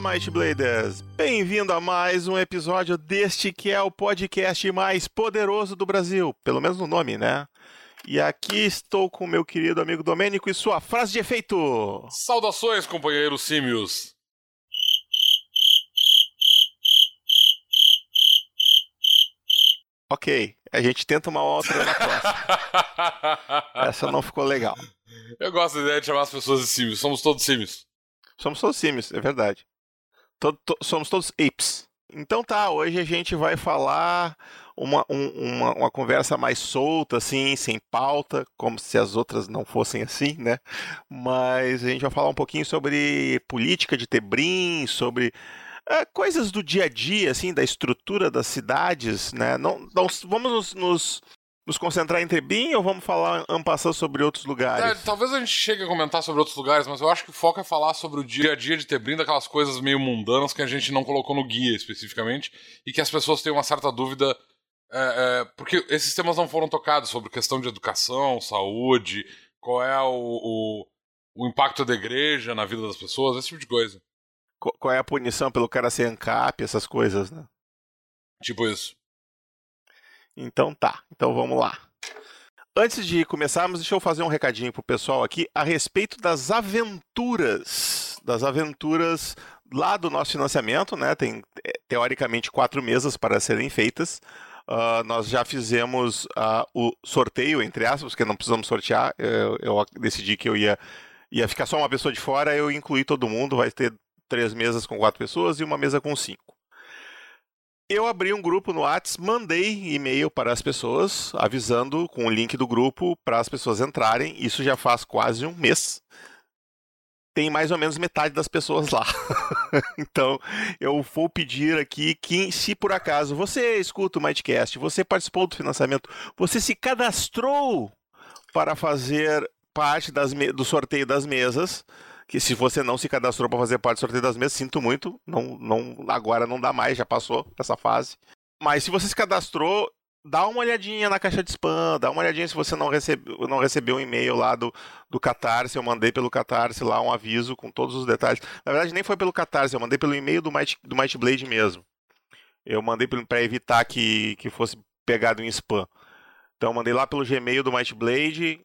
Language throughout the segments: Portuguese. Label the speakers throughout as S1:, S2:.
S1: Fala, Might Bladers! Bem-vindo a mais um episódio deste que é o podcast mais poderoso do Brasil, pelo menos no nome, né? E aqui estou com meu querido amigo Domênico e sua frase de efeito.
S2: Saudações, companheiros símios!
S1: Ok, a gente tenta uma outra na próxima. Essa não ficou legal.
S2: Eu gosto da ideia de chamar as pessoas de símios. Somos todos símios.
S1: Somos todos símios, é verdade. Todo, to, somos todos apes. Então tá, hoje a gente vai falar uma, um, uma, uma, conversa mais solta, assim, sem pauta, como se as outras não fossem assim, né? Mas a gente vai falar um pouquinho sobre política de Tebrim, sobre é, coisas do dia a dia, assim, da estrutura das cidades, né? Não, não vamos nos, nos, nos concentrar em Trebin ou vamos falar ampassando sobre outros lugares?
S2: É, talvez a gente chegue a comentar sobre outros lugares, mas eu acho que o foco é falar sobre o dia a dia de Tebrim, daquelas coisas meio mundanas que a gente não colocou no guia especificamente e que as pessoas têm uma certa dúvida. É, é, porque esses temas não foram tocados sobre questão de educação, saúde, qual é o, o, o impacto da igreja na vida das pessoas, esse tipo de coisa
S1: qual é a punição pelo cara ser ANCAP, essas coisas, né?
S2: Tipo isso.
S1: Então tá, então vamos lá. Antes de começarmos, deixa eu fazer um recadinho pro pessoal aqui a respeito das aventuras, das aventuras lá do nosso financiamento, né? Tem é, teoricamente quatro mesas para serem feitas. Uh, nós já fizemos uh, o sorteio, entre aspas, porque não precisamos sortear. Eu, eu, decidi que eu ia, ia ficar só uma pessoa de fora, eu incluí todo mundo, vai ter três mesas com quatro pessoas e uma mesa com cinco. Eu abri um grupo no Whats, mandei e-mail para as pessoas, avisando com o link do grupo para as pessoas entrarem. Isso já faz quase um mês. Tem mais ou menos metade das pessoas lá. então, eu vou pedir aqui que, se por acaso você escuta o Mindcast, você participou do financiamento, você se cadastrou para fazer parte das do sorteio das mesas, que se você não se cadastrou para fazer parte do sorteio das mesas, sinto muito, não, não, agora não dá mais, já passou essa fase. Mas se você se cadastrou, dá uma olhadinha na caixa de spam, dá uma olhadinha se você não recebeu, não recebeu um e-mail lá do, do Catarse, eu mandei pelo Catarse lá um aviso com todos os detalhes. Na verdade, nem foi pelo Catarse, eu mandei pelo e-mail do Might, do Might Blade mesmo. Eu mandei para evitar que, que fosse pegado em spam. Então, eu mandei lá pelo Gmail do Might Blade,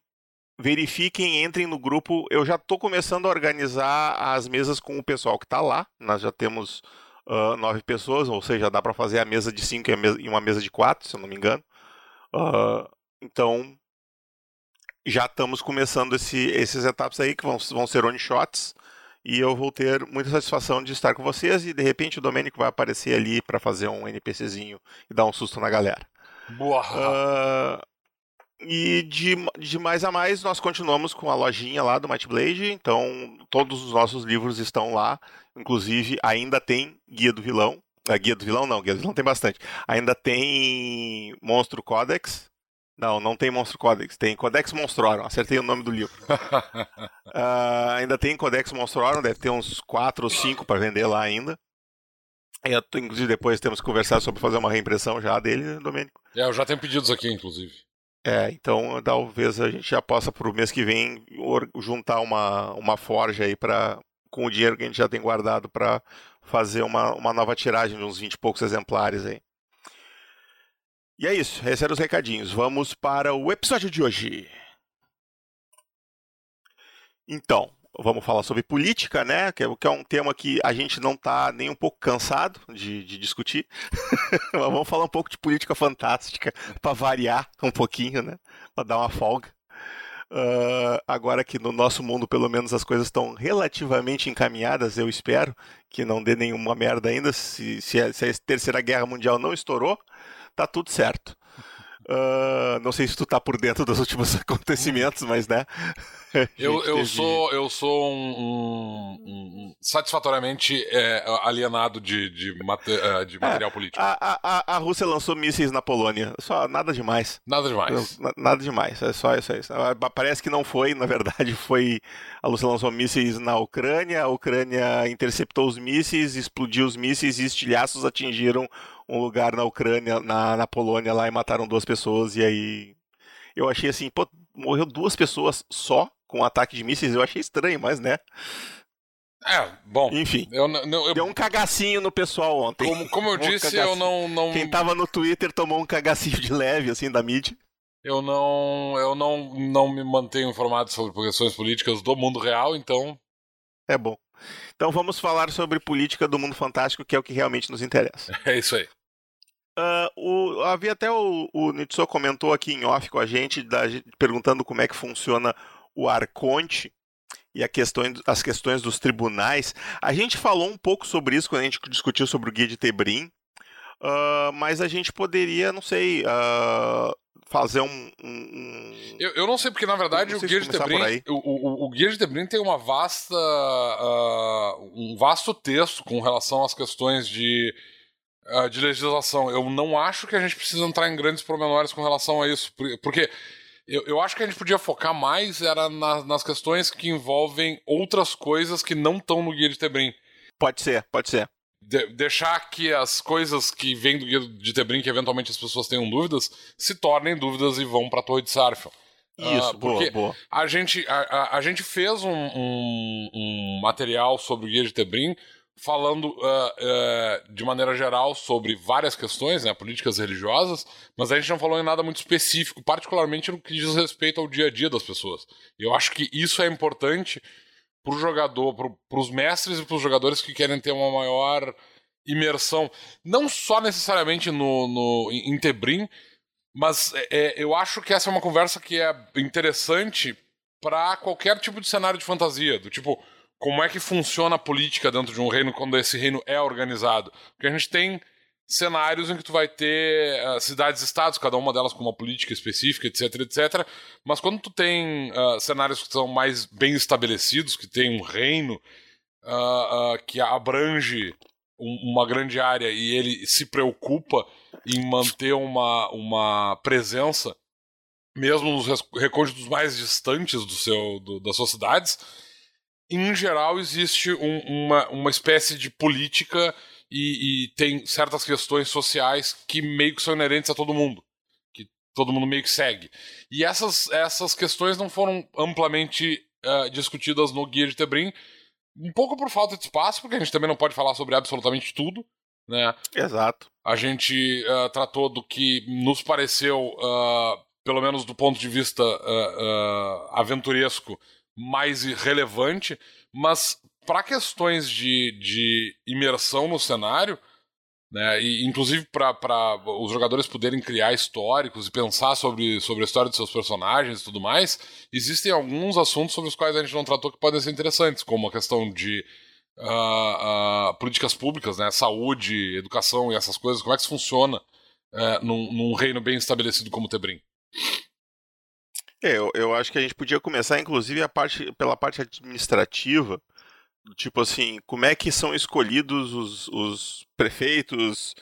S1: verifiquem, entrem no grupo. Eu já estou começando a organizar as mesas com o pessoal que está lá. Nós já temos uh, nove pessoas, ou seja, dá para fazer a mesa de cinco e uma mesa de quatro, se eu não me engano. Uh, então, já estamos começando esse, esses etapas aí que vão, vão ser on shots. E eu vou ter muita satisfação de estar com vocês. E de repente o Domênico vai aparecer ali para fazer um NPCzinho e dar um susto na galera.
S2: Boa! Uh,
S1: e de, de mais a mais, nós continuamos com a lojinha lá do Might Blade, então todos os nossos livros estão lá, inclusive ainda tem Guia do Vilão. A Guia do Vilão não, Guia do Vilão tem bastante. Ainda tem Monstro Codex. Não, não tem Monstro Codex, tem Codex Monstrorum, acertei o nome do livro. uh, ainda tem Codex Monstrorum, deve ter uns 4 ou 5 para vender lá ainda. Eu, inclusive depois temos que conversar sobre fazer uma reimpressão já dele, Domênico.
S2: É, eu já tenho pedidos aqui, inclusive.
S1: É, então talvez a gente já possa para o mês que vem juntar uma, uma forja aí para com o dinheiro que a gente já tem guardado para fazer uma, uma nova tiragem de uns 20 e poucos exemplares aí. E é isso, esses eram os recadinhos. Vamos para o episódio de hoje. Então, vamos falar sobre política, né? Que é, que é um tema que a gente não está nem um pouco cansado de, de discutir. vamos falar um pouco de política fantástica para variar um pouquinho, né? Para dar uma folga. Uh, agora que no nosso mundo, pelo menos, as coisas estão relativamente encaminhadas, eu espero que não dê nenhuma merda ainda. Se, se, a, se a Terceira Guerra Mundial não estourou, tá tudo certo. Uh, não sei se tu tá por dentro dos últimos acontecimentos, mas né.
S2: eu, eu teve... sou eu sou um, um, um satisfatoriamente é, alienado de, de, mate, é, de material
S1: é,
S2: político.
S1: A, a, a Rússia lançou mísseis na Polônia. Só nada demais.
S2: Nada demais.
S1: Nada demais. É só isso, é isso. Parece que não foi, na verdade, foi. A Rússia lançou mísseis na Ucrânia, a Ucrânia interceptou os mísseis, explodiu os mísseis e estilhaços atingiram um lugar na Ucrânia, na, na Polônia lá e mataram duas pessoas. E aí eu achei assim, pô, morreu duas pessoas só com um ataque de mísseis. Eu achei estranho, mas né.
S2: É, bom.
S1: Enfim.
S2: Eu, eu,
S1: Deu um cagacinho no pessoal ontem.
S2: Como, como eu
S1: Um
S2: disse,
S1: cagacinho.
S2: eu não, não.
S1: Quem tava no Twitter tomou um cagacinho de leve, assim, da mídia.
S2: Eu não. Eu não, não me mantenho informado sobre questões políticas do mundo real, então.
S1: É bom. Então vamos falar sobre política do mundo fantástico, que é o que realmente nos interessa.
S2: É isso aí.
S1: Ah, o, havia até o, o Nitso comentou aqui em off com a gente, da perguntando como é que funciona o Arconte e a questão, as questões dos tribunais. A gente falou um pouco sobre isso quando a gente discutiu sobre o Guia de Tebrim, ah, mas a gente poderia, não sei, ah, fazer um. um-
S2: Eu, eu não sei porque, na verdade, o Guia de Tebrim. O, o, o Guia de Tebrim tem uma vasta. ah, um vasto texto com relação às questões de. ah, de legislação. Eu não acho que a gente precisa entrar em grandes pormenores com relação a isso, por- porque eu, eu acho que a gente podia focar mais era na- nas questões que envolvem outras coisas que não estão no Guia de Tebrim.
S1: Pode ser, pode ser.
S2: De- deixar que as coisas que vêm do guia de Tebrim, que eventualmente as pessoas tenham dúvidas, se tornem dúvidas e vão para a Torre de Sarfion.
S1: Isso,
S2: Ah,
S1: boa,
S2: porque
S1: boa.
S2: A gente, a, a- a gente fez um, um- um material sobre o guia de Tebrim falando ah, ah, de maneira geral sobre várias questões, né, políticas religiosas, mas a gente não falou em nada muito específico, particularmente no que diz respeito ao dia a dia das pessoas. Eu acho que isso é importante para o jogador, para os mestres e para os jogadores que querem ter uma maior imersão, não só necessariamente no, no em Tebrim, mas é, é, eu acho que essa é uma conversa que é interessante para qualquer tipo de cenário de fantasia, do tipo como é que funciona a política dentro de um reino quando esse reino é organizado, porque a gente tem cenários em que tu vai ter uh, cidades-estados, cada uma delas com uma política específica, etc, etc. Mas quando tu tem uh, cenários que são mais bem estabelecidos, que tem um reino uh, que abrange um, uma grande área e ele se preocupa em manter uma, uma presença, mesmo nos recônditos mais distantes do seu, do, das suas cidades, em geral existe um, uma, uma espécie de política e, e, tem certas questões sociais que meio que são inerentes a todo mundo, que todo mundo meio que segue. E essas, essas questões não foram amplamente uh, discutidas no Guia de Tebrim, um pouco por falta de espaço, porque a gente também não pode falar sobre absolutamente tudo, né?
S1: Exato.
S2: A gente uh, tratou do que nos pareceu, uh, pelo menos do ponto de vista aventuresco, mais relevante, mas para questões de, de imersão no cenário, né, e inclusive para os jogadores poderem criar históricos e pensar sobre, sobre a história de seus personagens e tudo mais, existem alguns assuntos sobre os quais a gente não tratou que podem ser interessantes, como a questão de uh, uh, políticas públicas, né, saúde, educação e essas coisas, como é que isso funciona uh, num, num reino bem estabelecido como o Tebrim.
S1: É, eu, eu acho que a gente podia começar, inclusive, a parte, pela parte administrativa, tipo assim, como é que são escolhidos os, os prefeitos,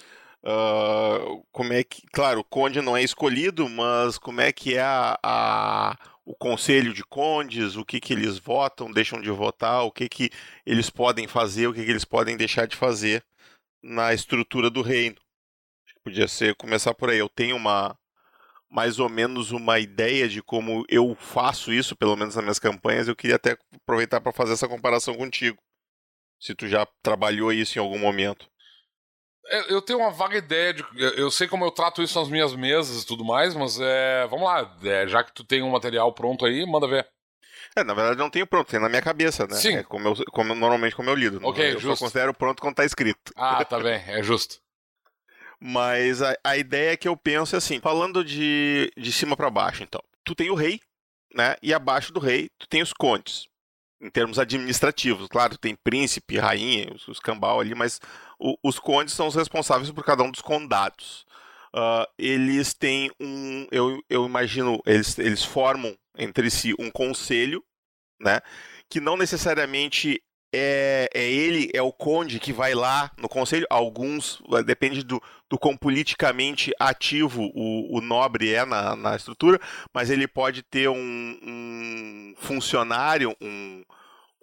S1: uh, como é que, claro, o conde não é escolhido, mas como é que é a, a, o conselho de condes, o que que eles votam, deixam de votar, o que que eles podem fazer, o que que eles podem deixar de fazer na estrutura do reino. Podia ser começar por aí. Eu tenho uma mais ou menos uma ideia de como eu faço isso, pelo menos nas minhas campanhas, eu queria até aproveitar para fazer essa comparação contigo. Se tu já trabalhou isso em algum momento.
S2: Eu tenho uma vaga ideia de. Eu sei como eu trato isso nas minhas mesas e tudo mais, mas é. Vamos lá, é, já que tu tem um material pronto aí, manda ver.
S1: É, na verdade não tenho pronto, tem na minha cabeça, né?
S2: Sim.
S1: É como, eu, como normalmente como eu lido.
S2: Ok,
S1: eu
S2: justo.
S1: só considero pronto quando tá escrito.
S2: Ah, tá bem, é justo.
S1: Mas a, a ideia que eu penso é assim, falando de, de cima para baixo, então. Tu tem o rei, né? E abaixo do rei, tu tem os condes. Em termos administrativos, claro, tem príncipe, rainha, os, os cambal ali, mas o, os condes são os responsáveis por cada um dos condados. Uh, eles têm um, eu, eu imagino, eles, eles formam entre si um conselho, né? Que não necessariamente é, é, ele, é o conde que vai lá no conselho. Alguns, depende do, do quão politicamente ativo o, o nobre é na, na, estrutura, mas ele pode ter um, um funcionário, um,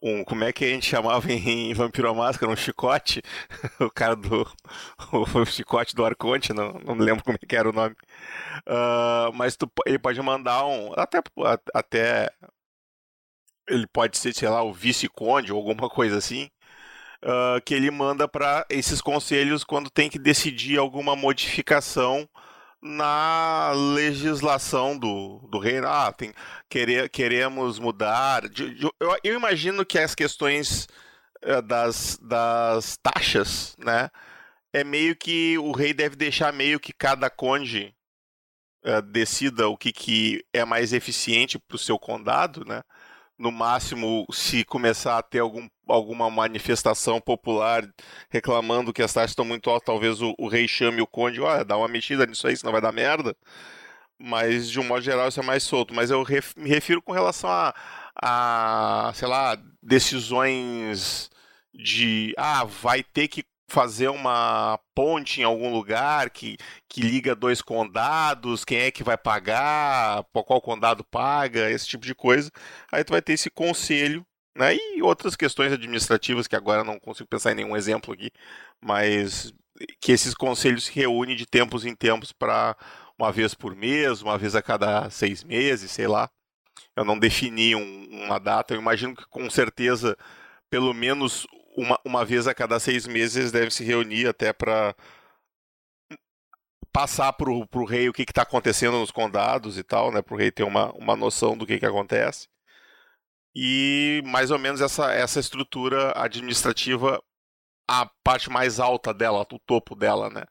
S1: um, como é que a gente chamava em Vampiro Máscara, um chicote, o cara do o chicote do Arconte, não, não lembro como é que era o nome, uh, mas tu, ele pode mandar um, até, até ele pode ser, sei lá, o vice-conde ou alguma coisa assim, uh, que ele manda para esses conselhos quando tem que decidir alguma modificação na legislação do, do reino. Ah, tem, querer, queremos mudar. Eu, eu imagino que as questões uh, das, das taxas, né? É meio que o rei deve deixar meio que cada conde uh, decida o que, que é mais eficiente para o seu condado, né? No máximo, se começar a ter algum, alguma manifestação popular reclamando que as taxas estão muito altas, talvez o, o rei chame o conde, olha, dá uma mexida nisso aí, senão vai dar merda. Mas, de um modo geral, isso é mais solto. Mas eu ref, me refiro com relação a, a, sei lá, decisões de, ah, vai ter que fazer uma ponte em algum lugar que, que liga dois condados, quem é que vai pagar, qual condado paga, esse tipo de coisa. Aí tu vai ter esse conselho, né? E outras questões administrativas que agora não consigo pensar em nenhum exemplo aqui, mas que esses conselhos se reúnem de tempos em tempos para uma vez por mês, uma vez a cada seis meses, sei lá. Eu não defini um, uma data, eu imagino que com certeza pelo menos uma, uma vez a cada seis meses deve se reunir até para passar para o rei o que está acontecendo nos condados e tal, né? Para o rei ter uma, uma noção do que, que acontece. E mais ou menos essa, essa estrutura administrativa, a parte mais alta dela, o topo dela, né?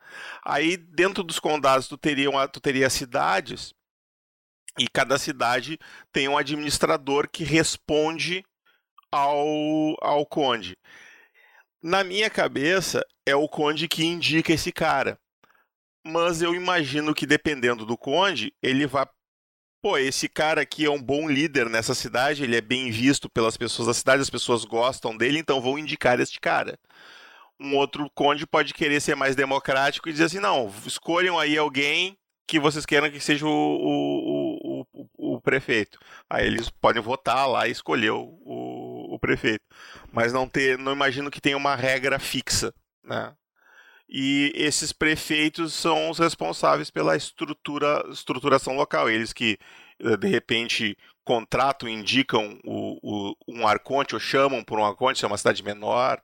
S1: Aí dentro dos condados tu teria, uma, tu teria cidades e cada cidade tem um administrador que responde ao, ao conde. Na minha cabeça, é o conde que indica esse cara. Mas eu imagino que dependendo do conde, ele vai. Pô, esse cara aqui é um bom líder nessa cidade, ele é bem visto pelas pessoas da cidade, as pessoas gostam dele, então vou indicar este cara. Um outro conde pode querer ser mais democrático e dizer assim: não, escolham aí alguém que vocês queiram que seja o, o, o, o prefeito. Aí eles podem votar lá e escolher o prefeito mas não ter, não imagino que tenha uma regra fixa, né? E esses prefeitos são os responsáveis pela estrutura, estruturação local, eles que eh, de repente contratam, indicam o, o, um arconte ou chamam por um arconte, se é uma cidade menor,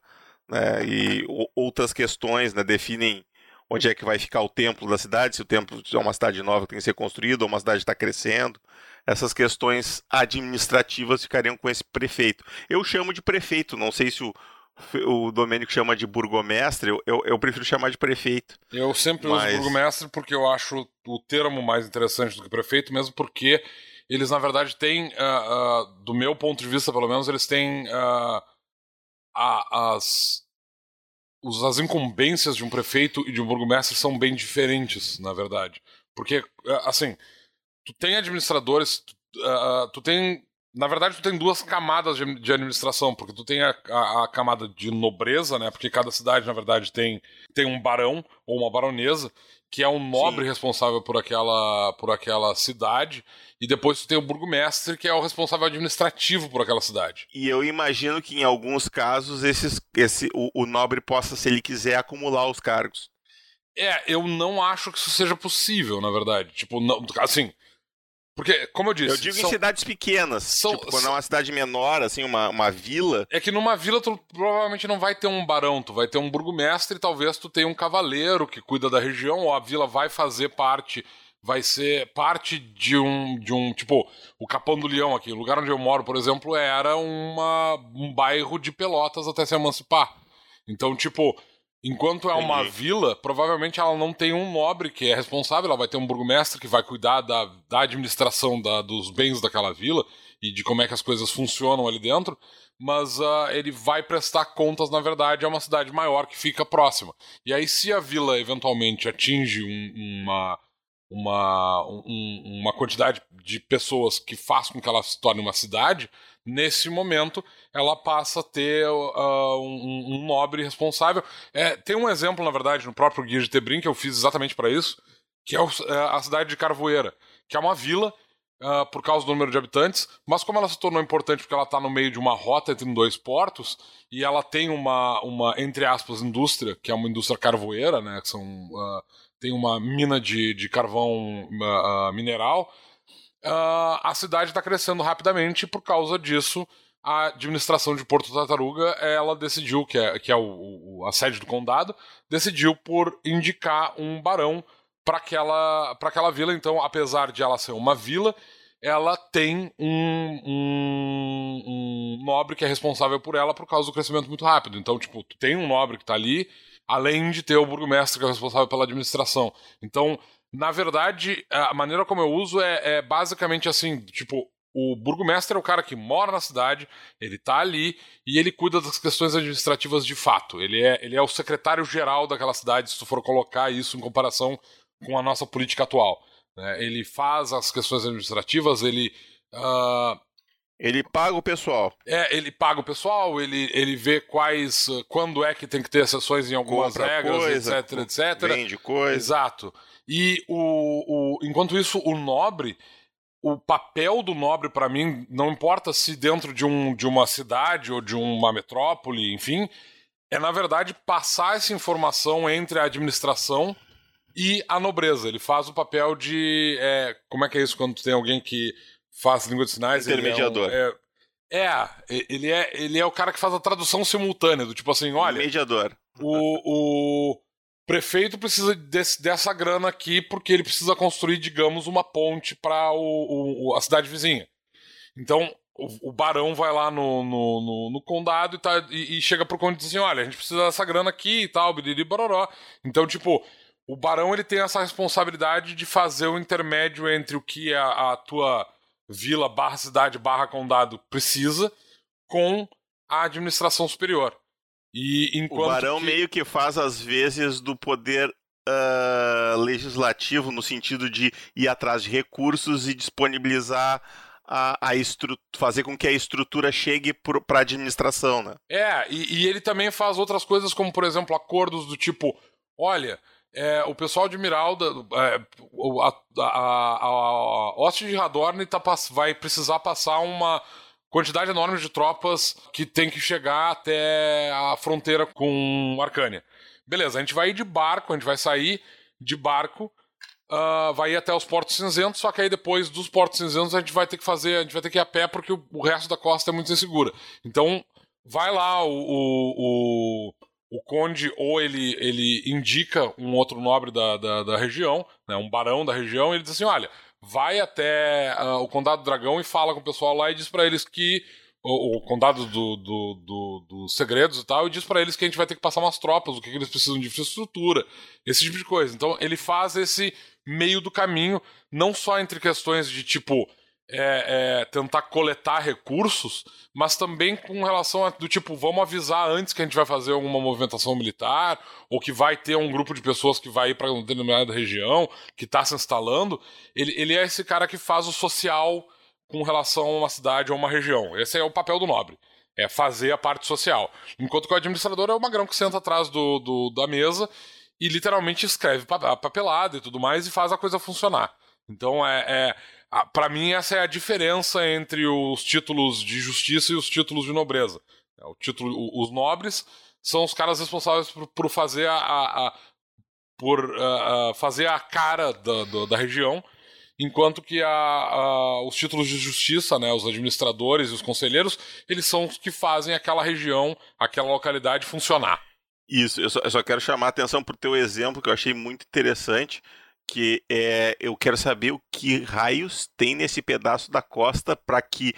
S1: né? E outras questões, né? Definem onde é que vai ficar o templo da cidade, se o templo é uma cidade nova que tem que ser construída ou uma cidade está crescendo essas questões administrativas ficariam com esse prefeito. Eu chamo de prefeito, não sei se o, o Domênico chama de burgomestre, eu, eu, prefiro chamar de prefeito.
S2: Eu sempre mas... uso burgomestre porque eu acho o termo mais interessante do que prefeito, mesmo porque eles, na verdade, têm, uh, uh, do meu ponto de vista, pelo menos, eles têm uh, as, as incumbências de um prefeito e de um burgomestre são bem diferentes, na verdade. Porque, assim, tu tem administradores, tu, uh, tu tem. Na verdade, tu tem duas camadas de, de administração, porque tu tem a, a, a, camada de nobreza, né? Porque cada cidade, na verdade, tem, tem um barão ou uma baronesa, que é um nobre Sim. responsável por aquela, por aquela cidade, e depois tu tem o burgomestre, que é o responsável administrativo por aquela cidade.
S1: E eu imagino que em alguns casos esses, esse, o, o nobre possa, se ele quiser, acumular os cargos.
S2: É, eu não acho que isso seja possível, na verdade. Tipo, não, assim, porque, como eu disse.
S1: Eu digo são... em cidades pequenas. São... Tipo, quando é uma cidade menor, assim, uma, uma vila.
S2: É que numa vila tu provavelmente não vai ter um barão, tu vai ter um burgomestre talvez tu tenha um cavaleiro que cuida da região, ou a vila vai fazer parte. Vai ser parte de um. de um. Tipo, o Capão do Leão aqui. O lugar onde eu moro, por exemplo, era uma, um bairro de pelotas até se emancipar. Então, tipo Enquanto é uma vila, provavelmente ela não tem um nobre que é responsável, ela vai ter um burgomestre que vai cuidar da, da administração da, dos bens daquela vila e de como é que as coisas funcionam ali dentro, mas uh, ele vai prestar contas, na verdade, a uma cidade maior que fica próxima. E aí, se a vila eventualmente atinge um, uma, uma, um, uma quantidade de pessoas que faz com que ela se torne uma cidade, nesse momento ela passa a ter uh, um, um, nobre responsável. É, tem um exemplo, na verdade, no próprio Guia de Tebrim, que eu fiz exatamente para isso, que é, o, é, a cidade de Carvoeira, que é uma vila uh, por causa do número de habitantes, mas como ela se tornou importante porque ela está no meio de uma rota entre dois portos, e ela tem uma, uma entre aspas, indústria, que é uma indústria carvoeira, né, que são, uh, tem uma mina de, de carvão mineral, uh, a cidade está crescendo rapidamente por causa disso a administração de Porto Tartaruga, ela decidiu, que é, que é o, o, a sede do condado, decidiu por indicar um barão para aquela, aquela vila. Então, apesar de ela ser uma vila, ela tem um, um, um, nobre que é responsável por ela por causa do crescimento muito rápido. Então, tipo, tem um nobre que está ali, além de ter o burgomestre que é responsável pela administração. Então, na verdade, a maneira como eu uso é, é basicamente assim, tipo, o burgomestre é o cara que mora na cidade, ele está ali e ele cuida das questões administrativas de fato. Ele é, ele é o secretário-geral daquela cidade, se tu for colocar isso em comparação com a nossa política atual. Né? Ele faz as questões administrativas, ele. Uh...
S1: Ele paga o pessoal.
S2: É, ele paga o pessoal, ele, ele vê quais. quando é que tem que ter exceções em algumas Compra regras, coisa, etc, etc.
S1: Vende coisa.
S2: Exato. E o, o, enquanto isso, o nobre o papel do nobre para mim não importa se dentro de, um, de uma cidade ou de uma metrópole, enfim, é na verdade passar essa informação entre a administração e a nobreza. Ele faz o papel de. É, como é que é isso quando tem alguém que faz língua de sinais?
S1: Intermediador.
S2: Ele é, um, é, é, ele é, ele é o cara que faz a tradução simultânea, do tipo assim, olha.
S1: Mediador.
S2: O, o, prefeito precisa desse, dessa grana aqui porque ele precisa construir, digamos, uma ponte para a cidade vizinha. Então, o, o barão vai lá no, no, no, no condado e, tá, e, e chega pro conde e diz assim: olha, a gente precisa dessa grana aqui e tal, biriri bororó. Então, tipo, o barão ele tem essa responsabilidade de fazer o intermédio entre o que a, a tua vila barra cidade barra condado precisa com a administração superior. E
S1: o Barão
S2: que...
S1: meio que faz às vezes do poder uh, legislativo no sentido de ir atrás de recursos e disponibilizar a, a fazer com que a estrutura chegue para a administração, né?
S2: É, e, e, ele também faz outras coisas como, por exemplo, acordos do tipo, olha, é, o pessoal de Miralda, é, a, a, a, a Hoste de Radorne tá, vai precisar passar uma quantidade enorme de tropas que tem que chegar até a fronteira com Arcânia. Beleza, a gente vai ir de barco, a gente vai sair de barco, uh, vai ir até os Portos Cinzentos, só que aí depois dos Portos Cinzentos a gente vai ter que fazer, a gente vai ter que ir a pé porque o, o resto da costa é muito insegura. Então, vai lá o, o, o, o conde ou ele, ele indica um outro nobre da, da, da região, né, um barão da região, e ele diz assim, olha, vai até uh, o Condado do Dragão e fala com o pessoal lá e diz para eles que. O, o Condado dos do, do, do Segredos e tal, e diz para eles que a gente vai ter que passar umas tropas, o que, que eles precisam de infraestrutura, esse tipo de coisa. Então ele faz esse meio do caminho, não só entre questões de tipo é, é, tentar coletar recursos, mas também com relação a do tipo, vamos avisar antes que a gente vai fazer alguma movimentação militar, ou que vai ter um grupo de pessoas que vai ir para uma determinada região, que está se instalando. Ele, ele é esse cara que faz o social com relação a uma cidade ou uma região. Esse é o papel do nobre. É fazer a parte social. Enquanto que o administrador é o magrão que senta atrás do, do da mesa e literalmente escreve papelada e tudo mais e faz a coisa funcionar. Então é, é para mim essa é a diferença entre os títulos de justiça e os títulos de nobreza. É, o título, os nobres são os caras responsáveis por, por fazer a, a, a por fazer a cara da, da, da região, enquanto que os títulos de justiça, né, os administradores e os conselheiros, eles são os que fazem aquela região, aquela localidade funcionar.
S1: Isso, eu só, eu só quero chamar a atenção para o teu exemplo que eu achei muito interessante que é, eu quero saber o que raios tem nesse pedaço da costa para que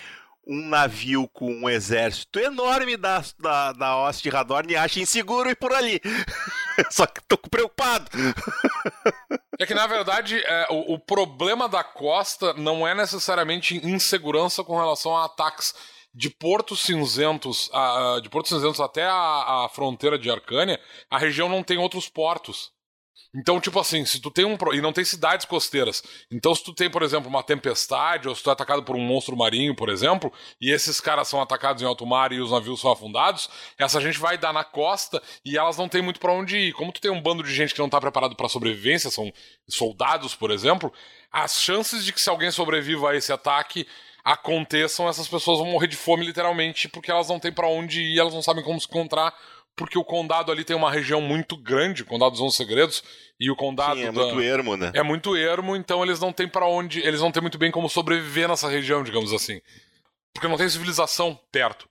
S1: um navio com um exército enorme da, da, da Oste de Radorn ache inseguro ir por ali. Só que tô preocupado.
S2: É que, na verdade, é, o, o, problema da costa não é necessariamente insegurança com relação a ataques de Portos Cinzentos, a, de Portos Cinzentos até a, a fronteira de Arcânia, a região não tem outros portos. Então, tipo assim, se tu tem um. E não tem cidades costeiras. Então, se tu tem, por exemplo, uma tempestade, ou se tu é atacado por um monstro marinho, por exemplo, e esses caras são atacados em alto mar e os navios são afundados, essa gente vai dar na costa e elas não tem muito para onde ir. Como tu tem um bando de gente que não tá preparado para sobrevivência, são soldados, por exemplo, as chances de que se alguém sobreviva a esse ataque aconteçam, essas pessoas vão morrer de fome literalmente, porque elas não têm para onde ir, elas não sabem como se encontrar porque o condado ali tem uma região muito grande, o condado dos 11 segredos, e o condado
S1: Sim, é
S2: da...
S1: muito ermo, né?
S2: É muito ermo, então eles não têm para onde, eles não têm muito bem como sobreviver nessa região, digamos assim. porque não tem civilização perto.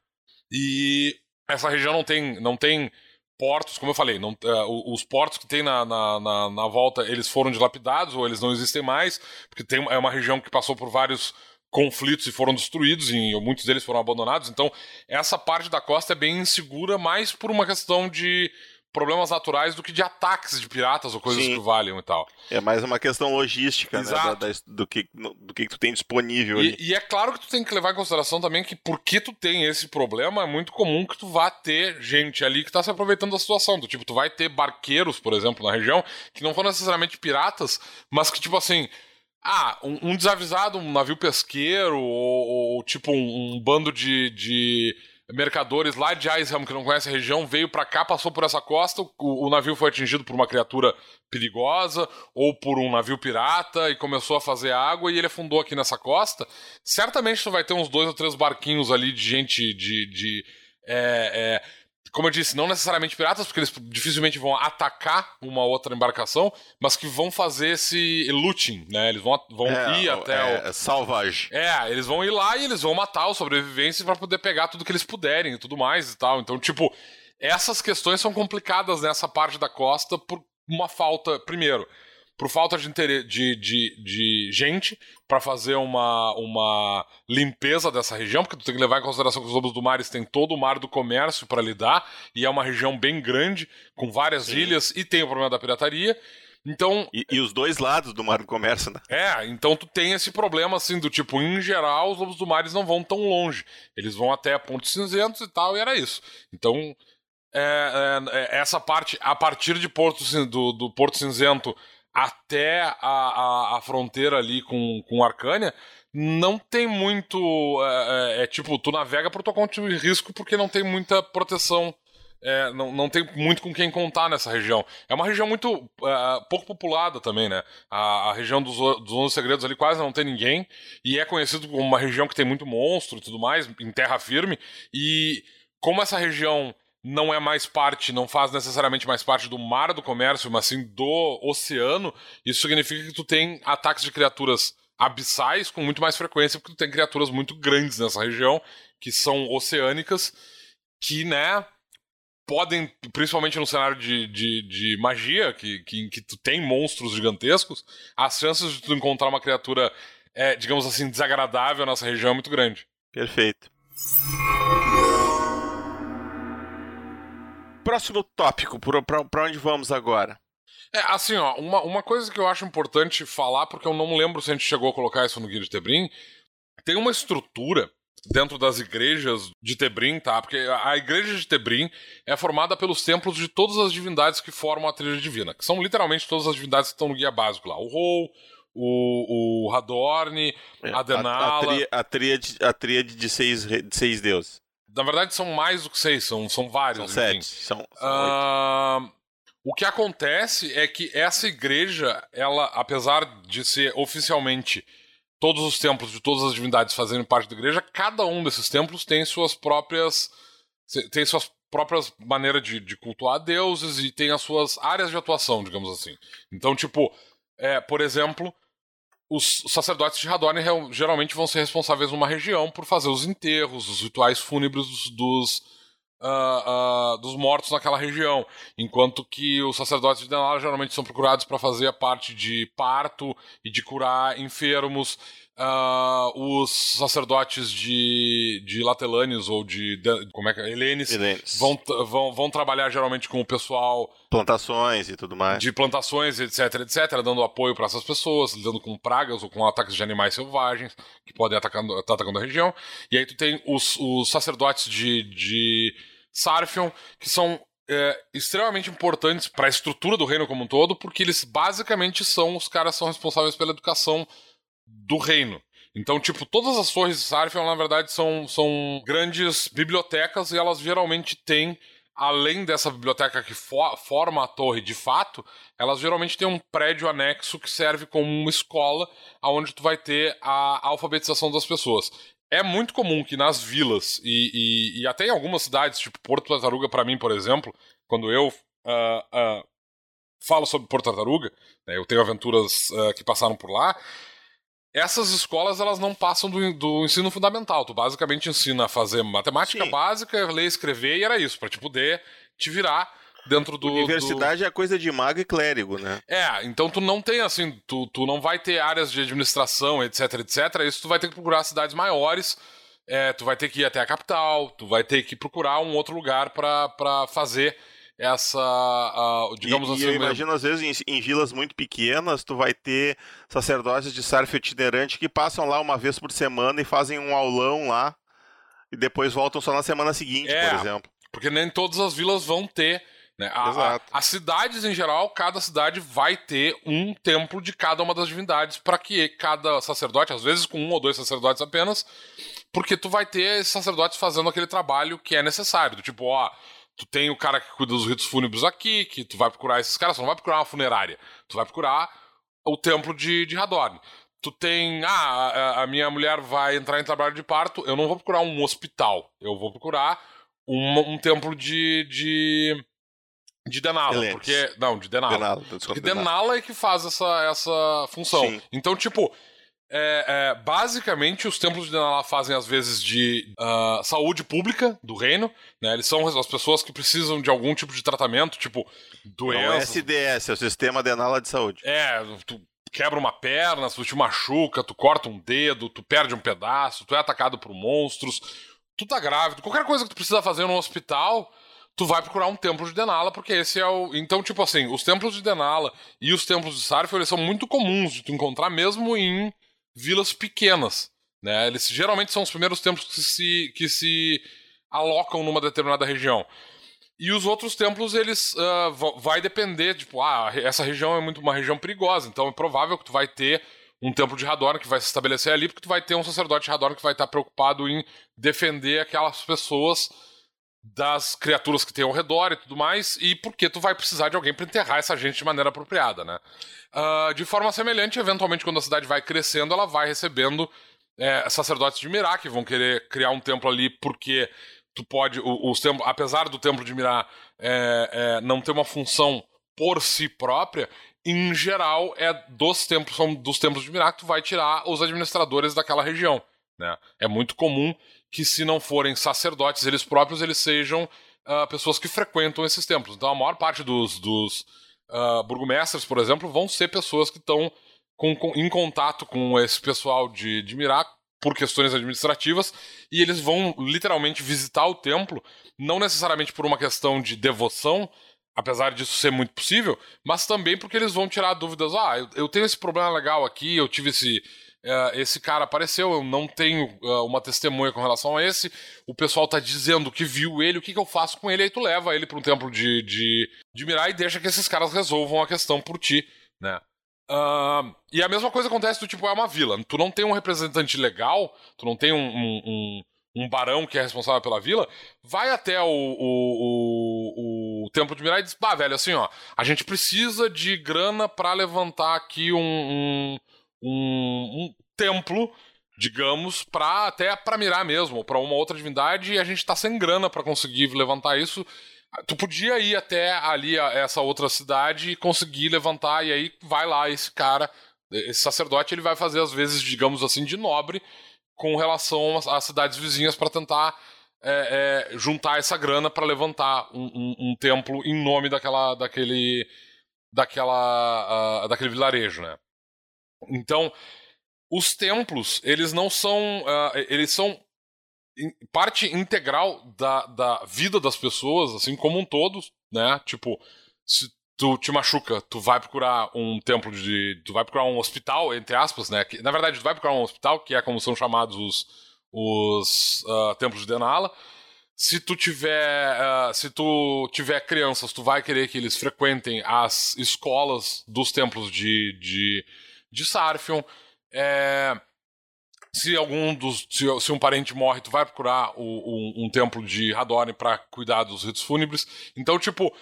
S2: E essa região não tem, não tem portos, como eu falei, não, uh, os portos que tem na, na, na, na, volta, eles foram dilapidados ou eles não existem mais, porque tem, é uma região que passou por vários conflitos e foram destruídos, e muitos deles foram abandonados, então essa parte da costa é bem insegura, mais por uma questão de problemas naturais do que de ataques de piratas ou coisas Sim. que valham e tal.
S1: É mais uma questão logística, Exato. né? Da, da, do, que, do que tu tem disponível
S2: e, e, é claro que tu tem que levar em consideração também que porque tu tem esse problema, é muito comum que tu vá ter gente ali que tá se aproveitando da situação. Do tipo, tu vai ter barqueiros, por exemplo, na região, que não foram necessariamente piratas, mas que, tipo assim. Ah, um, um desavisado, um navio pesqueiro, ou, ou tipo um, um bando de, de mercadores lá de Iceham, que não conhece a região, veio para cá, passou por essa costa, o, o, navio foi atingido por uma criatura perigosa ou por um navio pirata e começou a fazer água e ele afundou aqui nessa costa. Certamente tu vai ter uns dois ou três barquinhos ali de gente de. de é, é, como eu disse, não necessariamente piratas, porque eles dificilmente vão atacar uma outra embarcação, mas que vão fazer esse looting, né? Eles vão, vão é, ir até
S1: é, o. É salvage.
S2: É, eles vão ir lá e eles vão matar os sobreviventes para poder pegar tudo que eles puderem e tudo mais e tal. Então, tipo, essas questões são complicadas nessa parte da costa por uma falta. Primeiro, por falta de, de, de, de gente para fazer uma, uma limpeza dessa região, porque tu tem que levar em consideração que os lobos do mar têm todo o mar do comércio para lidar, e é uma região bem grande, com várias Sim. ilhas, e tem o problema da pirataria. Então.
S1: E, e, os dois lados do mar do comércio, né?
S2: É, então tu tem esse problema, assim, do tipo, em geral, os lobos do mar não vão tão longe. Eles vão até pontos cinzentos e tal, e era isso. Então, é, é, é essa parte, a partir de Porto, do, do Porto Cinzento até a, a, a fronteira ali com, com Arcânia, não tem muito. É, é, é, tipo, tu navega por tua conta de risco porque não tem muita proteção. É, não, não tem muito com quem contar nessa região. É uma região muito é, pouco populada também, né? A, a região dos, dos 11 segredos ali quase não tem ninguém. E é conhecido como uma região que tem muito monstro e tudo mais, em terra firme. E como essa região não é mais parte, não faz necessariamente mais parte do mar do comércio, mas sim do oceano, isso significa que tu tem ataques de criaturas abissais com muito mais frequência, porque tu tem criaturas muito grandes nessa região, que são oceânicas, que, né, podem, principalmente no cenário de, de, de magia, que, que, que tu tem monstros gigantescos, as chances de tu encontrar uma criatura, é, digamos assim, desagradável nessa região é muito grande.
S1: Perfeito. Próximo tópico, para onde vamos agora?
S2: É, assim, ó, uma, uma coisa que eu acho importante falar, porque eu não lembro se a gente chegou a colocar isso no Guia de Tebrim, tem uma estrutura dentro das igrejas de Tebrim, tá? Porque a igreja de Tebrim é formada pelos templos de todas as divindades que formam a trilha divina, que são literalmente todas as divindades que estão no guia básico lá. O Rou, o, o Hadorn, é, a Denala...
S1: A, a, tríade, a tríade de seis, de seis deuses.
S2: Na verdade, são mais do que seis, são, são vários.
S1: São sete. São,
S2: são uh, o que acontece é que essa igreja, ela, apesar de ser oficialmente todos os templos de todas as divindades fazendo parte da igreja, cada um desses templos tem suas próprias. tem suas próprias maneiras de, de cultuar deuses e tem as suas áreas de atuação, digamos assim. Então, tipo, é, por exemplo, os sacerdotes de Hadorn geralmente vão ser responsáveis numa região por fazer os enterros, os rituais fúnebres dos, dos, uh, uh, dos mortos naquela região, enquanto que os sacerdotes de Denala geralmente são procurados para fazer a parte de parto e de curar enfermos Uh, os sacerdotes de, de Latelânios ou de, de, como é que é? Helenes, Helenes. Vão, vão, vão trabalhar geralmente com o pessoal
S1: plantações e tudo mais
S2: de plantações etc etc dando apoio para essas pessoas lidando com pragas ou com ataques de animais selvagens que podem estar atacando, tá atacando a região e aí tu tem os, os sacerdotes de, de Sarfion que são é, extremamente importantes para a estrutura do reino como um todo porque eles basicamente são os caras que são responsáveis pela educação do reino. Então, tipo, todas as torres de Sarfion, na verdade, são, são grandes bibliotecas e elas geralmente têm, além dessa biblioteca que for, forma a torre de fato, elas geralmente têm um prédio anexo que serve como uma escola onde tu vai ter a alfabetização das pessoas. É muito comum que nas vilas e, e, e até em algumas cidades, tipo Porto Tartaruga, para mim, por exemplo, quando eu uh, uh, falo sobre Porto Tartaruga, né, eu tenho aventuras uh, que passaram por lá, essas escolas elas não passam do, do ensino fundamental. Tu basicamente ensina a fazer matemática Sim. básica, ler, escrever e era isso, para te poder te virar dentro do.
S1: Universidade do... é coisa de mago e clérigo, né?
S2: É, então tu não tem assim, tu, tu não vai ter áreas de administração, etc, etc. Isso tu vai ter que procurar cidades maiores. É, tu vai ter que ir até a capital, tu vai ter que procurar um outro lugar para fazer essa, digamos
S1: e,
S2: assim.
S1: E eu imagino, às vezes, em, em, vilas muito pequenas, tu vai ter sacerdotes de sarf itinerante que passam lá uma vez por semana e fazem um aulão lá e depois voltam só na semana seguinte, é, por exemplo.
S2: Porque nem todas as vilas vão ter. Né? A, Exato. A, as cidades, em geral, cada cidade vai ter um templo de cada uma das divindades para que cada sacerdote, às vezes com um ou dois sacerdotes apenas, porque tu vai ter esses sacerdotes fazendo aquele trabalho que é necessário. Do tipo, ó, Tu tem o cara que cuida dos ritos fúnebres aqui, que tu vai procurar esses caras, tu não vai procurar uma funerária. Tu vai procurar o templo de, de Hadorn. Tu tem. Ah, a, a, minha mulher vai entrar em trabalho de parto. Eu não vou procurar um hospital. Eu vou procurar um, um templo de. de de Denala, porque. Não, de Denala. Denala porque Denala é que faz essa, essa função. Sim. Então, tipo, é, é, basicamente, os templos de Denala fazem às vezes de uh, saúde pública do reino. Né? Eles são as pessoas que precisam de algum tipo de tratamento, tipo doença. Não é
S1: SDS, é o Sistema Denala de Saúde.
S2: É, tu quebra uma perna, tu te machuca, tu corta um dedo, tu perde um pedaço, tu é atacado por monstros, tu tá grávido, qualquer coisa que tu precisa fazer no hospital, tu vai procurar um templo de Denala, porque esse é o. Então, tipo assim, os templos de Denala e os templos de Sarf, eles são muito comuns de tu encontrar mesmo em vilas pequenas. Né? Eles geralmente são os primeiros templos que se, que se alocam numa determinada região. E os outros templos, eles uh, vai depender, tipo, ah, essa região é muito uma região perigosa, então é provável que tu vai ter um templo de Hadorn que vai se estabelecer ali, porque tu vai ter um sacerdote de Hadorn que vai estar preocupado em defender aquelas pessoas das criaturas que tem ao redor e tudo mais, e porque tu vai precisar de alguém para enterrar essa gente de maneira apropriada, né? Uh, de forma semelhante, eventualmente, quando a cidade vai crescendo, ela vai recebendo é, sacerdotes de Mirá que vão querer criar um templo ali porque tu pode. Os templos, apesar do templo de Mirá é, é, não ter uma função por si própria, em geral é dos templos, são dos templos de Mirá que tu vai tirar os administradores daquela região. Né? É muito comum que, se não forem sacerdotes eles próprios, eles sejam uh, pessoas que frequentam esses templos. Então, a maior parte dos, dos uh, burgomestres, por exemplo, vão ser pessoas que estão com, com, em contato com esse pessoal de, de Mirac por questões administrativas e eles vão literalmente visitar o templo, não necessariamente por uma questão de devoção, apesar disso ser muito possível, mas também porque eles vão tirar dúvidas. Ah, eu, eu tenho esse problema legal aqui, eu tive esse. Uh, esse cara apareceu, eu não tenho uh, uma testemunha com relação a esse. O pessoal tá dizendo que viu ele, o que, que eu faço com ele? Aí tu leva ele para um templo de, de, de Mirai e deixa que esses caras resolvam a questão por ti, né? Uh, e a mesma coisa acontece do tipo, é uma vila. Tu não tem um representante legal, tu não tem um, um, um, um barão que é responsável pela vila, vai até o, o, o, o templo de Mirai e diz, pá, velho, assim, ó, a gente precisa de grana para levantar aqui um, um, templo digamos, para até para mirar mesmo, para uma outra divindade, e a gente tá sem grana para conseguir levantar isso tu podia ir até ali, essa outra cidade, e conseguir levantar, e aí vai lá esse cara, esse sacerdote, ele vai fazer, às vezes, digamos assim, de nobre com relação às cidades vizinhas para tentar é, é, juntar essa grana para levantar um, um, um, templo em nome daquela, daquele, daquela, uh, daquele vilarejo, né? Então, os templos, eles não são, uh, eles são parte integral da, da vida das pessoas, assim como um todo, né? Tipo, se tu te machuca, tu vai procurar um templo de. Tu vai procurar um hospital, entre aspas, né? Que, na verdade, tu vai procurar um hospital, que é como são chamados os, os uh, templos de Denala. Se tu tiver. Uh, se tu tiver crianças, tu vai querer que eles frequentem as escolas dos templos de, de, de Sarfion. É, se algum dos. Se, se, um parente morre, tu vai procurar o, um, um, templo de Hadorn para cuidar dos ritos fúnebres. Então, tipo,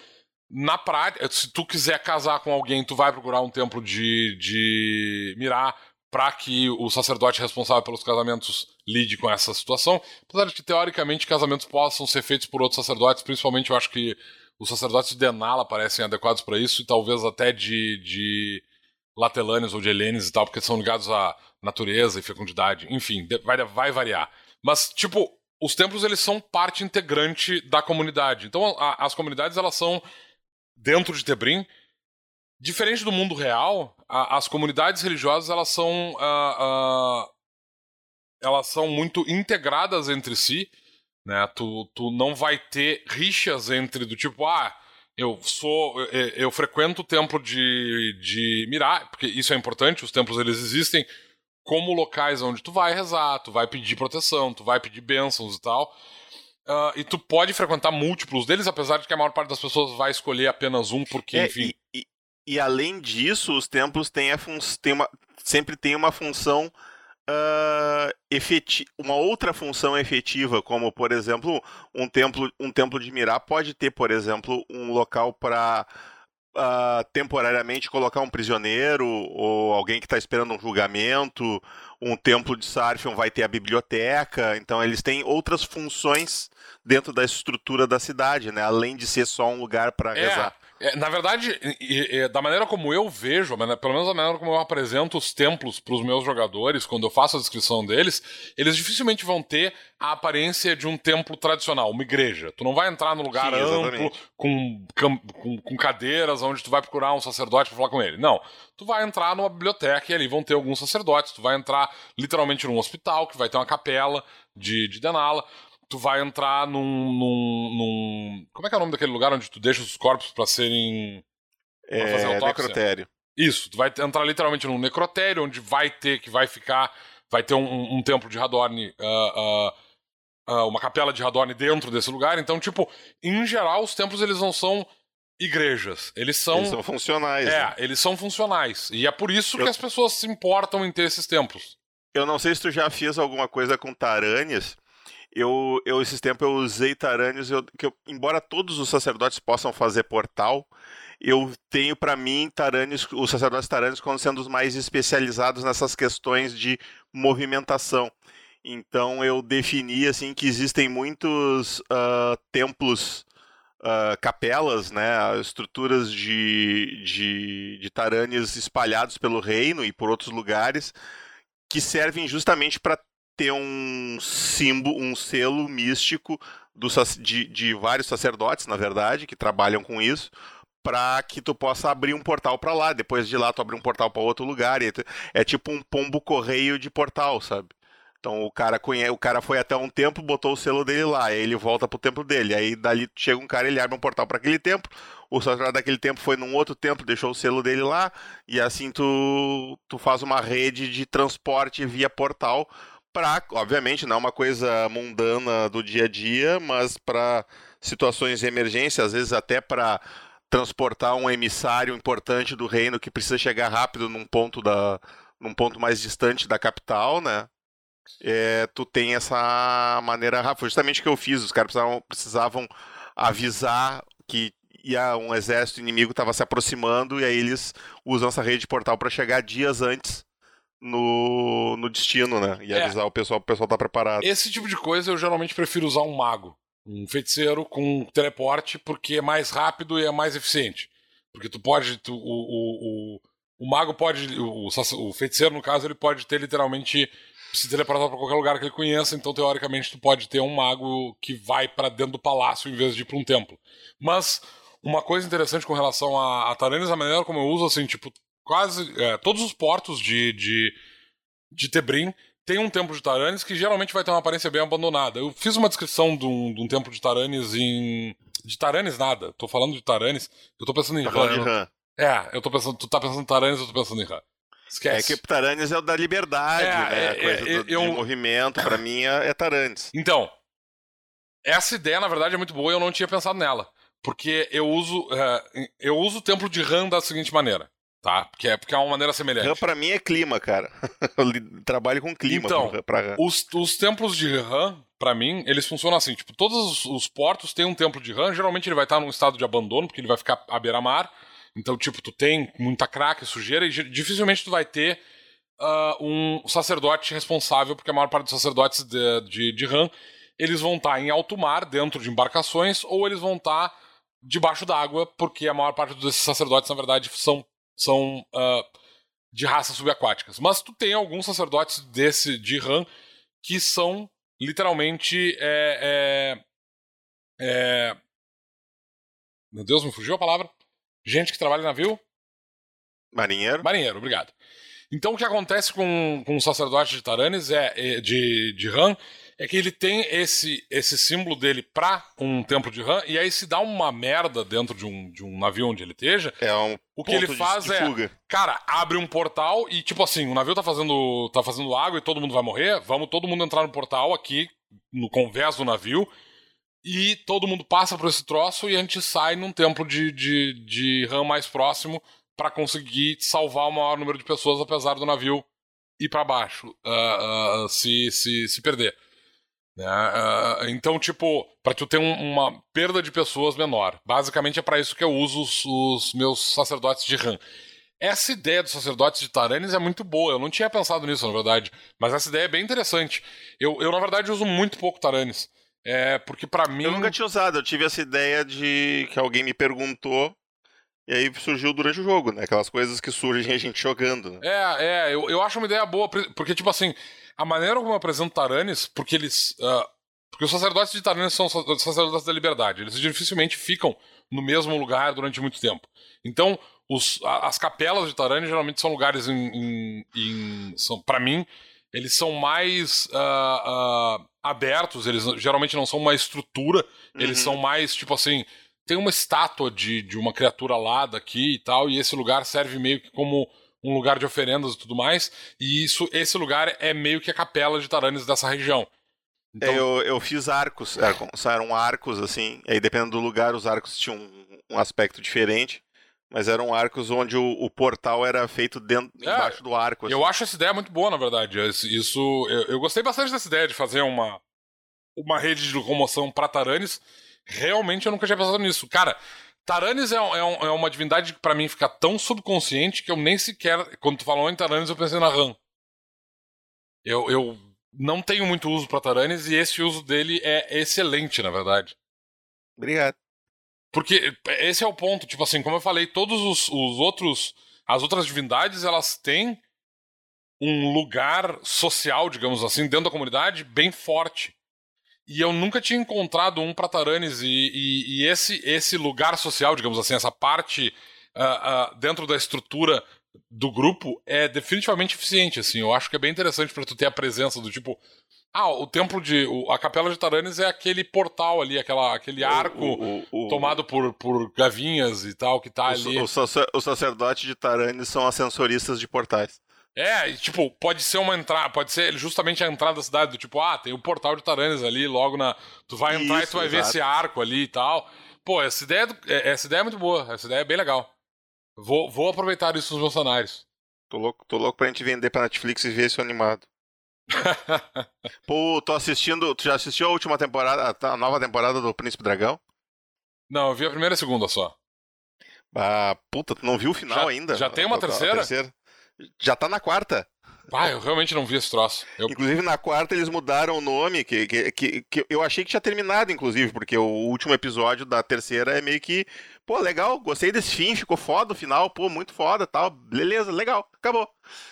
S2: na prática, se tu quiser casar com alguém, tu vai procurar um templo de, de Mirá para que o sacerdote responsável pelos casamentos lide com essa situação. Apesar de que, teoricamente, casamentos possam ser feitos por outros sacerdotes, principalmente eu acho que os sacerdotes de Denala parecem adequados para isso, e talvez até de, de latelâneos ou de helenes e tal, porque são ligados à natureza e fecundidade. Enfim, vai, vai variar. Mas, tipo, os templos eles são parte integrante da comunidade. Então, a, as comunidades elas são dentro de Tebrim. Diferente do mundo real, a, as comunidades religiosas elas são uh, uh, elas são muito integradas entre si, né? Tu, tu não vai ter rixas entre do tipo ah eu sou eu, eu frequento o templo de, de Mirá, porque isso é importante, os templos eles existem como locais onde tu vai rezar, tu vai pedir proteção, tu vai pedir bênçãos e tal. Uh, e tu pode frequentar múltiplos deles, apesar de que a maior parte das pessoas vai escolher apenas um, porque, é, enfim.
S1: E, e, e, além disso, os templos têm a tem uma, sempre tem uma função uh, uma outra função efetiva, como por exemplo, um templo, um templo de Mirá pode ter, por exemplo, um local para uh, temporariamente colocar um prisioneiro ou alguém que está esperando um julgamento. Um templo de Sarfion vai ter a biblioteca. Então eles têm outras funções dentro da estrutura da cidade, né? Além de ser só um lugar para
S2: é,
S1: rezar.
S2: É, na verdade, e, e, da maneira como eu vejo, pelo menos da maneira como eu apresento os templos para os meus jogadores, quando eu faço a descrição deles, eles dificilmente vão ter a aparência de um templo tradicional, uma igreja. Tu não vai entrar num lugar Sim, amplo, com, com, com, cadeiras, onde tu vai procurar um sacerdote para falar com ele. Não. Tu vai entrar numa biblioteca e ali vão ter alguns sacerdotes. Tu vai entrar literalmente num hospital, que vai ter uma capela de, de Denala tu vai entrar num, num, num, Como é que é o nome daquele lugar onde tu deixa os corpos para serem.
S1: Pra é, fazer autópsia? necrotério.
S2: Isso, tu vai entrar literalmente num necrotério, onde vai ter que vai ficar. Vai ter um, um templo de Radorn. Uh, uh, uh, uma capela de Radorn dentro desse lugar. Então, tipo, em geral, os templos eles não são igrejas. Eles são.
S1: Eles são funcionais.
S2: É, né? eles são funcionais. E é por isso Eu... que as pessoas se importam em ter esses templos.
S1: Eu não sei se tu já fez alguma coisa com Tarânias, eu, eu esses tempos eu usei Tarânios, eu, que eu, embora todos os sacerdotes possam fazer portal, eu tenho para mim Tarânios, os sacerdotes Tarânios como sendo os mais especializados nessas questões de movimentação. Então eu defini assim que existem muitos uh, templos, uh, capelas, né, estruturas de, de, de espalhados pelo reino e por outros lugares que servem justamente para ter um símbolo, um selo místico do, de, de vários sacerdotes, na verdade, que trabalham com isso, para que tu possa abrir um portal para lá. Depois de lá, tu abrir um portal para outro lugar. É tipo um pombo correio de portal, sabe? Então o cara conhece, o cara foi até um templo, botou o selo dele lá, aí ele volta pro templo dele. Aí dali chega um cara, ele abre um portal para aquele templo. O sacerdote daquele templo foi num outro templo, deixou o selo dele lá, e assim tu tu faz uma rede de transporte via portal para, obviamente, não é uma coisa mundana do dia a dia, mas para situações de emergência, às vezes até para transportar um emissário importante do reino que precisa chegar rápido num ponto da num ponto mais distante da capital, né? É, tu tem essa maneira rápida. Foi justamente o que eu fiz. Os caras precisavam, precisavam avisar que ia um exército inimigo estava se aproximando e aí eles usam essa rede de portal para chegar dias antes no, no destino, né? E é. avisar o pessoal, o pessoal tá preparado.
S2: Esse tipo de coisa eu geralmente prefiro usar um mago. Um feiticeiro com teleporte, porque é mais rápido e é mais eficiente. Porque tu pode. Tu, o, o, o, o mago pode. O, o feiticeiro, no caso, ele pode ter literalmente se teleportar para qualquer lugar que ele conheça, então teoricamente tu pode ter um mago que vai para dentro do palácio em vez de ir para um templo. Mas uma coisa interessante com relação a, a Taranis, a maneira como eu uso, assim, tipo, quase é, todos os portos de, de, de Tebrim tem um templo de Taranis que geralmente vai ter uma aparência bem abandonada. Eu fiz uma descrição de um, de um templo de Taranis em. De Taranis nada. Tô falando de Taranis. Eu tô pensando em
S1: tá Ran.
S2: É, eu tô pensando. Tu tá pensando em Taranis, eu tô pensando em Ran.
S1: Esquece. É que Taranis é o da liberdade, é, né? É, coisa é, do, eu... de movimento, pra mim, é, é Taranis.
S2: Então, essa ideia, na verdade, é muito boa e eu não tinha pensado nela. Porque eu uso, eu uso o templo de Ran da seguinte maneira. Tá? Porque é, porque é uma maneira semelhante. RAM
S1: pra mim é clima, cara. Eu trabalho com clima
S2: então, pra RAM. Os, os templos de RAM, pra mim, eles funcionam assim. Tipo, todos os, os portos têm um templo de RAM. Geralmente ele vai estar num estado de abandono, porque ele vai ficar à beira-mar. Então, tipo, tu tem muita craque, sujeira, e dificilmente tu vai ter uh, um sacerdote responsável, porque a maior parte dos sacerdotes de, de, de RAM, eles vão estar em alto mar, dentro de embarcações, ou eles vão estar debaixo d'água, porque a maior parte desses sacerdotes, na verdade, são são uh, de raças subaquáticas. Mas tu tem alguns sacerdotes desse de Han que são literalmente. É, é, é... Meu Deus, me fugiu a palavra. Gente que trabalha em navio?
S1: Marinheiro.
S2: Marinheiro, obrigado. Então o que acontece com, com o sacerdote de Taranis é, é de, de Han é que ele tem esse, esse símbolo dele pra um templo de Han, e aí se dá uma merda dentro de um, de um navio onde ele esteja.
S1: É um
S2: o que ele faz é, cara, abre um portal e, tipo assim, o navio tá fazendo, tá fazendo água e todo mundo vai morrer. Vamos todo mundo entrar no portal aqui, no convés do navio. E todo mundo passa por esse troço e a gente sai num templo de, de, de RAM mais próximo para conseguir salvar o maior número de pessoas, apesar do navio ir para baixo, uh, uh, se, se, se perder. Né? Uh, então, tipo, para tu ter um, uma perda de pessoas menor. Basicamente é para isso que eu uso os, os, meus sacerdotes de RAM. Essa ideia dos sacerdotes de Taranis é muito boa. Eu não tinha pensado nisso, na verdade. Mas essa ideia é bem interessante. Eu, eu na verdade, uso muito pouco Taranis. É, porque para mim.
S1: Eu nunca tinha usado. Eu tive essa ideia de que alguém me perguntou. E aí surgiu durante o jogo, né? Aquelas coisas que surgem a gente jogando. Né?
S2: É, é. Eu, eu acho uma ideia boa. Porque, tipo assim a maneira como eu apresento Taranis, porque eles. Uh, porque os sacerdotes de Taranis são sacerdotes da liberdade. Eles dificilmente ficam no mesmo lugar durante muito tempo. Então, os, as capelas de Taranis geralmente são lugares em. em, em são, para mim, eles são mais uh, uh, abertos, eles geralmente não são uma estrutura, uhum. eles são mais, tipo assim. Tem uma estátua de, de uma criatura lá daqui e tal, e esse lugar serve meio que como um lugar de oferendas e tudo mais. E isso, esse lugar é meio que a capela de Taranis dessa região.
S1: Então... É, eu, eu fiz arcos, eram arcos assim, aí dependendo do lugar, os arcos tinham um, um aspecto diferente. Mas eram arcos onde o, o portal era feito dentro, é, embaixo do arco.
S2: Assim. Eu acho essa ideia muito boa, na verdade. Isso, eu, eu, gostei bastante dessa ideia de fazer uma, uma rede de locomoção para Taranis. Realmente eu nunca tinha pensado nisso. Cara, Taranis é, é, é, uma divindade que para mim fica tão subconsciente que eu nem sequer. Quando tu falou em Taranis, eu pensei na Ram. Eu, eu não tenho muito uso para Taranis e esse uso dele é excelente, na verdade.
S1: Obrigado.
S2: Porque esse é o ponto. Tipo assim, como eu falei, todos os, os outros. As outras divindades, elas têm um lugar social, digamos assim, dentro da comunidade bem forte. E eu nunca tinha encontrado um para Taranis e, e, e, esse, esse lugar social, digamos assim, essa parte uh, uh, dentro da estrutura do grupo é definitivamente eficiente, assim. Eu acho que é bem interessante para tu ter a presença do tipo, ah, o templo de. O, a capela de Taranis é aquele portal ali, aquela, aquele arco o, o, tomado por, por gavinhas e tal, que tá ali.
S1: O, sacerdote de Taranis são ascensoristas de portais.
S2: É, e, tipo, pode ser uma entrada, pode ser justamente a entrada da cidade, do tipo, ah, tem o portal de Taranis ali, logo na. Tu vai entrar Isso, e tu vai exato. ver esse arco ali e tal. Pô, essa ideia, é, essa ideia é muito boa, essa ideia é bem legal. Vou, vou aproveitar isso nos meus cenários.
S1: Tô louco, tô louco pra gente vender pra Netflix e ver isso animado. Pô, tô assistindo. Tu já assistiu a última temporada, a nova temporada do Príncipe Dragão?
S2: Não, eu vi a primeira e a segunda só.
S1: Ah, puta, tu não viu o final
S2: já,
S1: ainda?
S2: Já tem uma terceira? A terceira?
S1: Já tá na quarta.
S2: Ah, eu realmente não vi esse troço. Eu...
S1: Inclusive, na quarta eles mudaram o nome, que, que, que, que, eu achei que tinha terminado, inclusive, porque o último episódio da terceira é meio que. Pô, legal, gostei desse fim, ficou foda o final, pô, muito foda tal. Beleza, legal, acabou.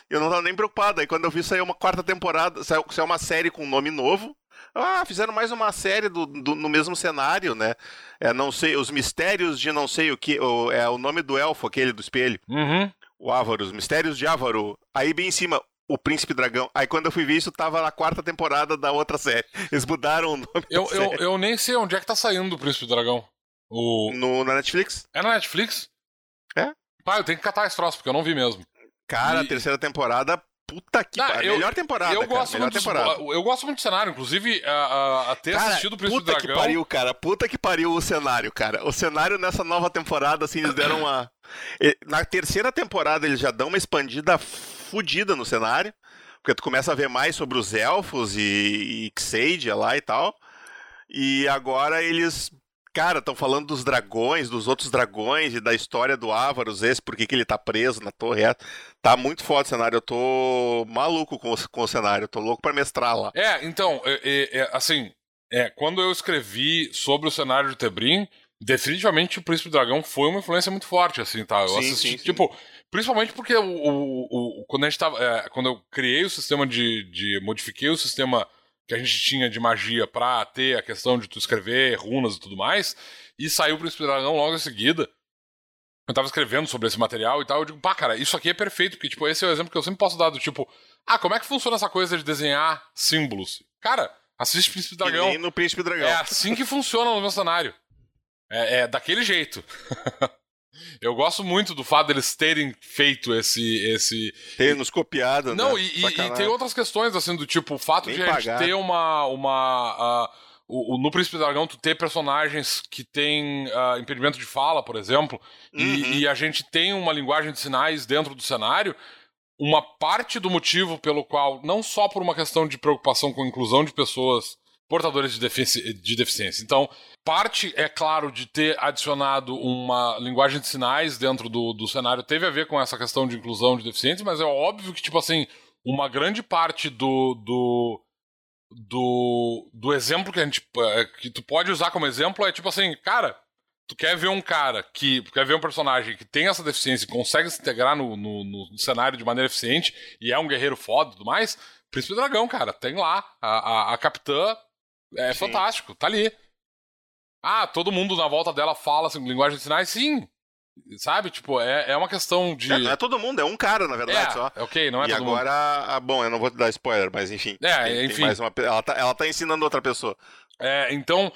S1: Eu não tava nem preocupado. Aí quando eu vi sair uma quarta temporada, saiu, saiu uma série com um nome novo. Ah, fizeram mais uma série do, do, no mesmo cenário, né? É, não sei, os mistérios de não sei o que. O, é o nome do elfo, aquele do espelho.
S2: Uhum
S1: o Ávaro, os Mistérios de Ávaro. Aí bem em cima, o Príncipe Dragão. Aí quando eu fui ver isso, tava na quarta temporada da outra série. Eles mudaram o nome.
S2: Eu, eu, eu nem sei onde é que tá saindo o Príncipe Dragão. O...
S1: No, na Netflix.
S2: É na Netflix?
S1: É.
S2: Pai, eu tenho que catar esse troço, porque eu não vi mesmo.
S1: Cara, e... a terceira temporada Puta que pariu. Melhor temporada.
S2: Eu
S1: cara.
S2: gosto,
S1: Melhor
S2: muito temporada. Do, eu gosto muito do cenário, inclusive, a, a, a ter cara, assistido o Príncipe
S1: puta
S2: do Dragão.
S1: Puta que pariu, cara. Puta que pariu o cenário, cara. O cenário nessa nova temporada, assim, eles deram uma. Na terceira temporada, eles já dão uma expandida fodida no cenário. Porque tu começa a ver mais sobre os elfos e, e Xadia lá e tal. E agora eles Cara, estão falando dos dragões, dos outros dragões e da história do Ávaros, esse, por que ele tá preso na torre. É, tá muito foda o cenário. Eu tô maluco com o, com o cenário. Eu tô louco para mestrar lá.
S2: É, então, é, é, é, assim, é, quando eu escrevi sobre o cenário de Tebrim, definitivamente o Príncipe Dragão foi uma influência muito forte, assim, tá? Eu sim, assisti, sim, sim. tipo, principalmente porque o, o, o, quando a gente tava. É, quando eu criei o sistema de, de. modifiquei o sistema que a gente tinha de magia pra ter a questão de tu escrever runas e tudo mais, e saiu o Príncipe Dragão logo em seguida. Eu tava escrevendo sobre esse material e tal, eu digo, pá, cara, isso aqui é perfeito, porque, tipo, esse é o exemplo que eu sempre posso dar do tipo, ah, como é que funciona essa coisa de desenhar símbolos? Cara, assiste Príncipe Dragão. E
S1: nem no Príncipe Dragão.
S2: É assim que funciona no meu cenário. É, é daquele jeito. Eu gosto muito do fato deles terem feito esse. esse...
S1: Ter nos copiado,
S2: Não,
S1: né?
S2: e, e, tem outras questões, assim, do tipo, o fato Nem de a gente ter uma. uma uh, o, o, no Príncipe Dragão, tu ter personagens que têm uh, impedimento de fala, por exemplo, uhum. e, e, a gente tem uma linguagem de sinais dentro do cenário. Uma parte do motivo pelo qual, não só por uma questão de preocupação com a inclusão de pessoas portadores de, defici de deficiência. Então, parte, é claro, de ter adicionado uma linguagem de sinais dentro do, do cenário teve a ver com essa questão de inclusão de deficientes, mas é óbvio que, tipo assim, uma grande parte do, do, do, do exemplo que a gente. É, que tu pode usar como exemplo é tipo assim, cara. Tu quer ver um cara que. Quer ver um personagem que tem essa deficiência e consegue se integrar no, no, no cenário de maneira eficiente e é um guerreiro foda e tudo mais? Príncipe Dragão, cara, tem lá. A, a, a capitã é Sim. fantástico, tá ali. Ah, todo mundo na volta dela fala assim, linguagem de sinais? Sim. Sabe? Tipo, é, é uma questão de.
S1: É, não é todo mundo, é um cara, na verdade,
S2: é,
S1: só.
S2: É ok, não é
S1: e
S2: todo
S1: agora, mundo. Ah, bom, eu não vou te dar spoiler, mas enfim.
S2: É, tem, enfim.
S1: Tem uma, ela, tá, ela tá ensinando outra pessoa.
S2: É, então.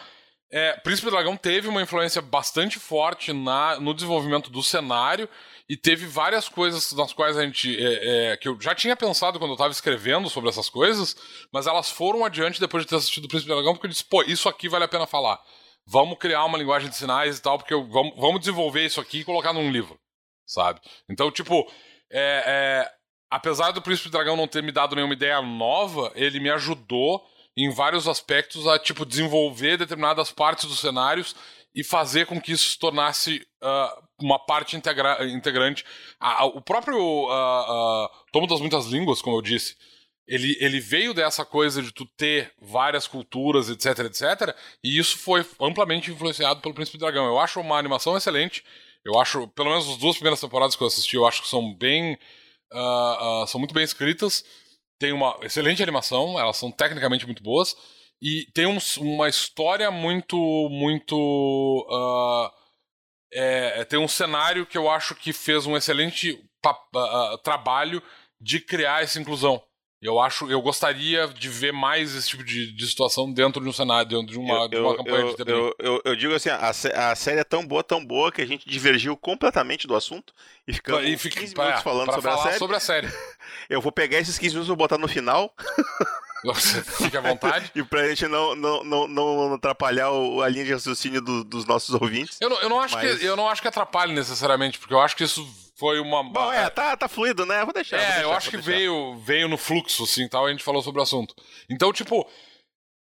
S2: É, Príncipe Dragão teve uma influência bastante forte na, no desenvolvimento do cenário e teve várias coisas nas quais a gente. É, é, que eu já tinha pensado quando eu estava escrevendo sobre essas coisas, mas elas foram adiante depois de ter assistido o Príncipe Dragão, porque eu disse, pô, isso aqui vale a pena falar. Vamos criar uma linguagem de sinais e tal, porque eu, vamos, vamos desenvolver isso aqui e colocar num livro, sabe? Então, tipo, é, é, apesar do Príncipe Dragão não ter me dado nenhuma ideia nova, ele me ajudou em vários aspectos a, tipo, desenvolver determinadas partes dos cenários e fazer com que isso se tornasse uh, uma parte integra integrante. Ah, o próprio uh, uh, Tomo das Muitas Línguas, como eu disse, ele, ele veio dessa coisa de tu ter várias culturas, etc, etc, e isso foi amplamente influenciado pelo Príncipe Dragão. Eu acho uma animação excelente. Eu acho, pelo menos as duas primeiras temporadas que eu assisti, eu acho que são bem. Uh, são muito bem escritas. Tem uma excelente animação, elas são tecnicamente muito boas. E tem um, uma história muito. muito. Uh, é, tem um cenário que eu acho que fez um excelente trabalho de criar essa inclusão. Eu acho, eu gostaria de ver mais esse tipo de, de situação dentro de um cenário, dentro de uma,
S1: eu,
S2: de uma campanha
S1: eu,
S2: de TV.
S1: Eu, eu, eu, digo assim, a, a, série é tão boa, tão boa que a gente divergiu completamente do assunto e ficamos e fica, 15 minutos pra, falando
S2: pra
S1: sobre,
S2: falar
S1: a série.
S2: sobre a série.
S1: eu vou pegar esses 15 minutos e vou botar no final.
S2: Fique à vontade.
S1: e pra gente não, não, não, não atrapalhar o, a linha de raciocínio do, dos nossos ouvintes.
S2: Eu não, eu, não acho
S1: mas...
S2: que, eu não acho que atrapalhe necessariamente, porque eu acho que isso foi uma.
S1: Bom, é, tá, tá fluido, né? Vou deixar.
S2: É,
S1: vou deixar,
S2: eu acho que veio, veio no fluxo, assim, tal, a gente falou sobre o assunto. Então, tipo.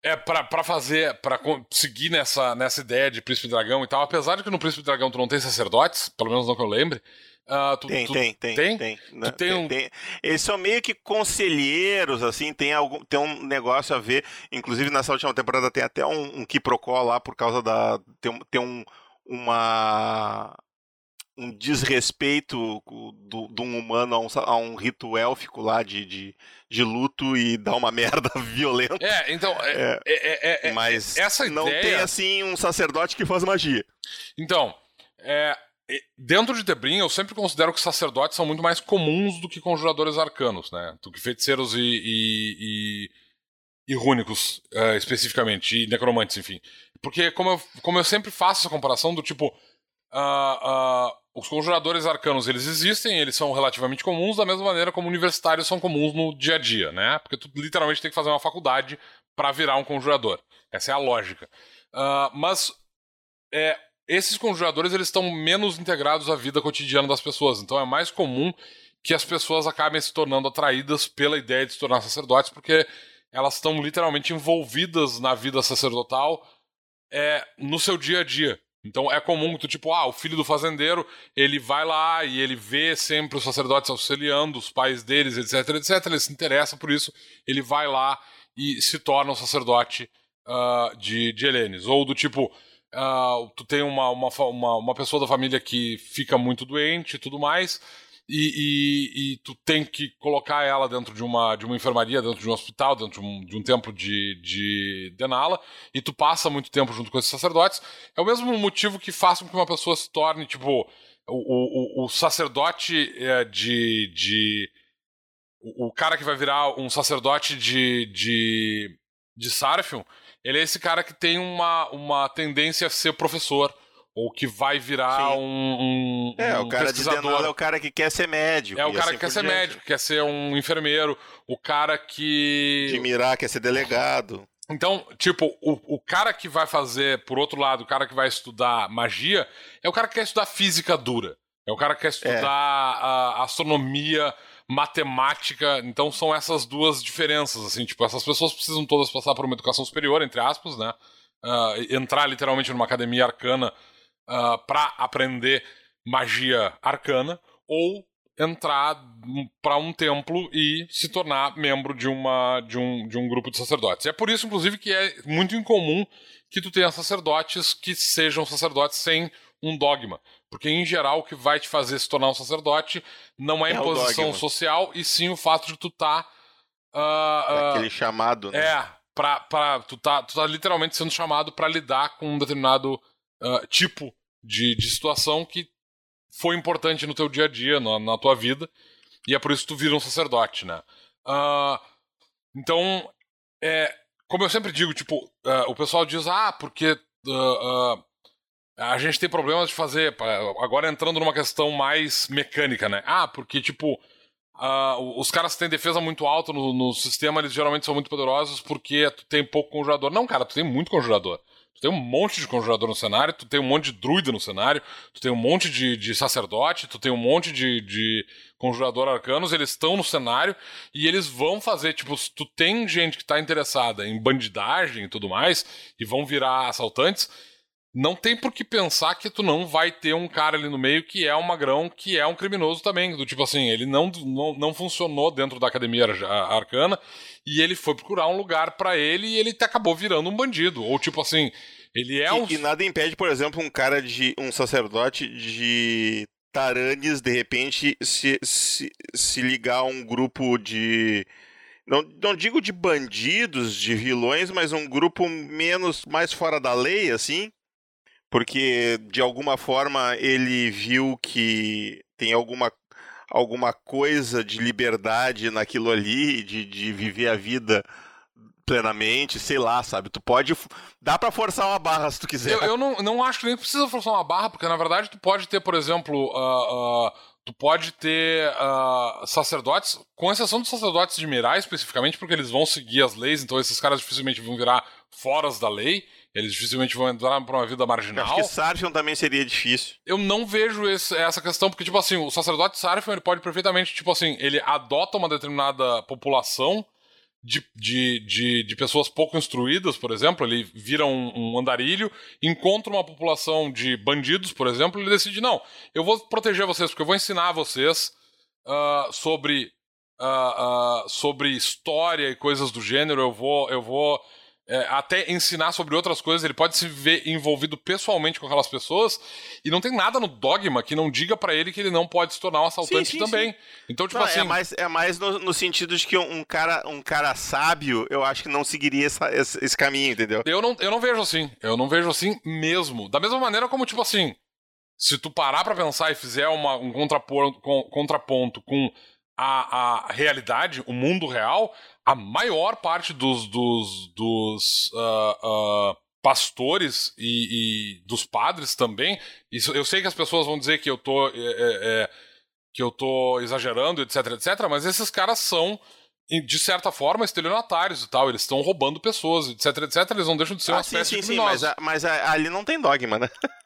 S2: É, pra, pra fazer, pra seguir nessa, nessa ideia de Príncipe Dragão e tal, apesar de que no Príncipe Dragão tu não tem sacerdotes, pelo menos não que eu lembre,
S1: Uh, tu, tem, tu, tem, tem, tem, tem,
S2: né? tem, um... tem,
S1: Eles são meio que conselheiros, assim, tem, algum, tem um negócio a ver. Inclusive, nessa última temporada tem até um, um quiprocó lá por causa da. Tem, tem um, uma. Um desrespeito do, de um humano a um, a um rito élfico lá de, de, de, luto e dá uma merda violenta.
S2: É, então. É, é, é, é
S1: mas
S2: essa
S1: não
S2: ideia...
S1: tem assim um sacerdote que faz magia.
S2: Então, é, Dentro de Debrin, eu sempre considero que sacerdotes são muito mais comuns do que conjuradores arcanos, né? Do que feiticeiros e, e, e, e rúnicos, uh, especificamente, e necromantes, enfim. Porque, como eu, como eu sempre faço essa comparação do tipo. Uh, uh, os conjuradores arcanos, eles existem, eles são relativamente comuns, da mesma maneira como universitários são comuns no dia a dia, né? Porque tu literalmente tem que fazer uma faculdade para virar um conjurador. Essa é a lógica. mas. É, esses conjuradores eles estão menos integrados à vida cotidiana das pessoas. Então é mais comum que as pessoas acabem se tornando atraídas pela ideia de se tornar sacerdotes, porque elas estão literalmente envolvidas na vida sacerdotal é, no seu dia a dia. Então é comum tu, tipo, ah, o filho do fazendeiro, ele vai lá e ele vê sempre os sacerdotes auxiliando os pais deles, etc, etc. Ele se interessa por isso, ele vai lá e se torna um sacerdote uh, de, de Helenes. Ou do tipo, uh, tu tem uma, uma, uma, uma pessoa da família que fica muito doente e tudo mais, e, e, e, tu tem que colocar ela dentro de uma, de uma enfermaria, dentro de um hospital, dentro de um, de um templo de, de Denala, e tu passa muito tempo junto com esses sacerdotes, é o mesmo motivo que faz com que uma pessoa se torne, tipo, o, o, o sacerdote é, de, de. O, cara que vai virar um sacerdote de, de, de Sarfion, ele é esse cara que tem uma, uma tendência a ser professor ou que vai virar um, um,
S1: É,
S2: um
S1: o cara de Denal é o cara que quer ser médico.
S2: É o cara
S1: assim
S2: que quer ser diante. médico, quer ser um enfermeiro, o cara que.
S1: De mirar, quer ser delegado.
S2: Então, tipo, o, o cara que vai fazer, por outro lado, o cara que vai estudar magia, é o cara que quer estudar física dura. É o cara que quer estudar é. a astronomia, matemática. Então são essas duas diferenças, assim, tipo, essas pessoas precisam todas passar por uma educação superior, entre aspas, né? Uh, entrar literalmente numa academia arcana uh, ah, para aprender magia arcana, ou entrar para um templo e se tornar membro de, uma, de, um, de um grupo de sacerdotes. É por isso, inclusive, que é muito incomum que tu tenha sacerdotes que sejam sacerdotes sem um dogma. Porque, em geral, o que vai te fazer se tornar um sacerdote não é, é imposição social, e sim o fato de tu tá. Uh,
S1: uh, Aquele chamado.
S2: Né? É, pra, pra, tu, tá, tu tá literalmente sendo chamado para lidar com um determinado uh, tipo de, de situação que foi importante no teu dia a dia, na, na tua vida, e é por isso que tu vira um sacerdote, né? Então, é, como eu sempre digo, tipo, o pessoal diz, ah, porque uh, a gente tem problemas de fazer, agora entrando numa questão mais mecânica, né? Ah, porque, tipo, os caras que têm defesa muito alta no, no sistema, eles geralmente são muito poderosos porque tu tem pouco conjurador. Não, cara, tu tem muito conjurador. Tu tem um monte de conjurador no cenário, tu tem um monte de druida no cenário, tu tem um monte de, de sacerdote, tu tem um monte de, de conjurador arcanos, eles estão no cenário e eles vão fazer, tipo, se tu tem gente que está interessada em bandidagem e tudo mais, e vão virar assaltantes, não tem por que pensar que tu não vai ter um cara ali no meio que é um magrão, que é um criminoso também. Do tipo assim, ele não, não, não funcionou dentro da academia arcana e ele foi procurar um lugar para ele e ele acabou virando um bandido. Ou tipo assim, ele é
S1: e,
S2: um.
S1: E nada impede, por exemplo, um cara de. um sacerdote de Taranes, de repente, se, se, se ligar a um grupo de. Não, não digo de bandidos, de vilões, mas um grupo menos mais fora da lei, assim, porque de alguma forma ele viu que tem alguma, alguma coisa de liberdade naquilo ali, de, de viver a vida plenamente, sei lá, sabe? Tu pode. Dá para forçar uma barra se tu quiser.
S2: Eu, eu, não, não acho que nem precisa forçar uma barra, porque na verdade tu pode ter, por exemplo. Uh, uh, tu pode ter uh, sacerdotes, com exceção dos sacerdotes de Mirai especificamente, porque eles vão seguir as leis, então esses caras dificilmente vão virar foras da lei. Eles dificilmente vão entrar pra uma vida marginal.
S1: Eu acho que Sarfion também seria difícil.
S2: Eu não vejo esse, essa questão, porque, tipo assim, o sacerdote Sarfion, ele pode perfeitamente, tipo assim, ele adota uma determinada população de, de, de, de pessoas pouco instruídas, por exemplo, ele vira um, um, andarilho, encontra uma população de bandidos, por exemplo, ele decide, não, eu vou proteger vocês, porque eu vou ensinar vocês uh, sobre, uh, uh, sobre história e coisas do gênero, eu vou, eu vou é, até ensinar sobre outras coisas, ele pode se ver envolvido pessoalmente com aquelas pessoas, e não tem nada no dogma que não diga para ele que ele não pode se tornar um assaltante sim, sim, também. Sim. Então, tipo
S1: não,
S2: assim. É
S1: mais, é mais no, no, sentido de que um cara, um cara sábio, eu acho que não seguiria essa, esse, esse, caminho, entendeu?
S2: Eu não, eu não vejo assim. Eu não vejo assim mesmo. Da mesma maneira como, tipo assim, se tu parar pra pensar e fizer uma, um contraponto com, contraponto com a, a realidade, o mundo real, a maior parte dos, dos, dos uh, uh, pastores e, e, dos padres também. Isso, eu sei que as pessoas vão dizer que eu tô, é, é, é que eu tô exagerando, etc, etc, mas esses caras são de certa forma, estelionatários e tal. Eles estão roubando pessoas, etc, etc. Eles não deixam de ser ah, uma sim, espécie sim, de criminosos.
S1: Sim, mas, a, mas a, ali não tem dogma, né?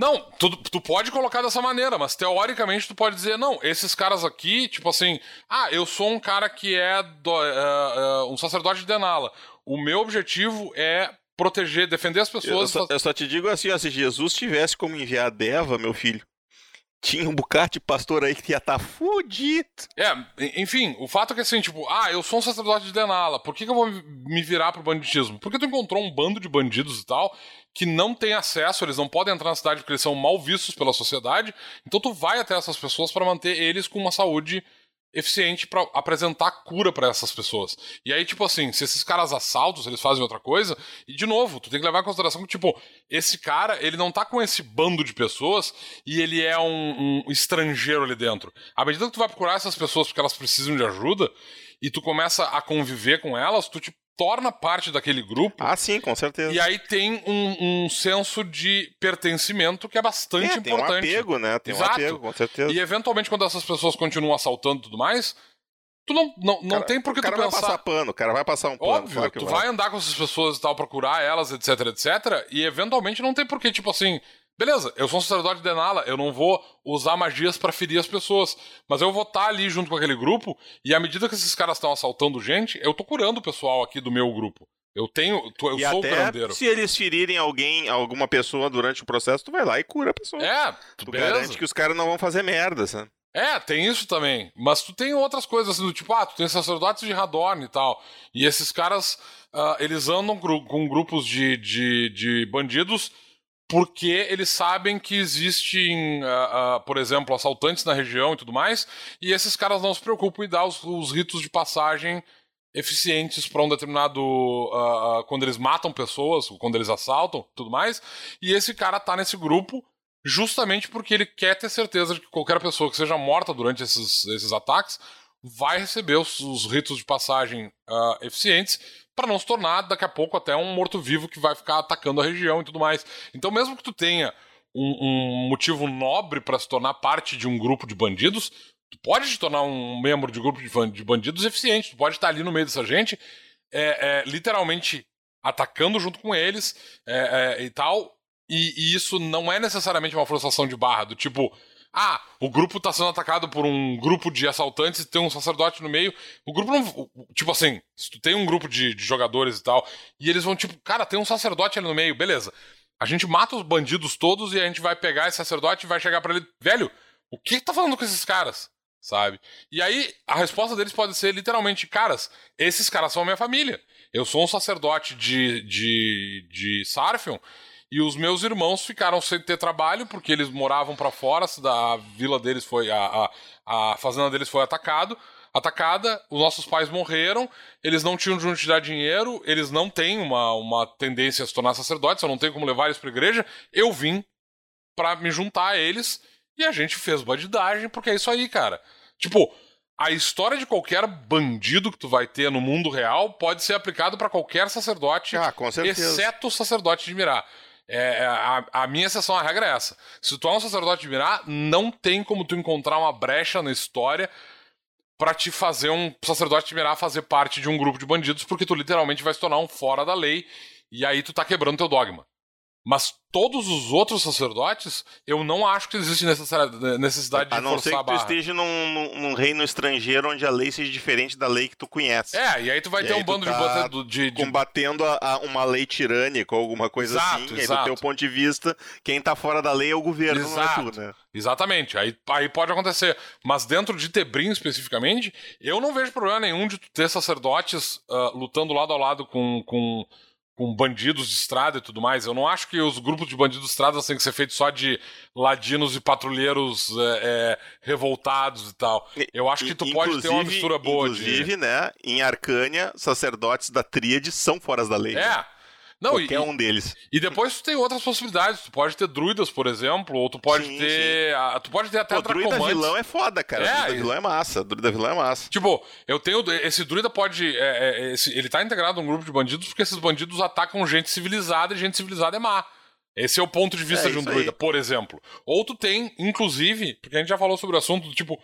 S2: Não, tu, tu pode colocar dessa maneira, mas teoricamente tu pode dizer, não, esses caras aqui, tipo assim, ah, eu sou um cara que é do, uh, uh, um sacerdote de Denala. O meu objetivo é proteger, defender as pessoas.
S1: Eu só, eu só te digo assim, ó, se Jesus tivesse como enviar a Deva, meu filho, tinha um bocado de pastor aí que ia estar tá fudido.
S2: É, enfim, o fato é que assim, tipo, ah, eu sou um sacerdote de Denala, por que, que eu vou me virar pro banditismo? Porque tu encontrou um bando de bandidos e tal que não tem acesso, eles não podem entrar na cidade porque eles são mal vistos pela sociedade, então tu vai até essas pessoas para manter eles com uma saúde eficiente para apresentar cura para essas pessoas. E aí, tipo assim, se esses caras assaltam, se eles fazem outra coisa, e de novo, tu tem que levar em consideração que, tipo, esse cara, ele não tá com esse bando de pessoas e ele é um, um estrangeiro ali dentro. À medida que tu vai procurar essas pessoas porque elas precisam de ajuda, e tu começa a conviver com elas, tu te torna parte daquele grupo.
S1: Ah, sim, com certeza.
S2: E aí tem um, um senso de pertencimento que é bastante é, importante.
S1: Tem um apego, né? Tem Exato. um apego, com certeza.
S2: E eventualmente, quando essas pessoas continuam assaltando e tudo mais, tu não, não, não
S1: cara,
S2: tem por que
S1: tu pensar...
S2: O cara
S1: vai passar pano, o cara vai passar um pano.
S2: Óbvio, tu vai. vai andar com essas pessoas e tal, procurar elas, etc, etc, e eventualmente não tem por que, tipo assim... Beleza, eu sou um sacerdote de Nala, eu não vou usar magias para ferir as pessoas, mas eu vou estar tá ali junto com aquele grupo e à medida que esses caras estão assaltando gente, eu tô curando o pessoal aqui do meu grupo. Eu tenho, eu
S1: e
S2: sou
S1: até
S2: o curandeiro.
S1: Se eles ferirem alguém, alguma pessoa durante o processo, tu vai lá e cura a pessoa.
S2: É,
S1: tu beleza. garante que os caras não vão fazer merda, sabe?
S2: É, tem isso também. Mas tu tem outras coisas, assim, do tipo, ah, tu tem sacerdotes de Radorn e tal. E esses caras, uh, eles andam com grupos de, de, de bandidos porque eles sabem que existem, uh, uh, por exemplo, assaltantes na região e tudo mais, e esses caras não se preocupam em dar os, os ritos de passagem eficientes para um determinado. Uh, quando eles matam pessoas, quando eles assaltam tudo mais, e esse cara tá nesse grupo justamente porque ele quer ter certeza de que qualquer pessoa que seja morta durante esses, esses ataques vai receber os, os ritos de passagem eficientes para não se tornar daqui a pouco até um morto-vivo que vai ficar atacando a região e tudo mais. Então, mesmo que tu tenha um, um motivo nobre para se tornar parte de um grupo de bandidos, tu pode te tornar um membro de grupo de bandidos eficiente, tu pode estar ali no meio dessa gente, é, é, literalmente atacando junto com eles é, é e tal. E, e, isso não é necessariamente uma forçação de barra, do tipo, ah, o grupo tá sendo atacado por um grupo de assaltantes e tem um sacerdote no meio. O grupo não. Tipo assim, se tu tem um grupo de, de jogadores e tal, e eles vão, tipo, cara, tem um sacerdote ali no meio, beleza. A gente mata os bandidos todos e a gente vai pegar esse sacerdote e vai chegar para ele, velho, o que tá falando com esses caras? Sabe? E aí a resposta deles pode ser literalmente, caras, esses caras são a minha família. Eu sou um sacerdote de, de, de Sarfion e os meus irmãos ficaram sem ter trabalho porque eles moravam para fora, a vila deles foi a, a, a fazenda deles foi atacado, atacada, os nossos pais morreram, eles não tinham de onde tirar dinheiro, eles não têm uma, uma tendência a se tornar sacerdotes, eu não tenho como levar eles para igreja. Eu vim para me juntar a eles e a gente fez bandidagem porque é isso aí, cara. Tipo, a história de qualquer bandido que tu vai ter no mundo real pode ser aplicado para qualquer sacerdote,
S1: ah,
S2: exceto o sacerdote de Mirá. É, é, a, a, minha exceção à regra é essa. Se tu é um sacerdote de Mirá, não tem como tu encontrar uma brecha na história para te fazer um sacerdote de Mirá fazer parte de um grupo de bandidos, porque tu literalmente vai se tornar um fora da lei, e aí tu tá quebrando teu dogma. Mas todos os outros sacerdotes, eu não acho que existe necessidade de
S1: a não
S2: forçar
S1: ser
S2: que tu
S1: esteja num, num, reino estrangeiro onde a lei seja diferente da lei que tu conhece.
S2: É, e aí tu vai
S1: e
S2: ter um bando
S1: tá
S2: de, de,
S1: combatendo a, a uma lei tirânica ou alguma coisa
S2: exato,
S1: assim.
S2: Exato.
S1: E do teu ponto de vista, quem tá fora da lei é o governo,
S2: exato.
S1: não é tu, né?
S2: Exatamente, aí, aí pode acontecer. Mas dentro de Tebrim especificamente, eu não vejo problema nenhum de tu ter sacerdotes uh, lutando lado a lado com, com com bandidos de estrada e tudo mais. Eu não acho que os grupos de bandidos de estrada têm que ser feitos só de ladinos e patrulheiros é, é, revoltados e tal. Eu acho que tu inclusive, pode ter uma mistura boa.
S1: Inclusive,
S2: de...
S1: né, em Arcânia, sacerdotes da tríade são fora da lei.
S2: É. Não,
S1: Qualquer
S2: e,
S1: um deles.
S2: E depois tu tem outras possibilidades. Tu pode ter druidas, por exemplo, ou tu pode sim, ter. Sim. A, tu pode ter até Pô,
S1: druida vilão é foda, cara. É, druida vilão é massa. Druida vilão é massa.
S2: Tipo, eu tenho. Esse druida pode. É, é, esse, ele tá integrado num grupo de bandidos porque esses bandidos atacam gente civilizada e gente civilizada é má. Esse é o ponto de vista é, de um druida, aí. por exemplo. Ou tu tem, inclusive, porque a gente já falou sobre o assunto do tipo.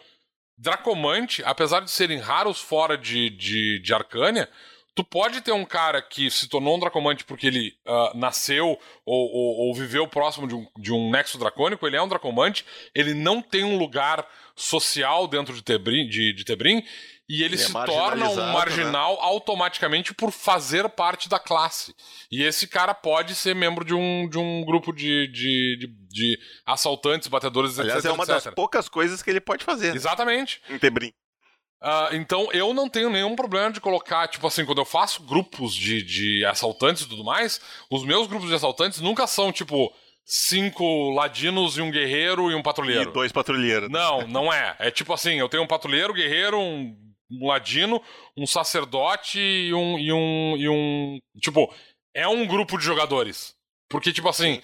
S2: Dracomante, apesar de serem raros fora de, de, de Arcânia, Tu pode ter um cara que se tornou um dracomante porque ele uh, nasceu ou, ou, ou, viveu próximo de um, de um nexo dracônico, ele é um dracomante, ele não tem um lugar social dentro de Tebrim, de, de Tebrim e ele,
S1: Ele é
S2: se torna um
S1: marginalizado,
S2: marginal automaticamente por fazer parte da classe. E esse cara pode ser membro de um, de um grupo de, de, de, de assaltantes, batedores,
S1: Aliás,
S2: etc,
S1: é uma das
S2: etc.
S1: poucas coisas que ele pode fazer né,
S2: Exatamente.
S1: em Tebrim.
S2: Ah, então eu não tenho nenhum problema de colocar, tipo assim, quando eu faço grupos de, de assaltantes e tudo mais, os meus grupos de assaltantes nunca são, tipo, cinco ladinos e um guerreiro e um patrulheiro.
S1: E dois patrulheiros.
S2: Não, não é. É tipo assim, eu tenho um patrulheiro, guerreiro, um, um ladino, um sacerdote e um, e um. e um. Tipo, é um grupo de jogadores. Porque, tipo assim,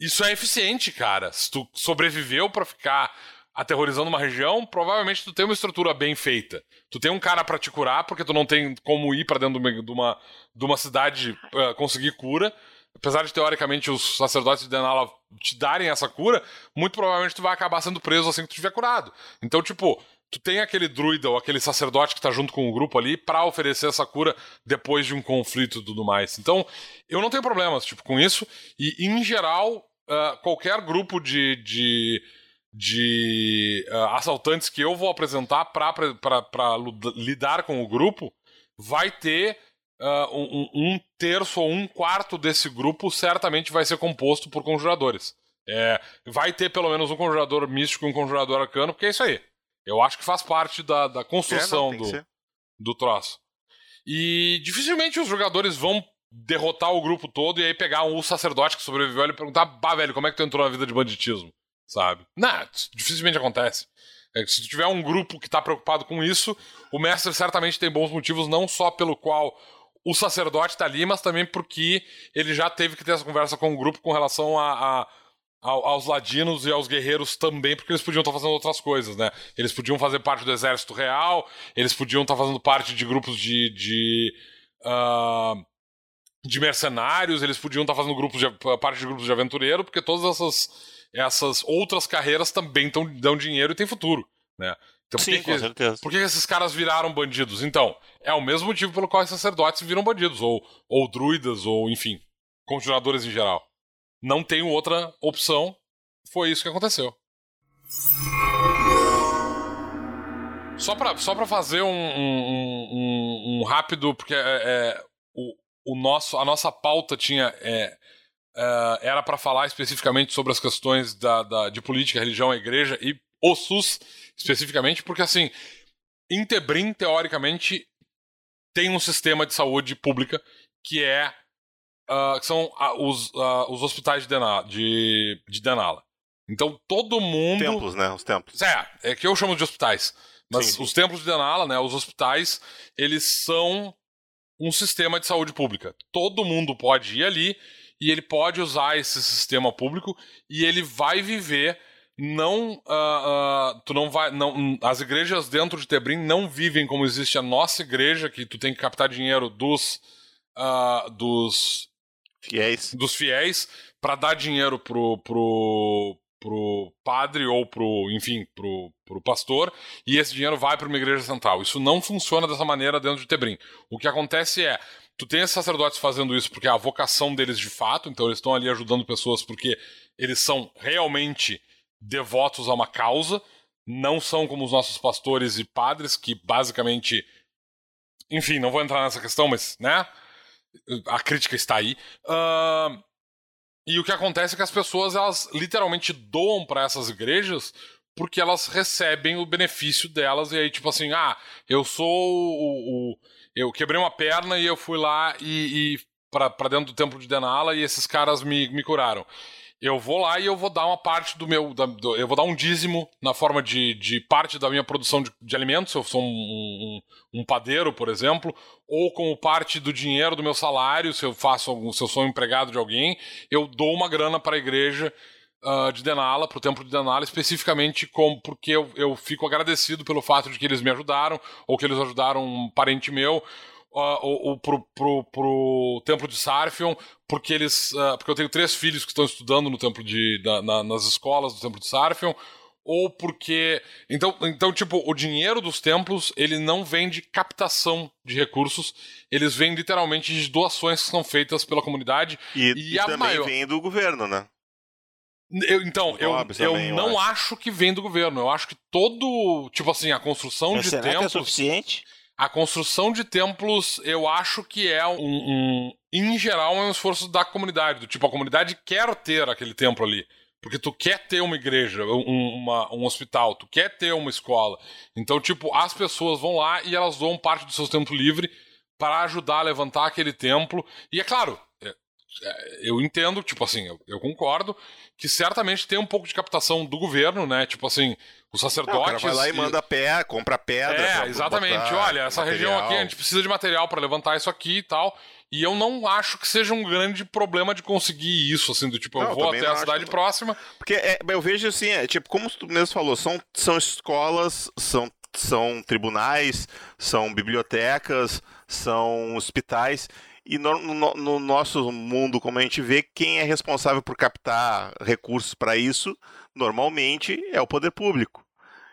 S2: isso é eficiente, cara. Se tu sobreviveu pra ficar aterrorizando uma região, provavelmente tu tem uma estrutura bem feita. Tu tem um cara pra te curar, porque tu não tem como ir pra dentro de uma, de uma, de uma cidade uh, conseguir cura. Apesar de teoricamente os sacerdotes de Denala te darem essa cura, muito provavelmente tu vai acabar sendo preso assim que tu estiver curado. Então, tipo, tu tem aquele druida ou aquele sacerdote que tá junto com o grupo ali pra oferecer essa cura depois de um conflito e tudo mais. Então, eu não tenho problemas tipo, com isso. E, em geral, uh, qualquer grupo de, de, de uh, assaltantes que eu vou apresentar para lidar com o grupo vai ter uh, um, um, terço ou um quarto desse grupo certamente vai ser composto por conjuradores. É, vai ter pelo menos um conjurador místico e um conjurador arcano, porque é isso aí. Eu acho que faz parte da, da construção
S1: É, não,
S2: do, do troço. E dificilmente os jogadores vão derrotar o grupo todo e aí pegar um sacerdote que sobreviveu e perguntar, bah, velho, como é que tu entrou na vida de banditismo? Sabe? Não, dificilmente acontece. É se tiver um grupo que tá preocupado com isso, o mestre certamente tem bons motivos, não só pelo qual o sacerdote tá ali, mas também porque ele já teve que ter essa conversa com o grupo com relação a, a- ao- aos ladinos e aos guerreiros também, porque eles podiam estar fazendo outras coisas, né? Eles podiam fazer parte do exército real, eles podiam estar fazendo parte de grupos de. de ah, de mercenários, eles podiam estar fazendo grupos de, parte de grupos de aventureiro, porque todas essas, essas outras carreiras também tão, dão dinheiro e têm futuro, né? Então, por
S1: Sim,
S2: que
S1: com certeza.
S2: por que esses caras viraram bandidos? Então, é o mesmo motivo pelo qual os sacerdotes viram bandidos, ou, ou druidas, ou enfim, conjuradores em geral. Não tem outra opção, foi isso que aconteceu. Só pra, só pra fazer um, um- um- um- um rápido, porque é, é, o, o nosso, a nossa pauta tinha. é, é, era pra falar especificamente sobre as questões da, da- de política, religião, a igreja e o SUS especificamente, porque assim, em Tebrim, teoricamente, tem um sistema de saúde pública que é. ah, que são ah, os, ah, os hospitais de Denala, de, de Denala. Então todo mundo.
S1: Templos, né? Os templos.
S2: É, é que eu chamo de hospitais. Mas
S1: Sim, sim.
S2: os templos de Denala, né, os hospitais, eles são um sistema de saúde pública. Todo mundo pode ir ali e ele pode usar esse sistema público e ele vai viver não ah, ah, tu não vai não as igrejas dentro de Tebrim não vivem como existe a nossa igreja que tu tem que captar dinheiro dos ah, dos
S1: Fiéis.
S2: dos fiéis para dar dinheiro pro, pro, pro padre ou pro, enfim, pro, pro pastor, e esse dinheiro vai para uma igreja central. Isso não funciona dessa maneira dentro de Tebrim. O que acontece é, tu tem esses sacerdotes fazendo isso porque é a vocação deles de fato, então eles estão ali ajudando pessoas porque eles são realmente devotos a uma causa, não são como os nossos pastores e padres que basicamente enfim, não vou entrar nessa questão, mas, né? A crítica está aí. Ahn, e o que acontece é que as pessoas, elas literalmente doam para essas igrejas porque elas recebem o benefício delas. E aí, tipo assim, ah, eu sou o. o- eu quebrei uma perna e eu fui lá e. e para dentro do templo de Denala e esses caras me, me curaram. Eu vou lá e eu vou dar uma parte do meu. da- do- eu vou dar um dízimo na forma de, de parte da minha produção de, de alimentos. Eu sou um, um, um padeiro, por exemplo, ou como parte do dinheiro do meu salário, se eu faço algum, se eu sou um empregado de alguém, eu dou uma grana para a igreja ah, de Denala, para o templo de Denala, especificamente com, porque eu, eu fico agradecido pelo fato de que eles me ajudaram, ou que eles ajudaram um parente meu, ah, ou, ou pro, pro, pro templo de Sarfion, porque eles. ah, porque eu tenho três filhos que estão estudando no templo de. na- na- nas escolas do templo de Sarfion. Ou porque. Então, então, tipo, o dinheiro dos templos, ele não vem de captação de recursos, eles vêm literalmente de doações que são feitas pela comunidade.
S1: E,
S2: E
S1: e também
S2: maior-
S1: vem do governo, né?
S2: Eu, então, eu, eu não eu acho. acho. que vem do governo. Eu acho que todo, tipo assim, a construção Mas de será templos. Que é
S1: suficiente?
S2: A construção de templos, eu acho que é um, um, Em geral, é um esforço da comunidade. Do tipo, a comunidade quer ter aquele templo ali. Porque tu quer ter uma igreja, um, uma, um hospital, tu quer ter uma escola. Então, tipo, as pessoas vão lá e elas doam parte do seu tempo livre para ajudar a levantar aquele templo. E é claro, eu entendo, tipo assim, eu, eu, concordo que certamente tem um pouco de captação do governo, né? Tipo assim, os sacerdotes. Não, o cara
S1: vai lá e, e manda pé, compra pedra.
S2: É, exatamente. Olha, essa material. região aqui a gente precisa de material para levantar isso aqui e tal. E eu não acho que seja um grande problema de conseguir isso, assim, do tipo, não, eu vou até a cidade que... próxima.
S1: Porque é, eu vejo assim, é, tipo, como tu mesmo falou, são, são escolas, são, são tribunais, são bibliotecas, são hospitais. E no, no, no, nosso mundo, como a gente vê, quem é responsável por captar recursos para isso, normalmente é o poder público.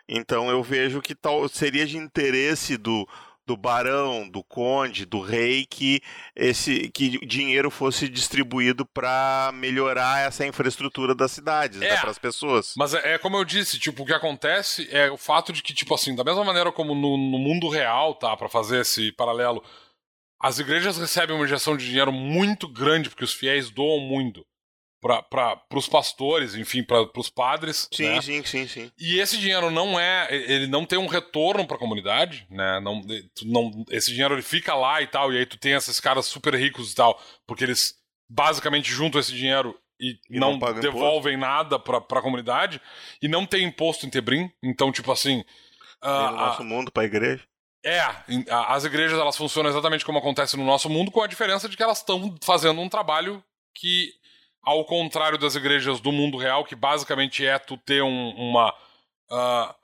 S1: Então eu vejo que tal seria de interesse do, do barão, do conde, do rei que esse que dinheiro fosse distribuído para melhorar essa infraestrutura das cidades, né, é, para as pessoas.
S2: Mas é, é, como eu disse, tipo, o que acontece é o fato de que tipo assim, da mesma maneira como no, no mundo real, tá, para fazer esse paralelo, as igrejas recebem uma injeção de dinheiro muito grande porque os fiéis doam muito para os pastores, enfim, para os padres.
S1: Sim,
S2: né?
S1: sim, sim, sim.
S2: E esse dinheiro não é, ele não tem um retorno para a comunidade, né? Não, não, esse dinheiro ele fica lá e tal, e aí tu tem esses caras super ricos e tal, porque eles basicamente juntam esse dinheiro e, e não, não devolvem imposto. nada para a comunidade e não tem imposto em Tebrim, então tipo assim.
S1: Uh, no nosso a, mundo para a igreja.
S2: É, as igrejas elas funcionam exatamente como acontece no nosso mundo, com a diferença de que elas estão fazendo um trabalho que ao contrário das igrejas do mundo real, que basicamente é tu ter um, uma. Uh,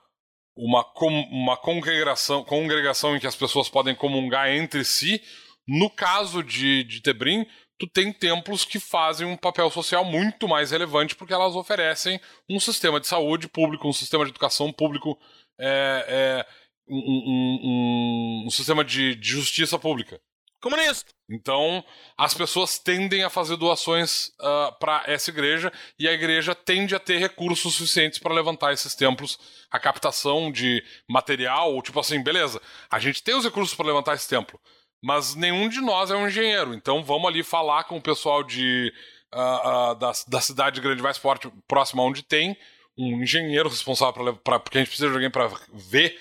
S2: uma, com, uma congregação, congregação em que as pessoas podem comungar entre si. No caso de, de Tebrim, tu tem templos que fazem um papel social muito mais relevante porque elas oferecem um sistema de saúde público, um sistema de educação público, é, é, um, um, sistema de, de justiça pública
S1: comunista.
S2: Então, as pessoas tendem a fazer doações uh, ah, para essa igreja e a igreja tende a ter recursos suficientes para levantar esses templos, a captação de material, ou tipo assim, beleza, a gente tem os recursos para levantar esse templo, mas nenhum de nós é um engenheiro, então vamos ali falar com o pessoal de, uh, uh, da, da cidade grande mais forte, próxima onde tem um engenheiro responsável para porque a gente precisa de alguém para ver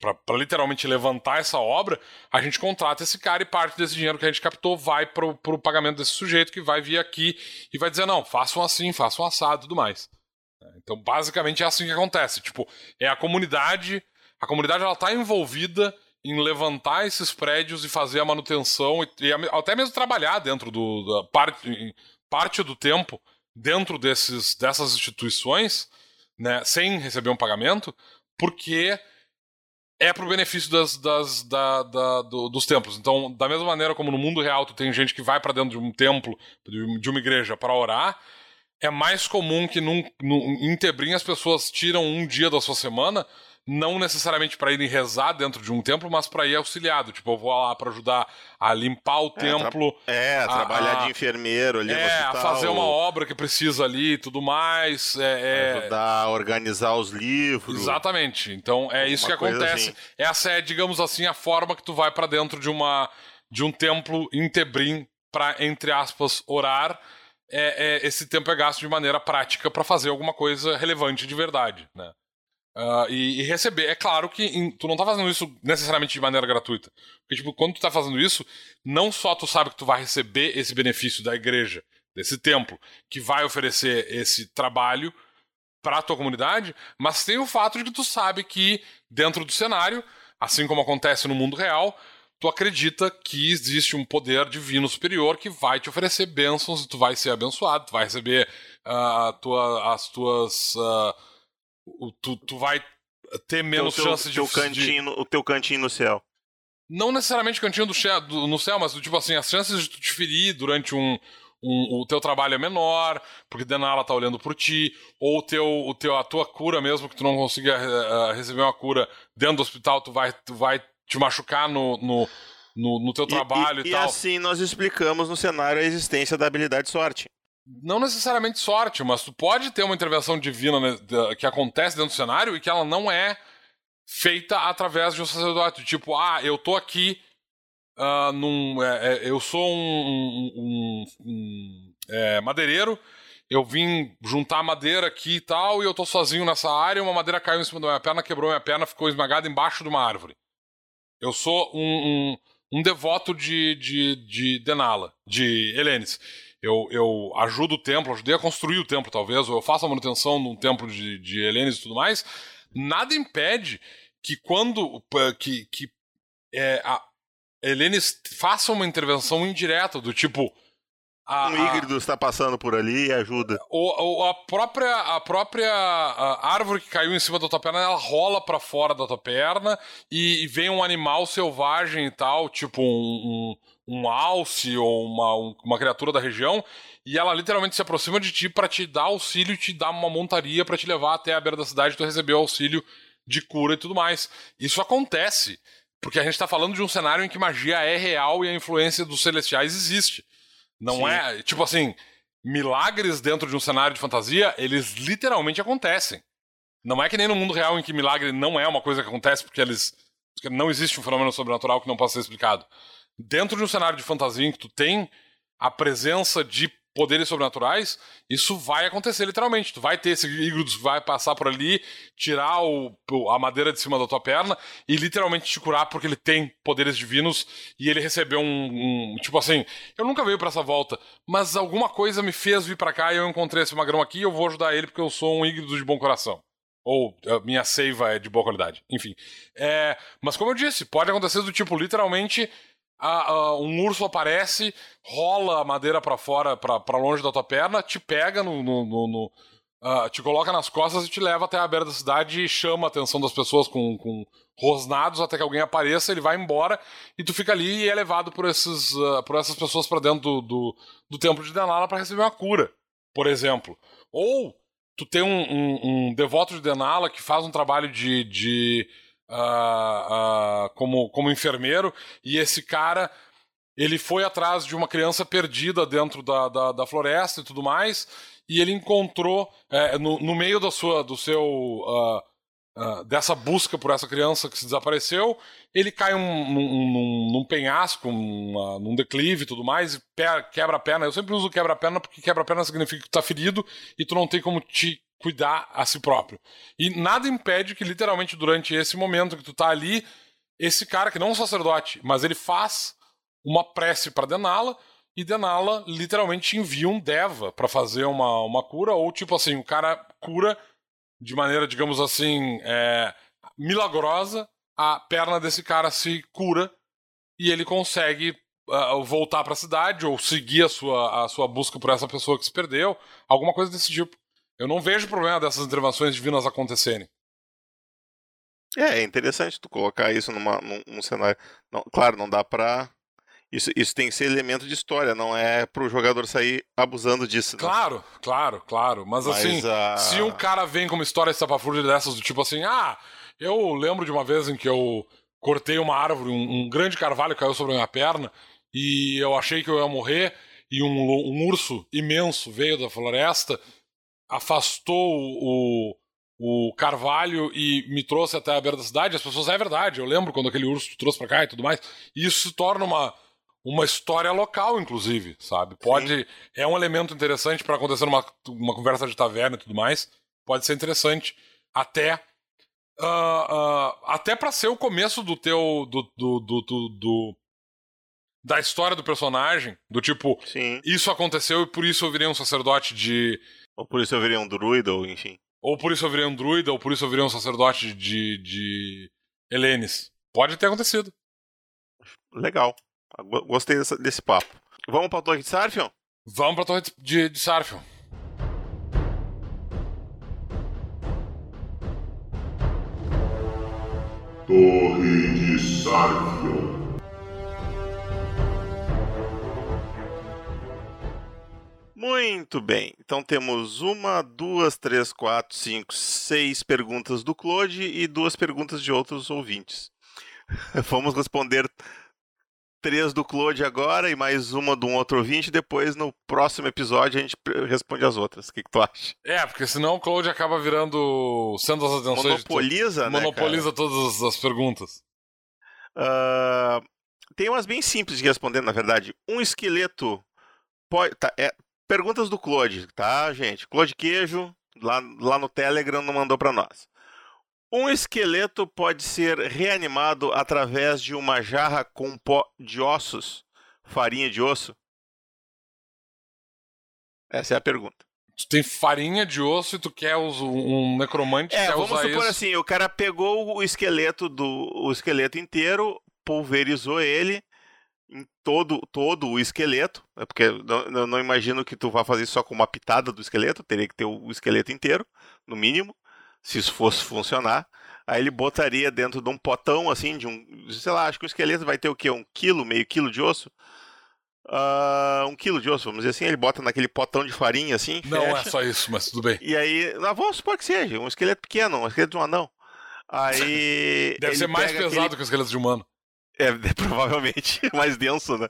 S2: para literalmente levantar essa obra, a gente contrata esse cara e parte desse dinheiro que a gente captou vai para o pagamento desse sujeito que vai vir aqui e vai dizer: não, façam assim, façam assado e tudo mais. Então, basicamente é assim que acontece. Tipo, é a comunidade, a comunidade ela está envolvida em levantar esses prédios e fazer a manutenção e, e até mesmo trabalhar dentro do da parte, parte do tempo dentro desses, dessas instituições, né, sem receber um pagamento, porque é pro benefício das, das, da, da, do, dos templos. Então, da mesma maneira como no mundo real tu tem gente que vai para dentro de um templo, de uma igreja para orar, é mais comum que num, num, em Tebrim as pessoas tiram um dia da sua semana não necessariamente para irem rezar dentro de um templo, mas para ir auxiliado. Tipo, eu vou lá para ajudar a limpar o é, templo.
S1: Tra é, a, trabalhar a, de enfermeiro ali
S2: é, no hospital. a fazer uma obra que precisa ali e tudo mais. É,
S1: é, ajudar a organizar os livros.
S2: Exatamente. Então é isso que acontece. Assim. Essa é, digamos assim, a forma que tu vai para dentro de uma de um templo em Tebrim para entre aspas orar. É, é, esse tempo é gasto de maneira prática para fazer alguma coisa relevante de verdade, né? Uh, e, e, receber. É claro que em, tu não tá fazendo isso necessariamente de maneira gratuita. Porque, tipo, quando tu tá fazendo isso, não só tu sabe que tu vai receber esse benefício da igreja, desse templo, que vai oferecer esse trabalho para a tua comunidade, mas tem o fato de que tu sabe que dentro do cenário, assim como acontece no mundo real, tu acredita que existe um poder divino superior que vai te oferecer bênçãos e tu vai ser abençoado, tu vai receber uh, tua, as tuas. Uh, tu, tu vai ter menos
S1: teu,
S2: chance
S1: teu
S2: de,
S1: cantinho,
S2: de...
S1: O teu cantinho no céu.
S2: Não necessariamente cantinho do céu, do, no céu, mas tipo assim, as chances de tu te ferir durante um, um, o teu trabalho é menor, porque Denala tá olhando por ti, ou o teu, o teu, a tua cura mesmo, que tu não consiga uh, receber uma cura dentro do hospital, tu vai, tu vai te machucar no, no, no, no teu trabalho e, e, e,
S1: e
S2: tal.
S1: E assim nós explicamos no cenário a existência da habilidade sorte.
S2: Não necessariamente sorte, mas tu pode ter uma intervenção divina né, que acontece dentro do cenário e que ela não é feita através de um sacerdote. Tipo, ah, eu tô aqui uh, num. É, é, eu sou um, um, um é, madeireiro, eu vim juntar madeira aqui e tal, e eu tô sozinho nessa área, uma madeira caiu em cima da minha perna, quebrou minha perna, ficou esmagada embaixo de uma árvore. Eu sou um, um, devoto de, de, de Denala, de Helenes eu, eu ajudo o templo, ajudei a construir o templo, talvez, ou eu faço a manutenção num templo de, de Helenes e tudo mais, nada impede que quando que, que é, a Helenes faça uma intervenção indireta, do tipo.
S1: A, um híbrido está passando por ali e ajuda.
S2: Ou, ou a própria, a própria a árvore que caiu em cima da tua perna, ela rola para fora da tua perna e, e, vem um animal selvagem e tal, tipo um, um, um alce ou uma, um, uma criatura da região, e ela literalmente se aproxima de ti para te dar auxílio, te dar uma montaria para te levar até a beira da cidade e tu receber o auxílio de cura e tudo mais. Isso acontece, porque a gente está falando de um cenário em que magia é real e a influência dos celestiais existe. Não Sim. é, tipo assim, milagres dentro de um cenário de fantasia, eles literalmente acontecem. Não é que nem no mundo real em que milagre não é uma coisa que acontece porque eles não existe um fenômeno sobrenatural que não possa ser explicado. Dentro de um cenário de fantasia em que tu tem a presença de poderes sobrenaturais, isso vai acontecer literalmente. Tu vai ter esse Igrudos que vai passar por ali, tirar o, a madeira de cima da tua perna e literalmente te curar porque ele tem poderes divinos e ele recebeu um, um tipo assim, eu nunca veio para essa volta, mas alguma coisa me fez vir para cá e eu encontrei esse magrão aqui, eu vou ajudar ele porque eu sou um Igrudo de bom coração. Ou minha seiva é de boa qualidade. Enfim. É, mas como eu disse, pode acontecer do tipo, literalmente, a, a, um urso aparece, rola a madeira para fora, para longe da tua perna, te pega no. no, no, no uh, te coloca nas costas e te leva até a beira da cidade e chama a atenção das pessoas com, com rosnados até que alguém apareça, ele vai embora e tu fica ali e é levado por, esses, uh, por essas pessoas para dentro do, do, do, templo de Denala para receber uma cura, por exemplo. Ou tu tem um, um, um devoto de Denala que faz um trabalho de, de uh, uh, como, como enfermeiro, e esse cara ele foi atrás de uma criança perdida dentro da, da, da floresta e tudo mais, e ele encontrou é, no, no meio da sua, do seu uh, uh, dessa busca por essa criança que se desapareceu, ele cai um, num, num, penhasco, uma, num declive e tudo mais, e quebra a perna. Eu sempre uso quebra a perna porque quebra a perna significa que tu tá ferido e tu não tem como te cuidar a si próprio. E nada impede que, literalmente, durante esse momento que tu tá ali, esse cara, que não é um sacerdote, mas ele faz uma prece para Denala, e Denala literalmente envia um Deva para fazer uma, uma cura, ou tipo assim, o cara cura de maneira, digamos assim, é, milagrosa, a perna desse cara se cura e ele consegue uh, voltar para a cidade ou seguir a sua, a sua busca por essa pessoa que se perdeu, alguma coisa desse tipo. Eu não vejo problema dessas intervenções divinas acontecerem.
S1: É, é interessante tu colocar isso numa, num, num cenário. Não, claro, não dá pra. Isso, isso tem que ser elemento de história, não é pro jogador sair abusando disso.
S2: Né? Claro, claro, claro. Mas, Mas assim, a... se um cara vem com uma história estapafúrdia dessas, do tipo assim, ah, eu lembro de uma vez em que eu cortei uma árvore, um, um grande carvalho caiu sobre a minha perna, e eu achei que eu ia morrer, e um, um urso imenso veio da floresta afastou o, o Carvalho e me trouxe até a beira da cidade, as pessoas, é verdade, eu lembro quando aquele urso trouxe pra cá e tudo mais. E isso se torna uma, uma história local, inclusive, sabe? Pode. Sim. É um elemento interessante para acontecer numa uma conversa de taverna e tudo mais. Pode ser interessante. Até. Uh, uh, até para ser o começo do teu. do, do, do, do, do da história do personagem, do tipo, Sim. isso aconteceu e por isso eu virei um sacerdote de
S1: ou por isso eu virei um druida, ou enfim.
S2: Ou por isso eu virei um druida, ou por isso eu virei um sacerdote de, de Helenes. Pode ter acontecido.
S1: Legal. Gostei desse, desse papo. Vamos pra Torre de Sarfion?
S2: Vamos pra Torre de, de Sarfion.
S3: Torre de Sarfion.
S1: Muito bem. Então temos uma, duas, três, quatro, cinco, seis perguntas do Claude e duas perguntas de outros ouvintes. Vamos responder três do Claude agora e mais uma de um outro ouvinte. Depois, no próximo episódio, a gente responde as outras. O que, que tu acha?
S2: É, porque senão o Claude acaba virando. sendo as atenções.
S1: Monopoliza,
S2: de né? Monopoliza todas as perguntas.
S1: Uh, tem umas bem simples de responder, na verdade. Um esqueleto. Pode, tá, é, perguntas do Claude, tá, gente? Claude Queijo, lá, lá no Telegram, não mandou para nós. Um esqueleto pode ser reanimado através de uma jarra com pó de ossos, farinha de osso? Essa é a pergunta.
S2: Tu tem farinha de osso e tu quer um necromante
S1: é,
S2: quer
S1: vamos
S2: usar
S1: supor
S2: isso.
S1: assim, o cara pegou o esqueleto do o esqueleto inteiro, pulverizou ele em todo todo o esqueleto, é porque não, não imagino que tu vá fazer só com uma pitada do esqueleto, teria que ter o esqueleto inteiro, no mínimo se isso fosse funcionar. Aí ele botaria dentro de um potão, assim, de um. Sei lá, acho que o esqueleto vai ter o quê? Um quilo, meio quilo de osso? Uh, um quilo de osso, vamos dizer assim. Ele bota naquele potão de farinha, assim.
S2: Não é
S1: fecha,
S2: é só isso, mas tudo bem.
S1: E aí. Não, vamos supor que seja, um esqueleto pequeno, um esqueleto de um anão. Aí.
S2: Deve ser mais pesado aquele... que o esqueleto de humano.
S1: É, provavelmente mais denso, né?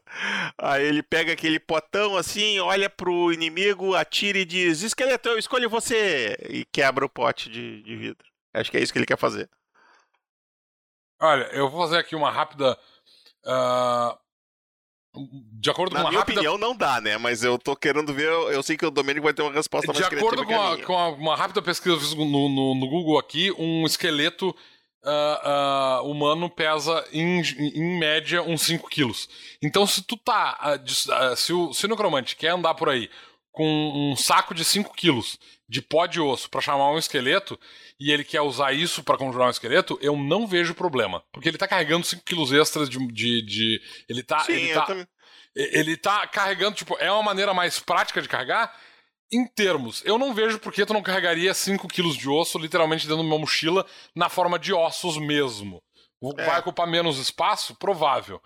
S1: Aí ele pega aquele potão assim, olha pro inimigo, atira e diz: Esqueleto, eu escolho você! E quebra o pote de, de vidro. Acho que é isso que ele quer fazer.
S2: Olha, eu vou fazer aqui uma rápida. Uh... De acordo
S1: Na
S2: com
S1: a minha
S2: rápida...
S1: opinião, não dá, né? Mas eu tô querendo ver. Eu sei que o Domênico vai ter uma resposta
S2: De
S1: mais
S2: acordo com,
S1: a,
S2: com a, uma rápida pesquisa eu no, no, no Google aqui, um esqueleto uh, uh, humano pesa, em, em média, uns 5 quilos. Então, se tu tá. Uh, se, o, se o necromante quer andar por aí com um saco de 5 quilos de pó de osso para chamar um esqueleto e ele quer usar isso para conjurar um esqueleto, eu não vejo problema. Porque ele tá carregando 5 quilos extras de, de, de. ele tá.
S1: Sim,
S2: ele, tá ele tá carregando, tipo, é uma maneira mais prática de carregar em termos, eu não vejo por que tu não carregaria 5 quilos de osso literalmente dentro de uma mochila na forma de ossos mesmo. É. Vai ocupar menos espaço? Provável.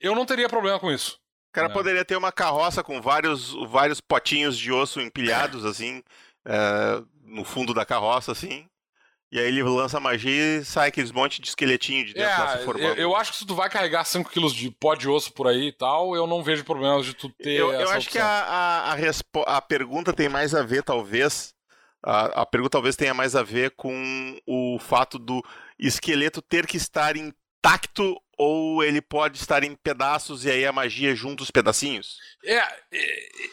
S2: Eu não teria problema com isso.
S1: O cara né? poderia ter uma carroça com vários, vários potinhos de osso empilhados, assim, é, no fundo da carroça, assim. E aí ele lança magia e sai aqueles monte de esqueletinho de dentro é, lá se formando.
S2: Eu, eu, acho que se tu vai carregar 5kg de pó de osso por aí e tal, eu não vejo problemas de tu ter.
S1: Eu, eu acho
S2: opção.
S1: que a, a, a, a, pergunta tem mais a ver, talvez. A, a pergunta talvez tenha mais a ver com o fato do esqueleto ter que estar intacto ou ele pode estar em pedaços e aí a magia junta os pedacinhos?
S2: É,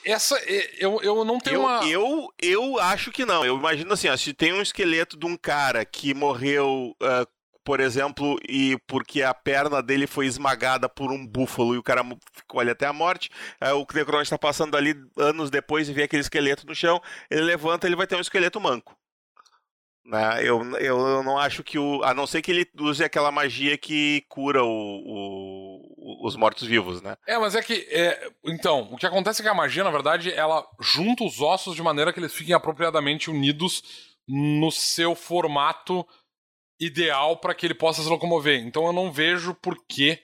S2: essa eu, eu não tenho
S1: eu,
S2: uma.
S1: Eu, eu acho que não. Eu imagino assim, ó, se tem um esqueleto de um cara que morreu. Uh, por exemplo, e porque a perna dele foi esmagada por um búfalo e o cara ficou ali até a morte, uh, o Necronte está passando ali anos depois e vê aquele esqueleto no chão, ele levanta ele vai ter um esqueleto manco. Né? Eu, eu não acho que o. A não ser que ele use aquela magia que cura o, o, os mortos-vivos, né?
S2: É, mas é que. É, então, o que acontece é que a magia, na verdade, ela junta os ossos de maneira que eles fiquem apropriadamente unidos no seu formato ideal para que ele possa se locomover. Então eu não vejo por que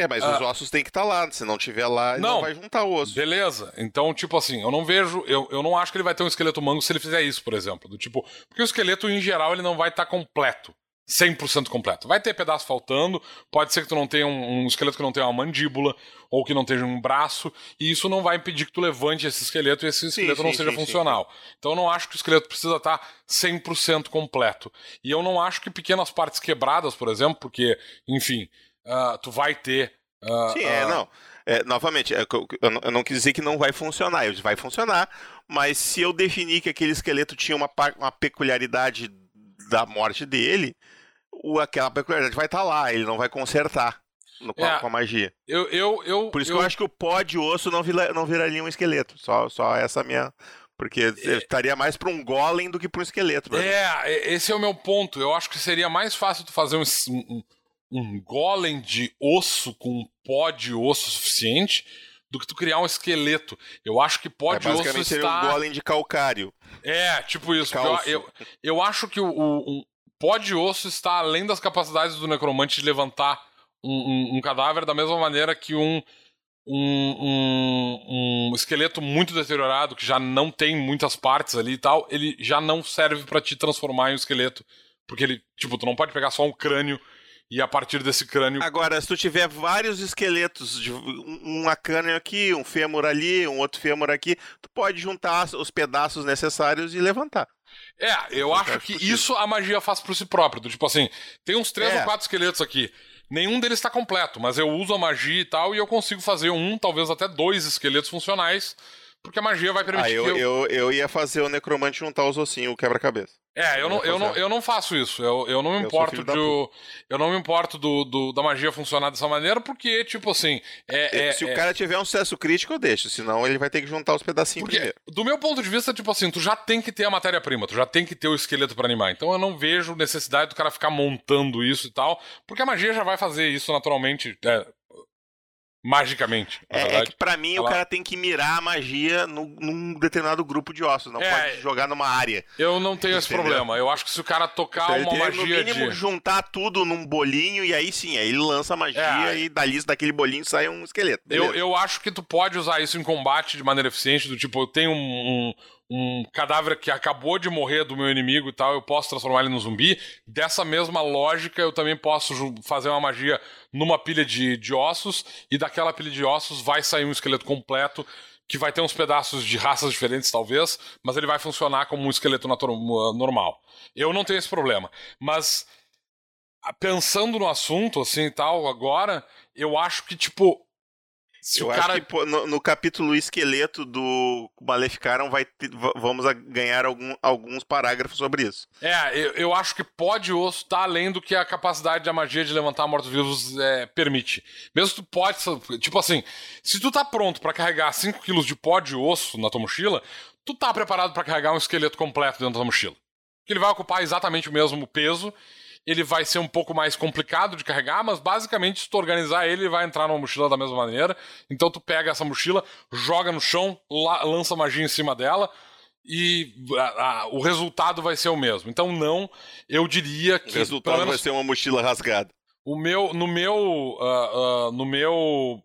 S1: é, mas ah, os ossos têm que estar tá lá. Se não tiver lá, não, não vai juntar o osso.
S2: Beleza. Então, tipo assim, eu não vejo. Eu, eu não acho que ele vai ter um esqueleto mango se ele fizer isso, por exemplo. Do tipo. Porque o esqueleto, em geral, ele não vai estar tá completo. 100% completo. Vai ter pedaço faltando, pode ser que tu não tenha um, um, esqueleto que não tenha uma mandíbula, ou que não tenha um braço, e isso não vai impedir que tu levante esse esqueleto e esse esqueleto sim, não sim, seja sim, funcional. Então eu não acho que o esqueleto precisa estar tá 100% completo. E eu não acho que pequenas partes quebradas, por exemplo, porque, enfim, uh, tu vai ter. Uh,
S1: Sim, é, uh... não. É, novamente, é, eu, eu não quis dizer que não vai funcionar, vai funcionar, mas se eu definir que aquele esqueleto tinha uma, uma peculiaridade da morte dele, o, aquela peculiaridade vai estar tá lá, ele não vai consertar no, é, com a magia.
S2: Eu, eu, eu,
S1: Por isso
S2: eu...
S1: que eu acho que o pó de osso não, vira, não viraria um esqueleto. Só, só essa minha. Porque é... estaria mais para um golem do que para um esqueleto.
S2: É, esse é o meu ponto. Eu acho que seria mais fácil tu fazer um, um um golem de osso com um pó de osso suficiente do que tu criar um esqueleto. Eu acho que pó é, de osso está...
S1: seria um golem de calcário.
S2: É, tipo isso. Eu, eu, eu, acho que o, o, o, pó de osso está além das capacidades do necromante de levantar um, um, um cadáver da mesma maneira que um, um, um, esqueleto muito deteriorado, que já não tem muitas partes ali e tal, ele já não serve para te transformar em um esqueleto. Porque ele, tipo, tu não pode pegar só um crânio E a partir desse crânio.
S1: Agora, se tu tiver vários esqueletos, de um crânio aqui, um fêmur ali, um outro fêmur aqui, tu pode juntar os pedaços necessários e levantar.
S2: É, eu acho que possível. isso a magia faz por si próprio. Tipo assim, tem uns três é. ou quatro esqueletos aqui. Nenhum deles está completo, mas eu uso a magia e tal, e eu consigo fazer um, talvez até dois esqueletos funcionais porque a magia vai permitir.
S1: Ah, eu,
S2: eu...
S1: eu... Eu, ia fazer o necromante juntar os ossinhos, o quebra-cabeça.
S2: É, eu não, eu, não, eu não faço isso. Eu, eu não me importo de. Eu não me importo do, do, da magia funcionar dessa maneira, porque, tipo assim. É, é,
S1: Se
S2: é...
S1: o cara tiver um sucesso crítico, eu deixo. Senão ele vai ter que juntar os pedacinhos porque, primeiro.
S2: Do meu ponto de vista, tipo assim, tu já tem que ter a matéria-prima, tu já tem que ter o esqueleto para animar. Então eu não vejo necessidade do cara ficar montando isso e tal, porque a magia já vai fazer isso naturalmente. Magicamente.
S1: É, é, que pra mim o cara tem que mirar a magia no, num determinado grupo de ossos, não é, pode jogar numa área.
S2: Eu não tenho esse problema. Eu acho que se o cara tocar então, uma magia. No mínimo,
S1: de... juntar tudo num bolinho e aí sim, aí ele lança a magia é. e dali daquele bolinho sai um esqueleto.
S2: Eu, eu acho que tu pode usar isso em combate de maneira eficiente, do tipo, eu tenho um, um um cadáver que acabou de morrer do meu inimigo e tal, eu posso transformar ele num zumbi. Dessa mesma lógica, eu também posso fazer uma magia numa pilha de, de ossos, e daquela pilha de ossos vai sair um esqueleto completo, que vai ter uns pedaços de raças diferentes, talvez, mas ele vai funcionar como um esqueleto normal. Eu não tenho esse problema. Mas pensando no assunto, assim e tal, agora, eu acho que, tipo,
S1: se eu cara... acho que no, no, capítulo esqueleto do Maleficaram vai ter, vamos ganhar algum, alguns parágrafos sobre isso.
S2: É, eu, eu acho que pó de osso tá além do que a capacidade da magia de levantar mortos-vivos é, permite. Mesmo tu pode, tipo assim, se tu tá pronto para carregar 5 kg de pó de osso na tua mochila, tu tá preparado para carregar um esqueleto completo dentro da mochila. Que ele vai ocupar exatamente o mesmo peso ele vai ser um pouco mais complicado de carregar, mas basicamente se tu organizar ele, ele vai entrar numa mochila da mesma maneira. Então tu pega essa mochila, joga no chão, lança magia em cima dela e a, a, o resultado vai ser o mesmo. Então não, eu diria que
S1: o resultado menos, vai ser uma mochila rasgada.
S2: O meu, no meu, uh, uh, no meu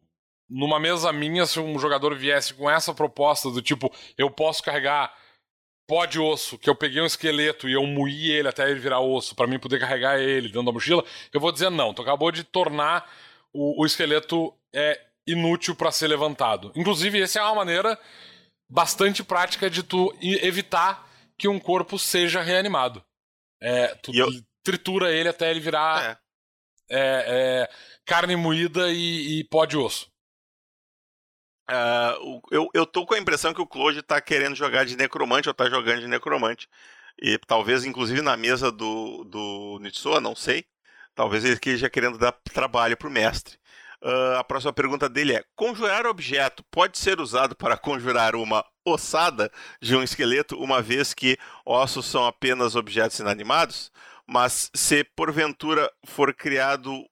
S2: numa mesa minha, se um jogador viesse com essa proposta do tipo, eu posso carregar pó de osso, que eu peguei um esqueleto e eu moí ele até ele virar osso para mim poder carregar ele dentro da mochila, eu vou dizer não. Tu acabou de tornar o, o esqueleto é inútil para ser levantado. Inclusive, essa é uma maneira bastante prática de tu evitar que um corpo seja reanimado. É, tu eu... tritura ele até ele virar é. É, é carne moída e, e pó de osso.
S1: Uh, eu, eu tô com a impressão que o Claude tá querendo jogar de necromante ou tá jogando de necromante. E talvez, inclusive, na mesa do, do Nitsua, não sei. Talvez ele esteja querendo dar trabalho pro mestre. Uh, a próxima pergunta dele é: conjurar objeto pode ser usado para conjurar uma ossada de um esqueleto, uma vez que ossos são apenas objetos inanimados? Mas se porventura for criado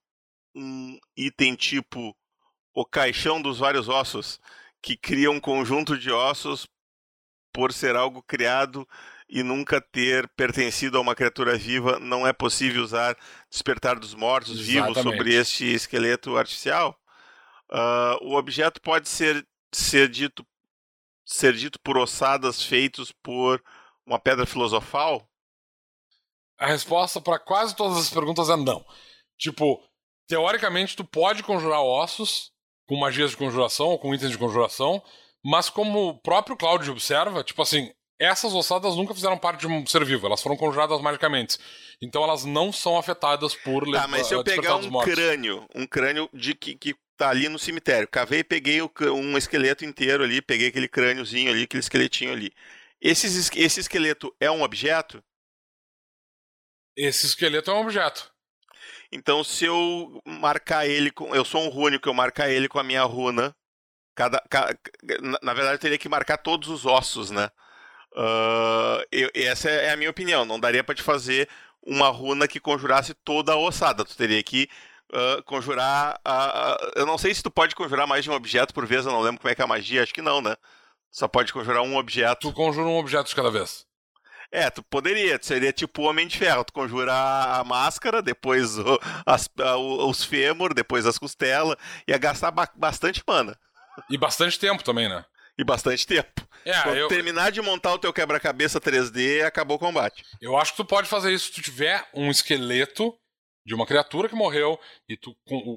S1: um item tipo o caixão dos vários ossos, que cria um conjunto de ossos por ser algo criado e nunca ter pertencido a uma criatura viva, não é possível usar Despertar dos Mortos Exatamente. vivos sobre este esqueleto artificial. Uh, o objeto pode ser, ser, dito, ser dito por ossadas feitos por uma pedra filosofal?
S2: A resposta para quase todas as perguntas é não. Tipo, teoricamente tu pode conjurar ossos, com magias de conjuração ou com itens de conjuração, mas como o próprio Cláudio observa, tipo assim, essas ossadas nunca fizeram parte de um ser vivo, elas foram conjuradas magicamente. Então elas não são afetadas por
S1: Tá, mas se eu pegar um crânio, um crânio de que, que tá ali no cemitério, cavei e peguei o, um esqueleto inteiro ali, peguei aquele crâniozinho ali, aquele esqueletinho ali. Esse, esse esqueleto é um objeto?
S2: Esse esqueleto é um objeto.
S1: Então, se eu marcar ele com. Eu sou um rúnico, eu marcar ele com a minha runa. Cada, cada na verdade, eu teria que marcar todos os ossos, né? Uh, eu, essa é a minha opinião. Não daria para te fazer uma runa que conjurasse toda a ossada. Tu teria que uh, conjurar. Uh, eu não sei se tu pode conjurar mais de um objeto por vez, eu não lembro como é que é a magia, acho que não, né? Só pode conjurar um objeto.
S2: Tu conjura um objeto de cada vez.
S1: É, tu poderia, seria tipo o Homem de Ferro, tu conjurar a máscara, depois o, as, os fêmur, depois as costelas, ia gastar ba bastante mana.
S2: E bastante tempo também, né?
S1: E bastante tempo. É, Quando eu... terminar de montar o teu quebra-cabeça 3D, acabou o combate.
S2: Eu acho que tu pode fazer isso se tu tiver um esqueleto de uma criatura que morreu e tu,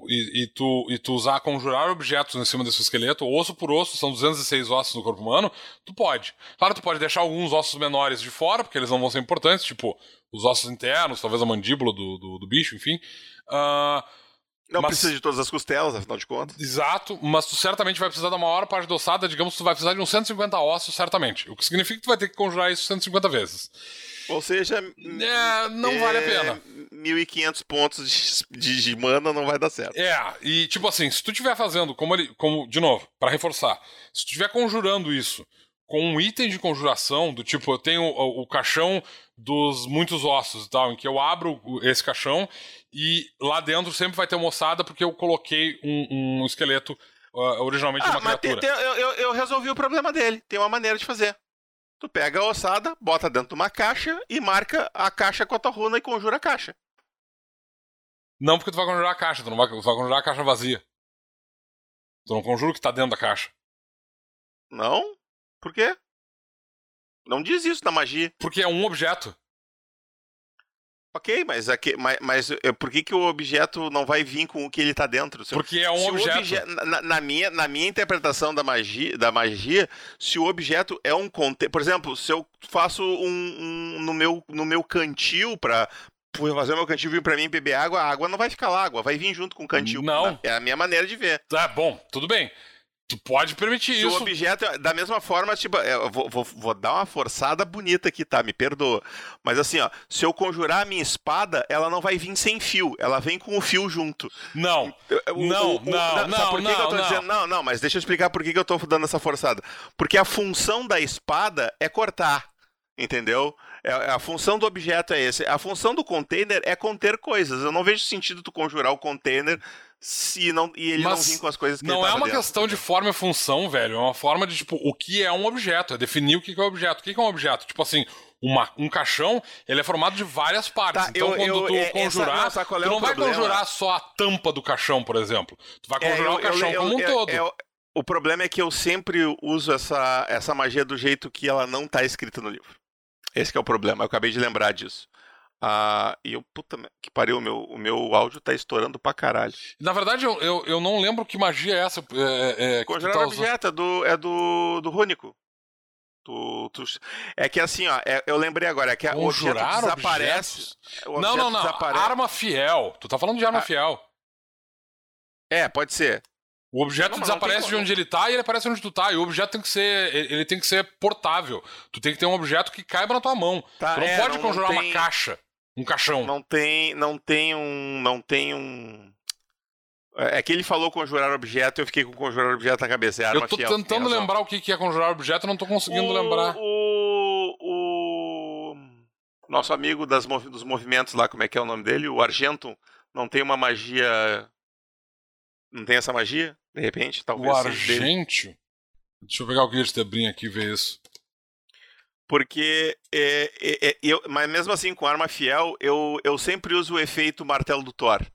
S2: e, e, tu, e tu usar conjurar objetos em cima desse esqueleto, osso por osso, são 206 ossos no corpo humano, tu pode. Claro, tu pode deixar alguns ossos menores de fora, porque eles não vão ser importantes, tipo os ossos internos, talvez a mandíbula do, do, do bicho, enfim. Uh,
S1: não mas, precisa de todas as costelas, afinal de contas.
S2: Exato, mas tu certamente vai precisar da maior parte da ossada, digamos que tu vai precisar de uns 150 ossos, certamente. O que significa que tu vai ter que conjurar isso 150 vezes.
S1: Ou seja,
S2: é, não é, vale a pena.
S1: 1.500 pontos de, de, mana não vai dar certo.
S2: É, e tipo assim, se tu estiver fazendo, como ele, como, de novo, para reforçar, se tu estiver conjurando isso com um item de conjuração, do tipo, eu tenho o, o, caixão dos muitos ossos e tal, em que eu abro esse caixão e lá dentro sempre vai ter uma ossada porque eu coloquei um, um esqueleto uh, originalmente ah, de uma
S1: mas
S2: criatura.
S1: Tem, tem, eu, eu resolvi o problema dele. Tem uma maneira de fazer. Tu pega a ossada, bota dentro de uma caixa e marca a caixa com a tua runa e conjura a caixa.
S2: Não, porque tu vai conjurar a caixa, tu não vai, tu vai conjurar a caixa vazia. Tu não conjura o que tá dentro da caixa.
S1: Não? Por quê? Não diz isso na magia.
S2: Porque é um objeto.
S1: Ok, mas, aqui, mas, mas eh, por que, que o objeto não vai vir com o que ele está dentro?
S2: Se, Porque é um objeto. Obje
S1: na, na, minha, na minha interpretação da magia, da magia, se o objeto é um conteúdo. Por exemplo, se eu faço um, um no, meu, no meu cantil para fazer meu cantil vir para mim beber água, a água não vai ficar lá, a água vai vir junto com o cantil.
S2: Não.
S1: É a minha maneira de ver.
S2: Tá bom, tudo bem. Tu pode permitir
S1: Se
S2: isso.
S1: o objeto, da mesma forma, tipo, é, eu vou, vou, vou, dar uma forçada bonita aqui, tá? Me perdoa. Mas assim, ó, se eu conjurar a minha espada, ela não vai vir sem fio, ela vem com o fio junto.
S2: Não. O, não, o, o, não, não, por que,
S1: não,
S2: que eu
S1: tô
S2: não.
S1: dizendo? Não, não, mas deixa eu explicar por que, que eu tô dando essa forçada. Porque a função da espada é cortar. Entendeu? É, a função do objeto é esse. A função do container é conter coisas. Eu não vejo sentido tu conjurar o container se não e ele Mas não vir com as coisas que
S2: não
S1: é
S2: uma
S1: dentro,
S2: questão de forma e função velho é uma forma de tipo o que é um objeto é definir o que é um objeto o que é um objeto tipo assim uma, um caixão, ele é formado de várias partes. Tá, então, eu, quando eu, tu é, conjurar, essa, não, é tu não vai conjurar só a tampa do caixão, por exemplo. Tu vai é, conjurar é, o caixão como um todo.
S1: o problema é que eu sempre uso essa, essa magia do jeito que ela não está escrita no livro. Esse é o problema, eu acabei de lembrar disso. Ah, e eu, puta que pariu, o meu, o meu áudio tá estourando pra caralho.
S2: Na verdade, eu, eu, eu não lembro que magia é essa. É, é,
S1: Congelar tá objeto, é do, é do, do. Tu, tu... É que assim, ó, é, eu lembrei agora, é que o objeto desaparece.
S2: O não, não, não. Arma fiel. Tu tá falando de arma ah. fiel.
S1: É, pode ser.
S2: O objeto não, desaparece de onde ele tá e ele aparece onde tu tá. E o objeto tem que ser. Ele tem que ser portável. Tu tem que ter um objeto que caiba na tua mão. Tá, tu não é, pode não, conjurar não tem... uma caixa. Um caixão.
S1: Não tem, não tem um, não tem um. É que ele falou conjurar objeto, eu fiquei com conjurar objeto na cabeça. É
S2: eu tô fiel, tentando lembrar o que é conjurar objeto, não tô conseguindo
S1: o,
S2: lembrar.
S1: O, o nosso amigo das, dos movimentos lá, como é que é o nome dele? O Argento, não tem uma magia. Não tem essa magia? De repente, talvez.
S2: O Argento? Deixa eu pegar o guia de Tebrim aqui e ver isso.
S1: Porque, é, é, é, eu, mas mesmo assim, com arma fiel, eu, eu sempre uso o efeito martelo do Thor.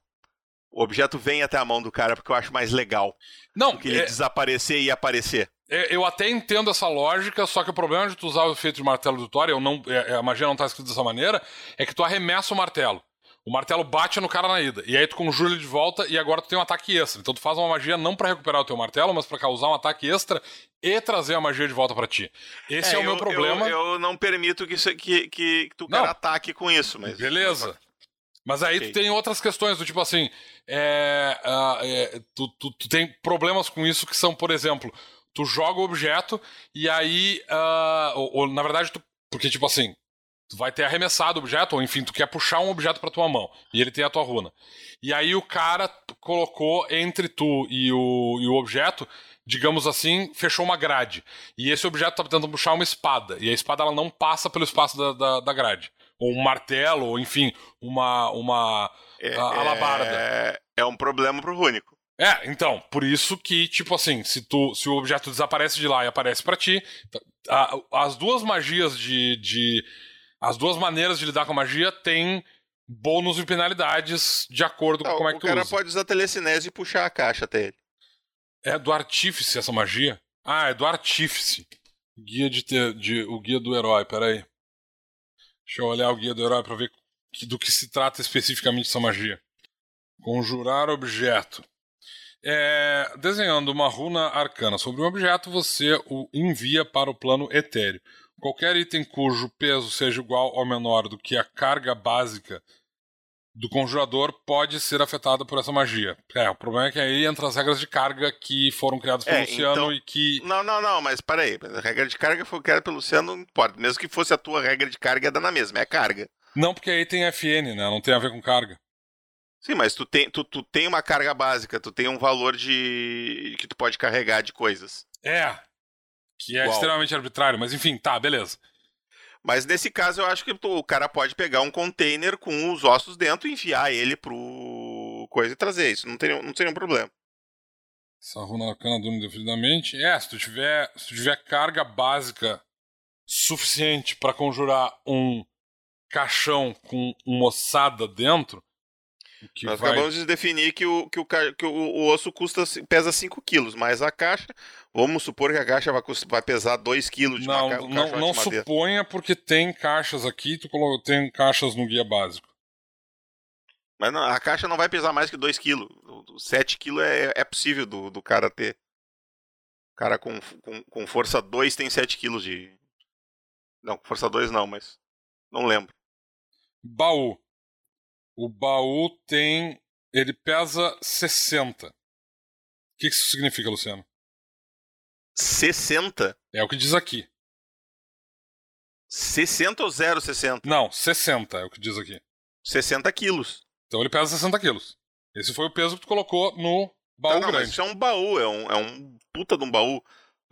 S1: O objeto vem até a mão do cara porque eu acho mais legal.
S2: Não,
S1: que ele é desaparecer e aparecer.
S2: É, eu até entendo essa lógica, só que o problema de tu usar o efeito de martelo do Thor, eu não, é, a magia não está escrita dessa maneira, é que tu arremessa o martelo. O martelo bate no cara na ida. E aí tu conjura ele de volta e agora tu tem um ataque extra. Então tu faz uma magia não para recuperar o teu martelo, mas para causar um ataque extra e trazer a magia de volta para ti. Esse é, é o eu, meu problema.
S1: Eu, eu, não permito que, isso, que, que, que tu cara ataque com isso, mas.
S2: Beleza. Mas aí okay. tu tem outras questões, do tipo assim. É, uh, é, tu, tu, tu, tem problemas com isso que são, por exemplo, tu joga o objeto e aí. Uh, ou, ou, na verdade, tu. Porque, tipo assim, tu vai ter arremessado o objeto, ou enfim, tu quer puxar um objeto para tua mão, e ele tem a tua runa. E aí o cara colocou entre tu e o, e o objeto, digamos assim, fechou uma grade. E esse objeto tá tentando puxar uma espada, e a espada ela não passa pelo espaço da, da, da grade. Ou um martelo, ou enfim, uma, uma é, alabarda.
S1: É, é um problema pro Rúnico.
S2: É, então, por isso que, tipo assim, se, tu, se o objeto desaparece de lá e aparece para ti, a, as duas magias de, de as duas maneiras de lidar com a magia têm bônus e penalidades de acordo com como é que tu
S1: usa. O
S2: cara
S1: pode usar telecinese e puxar a caixa até ele.
S2: É do artífice essa magia? Ah, é do artífice. Guia de, te... de... o guia do herói, peraí. Deixa eu olhar o guia do herói pra ver do que se trata especificamente essa magia. Conjurar objeto. É, desenhando uma runa arcana sobre um objeto, você o envia para o plano etéreo. Qualquer item cujo peso seja igual ou menor do que a carga básica do conjurador pode ser afetado por essa magia. É, o problema é que aí entra as regras de carga que foram criadas pelo
S1: É,
S2: Luciano
S1: então-
S2: e que.
S1: Não, não, não, mas peraí. A regra de carga foi criada pelo Luciano, não importa. Mesmo que fosse a tua regra de carga, ia dar na mesma, é carga.
S2: Não, porque aí tem FN, né? Não tem a ver com carga.
S1: Sim, mas tu tem, tu, tu tem uma carga básica, tu tem um valor de. que tu pode carregar de coisas.
S2: É. Que é
S1: Igual.
S2: extremamente arbitrário, mas enfim, tá, beleza.
S1: Mas nesse caso eu acho que o cara pode pegar um container com os ossos dentro e enfiar ele pro coisa e trazer. Isso não, teria, não seria um problema.
S2: Essa runa arcana dura indefinidamente. É, se tu tiver, se tu tiver carga básica suficiente pra conjurar um caixão com uma ossada dentro,
S1: Nós
S2: vai...
S1: acabamos de definir que o, que o, que o, o osso custa, pesa 5 quilos, mas a caixa, vamos supor que a caixa vai, vai pesar 2 quilos de
S2: Não,
S1: uma ca- um
S2: não, não suponha porque tem caixas aqui, tu colo... tem caixas no guia básico.
S1: Mas não, a caixa não vai pesar mais que 2 quilos. 7 quilos é, é possível do, do cara ter. O cara com, com, com força 2 tem 7 quilos de. Não, com força 2 não, mas. Não lembro.
S2: Baú. O baú tem. Ele pesa 60. O que isso significa, Luciano?
S1: 60?
S2: É o que diz aqui.
S1: 60 ou 0,60?
S2: Não, 60 é o que diz aqui.
S1: 60 quilos.
S2: Então ele pesa 60 quilos. Esse foi o peso que tu colocou no baú
S1: Tá, não, mas
S2: grande.
S1: isso é um baú, é um, é um puta de um baú.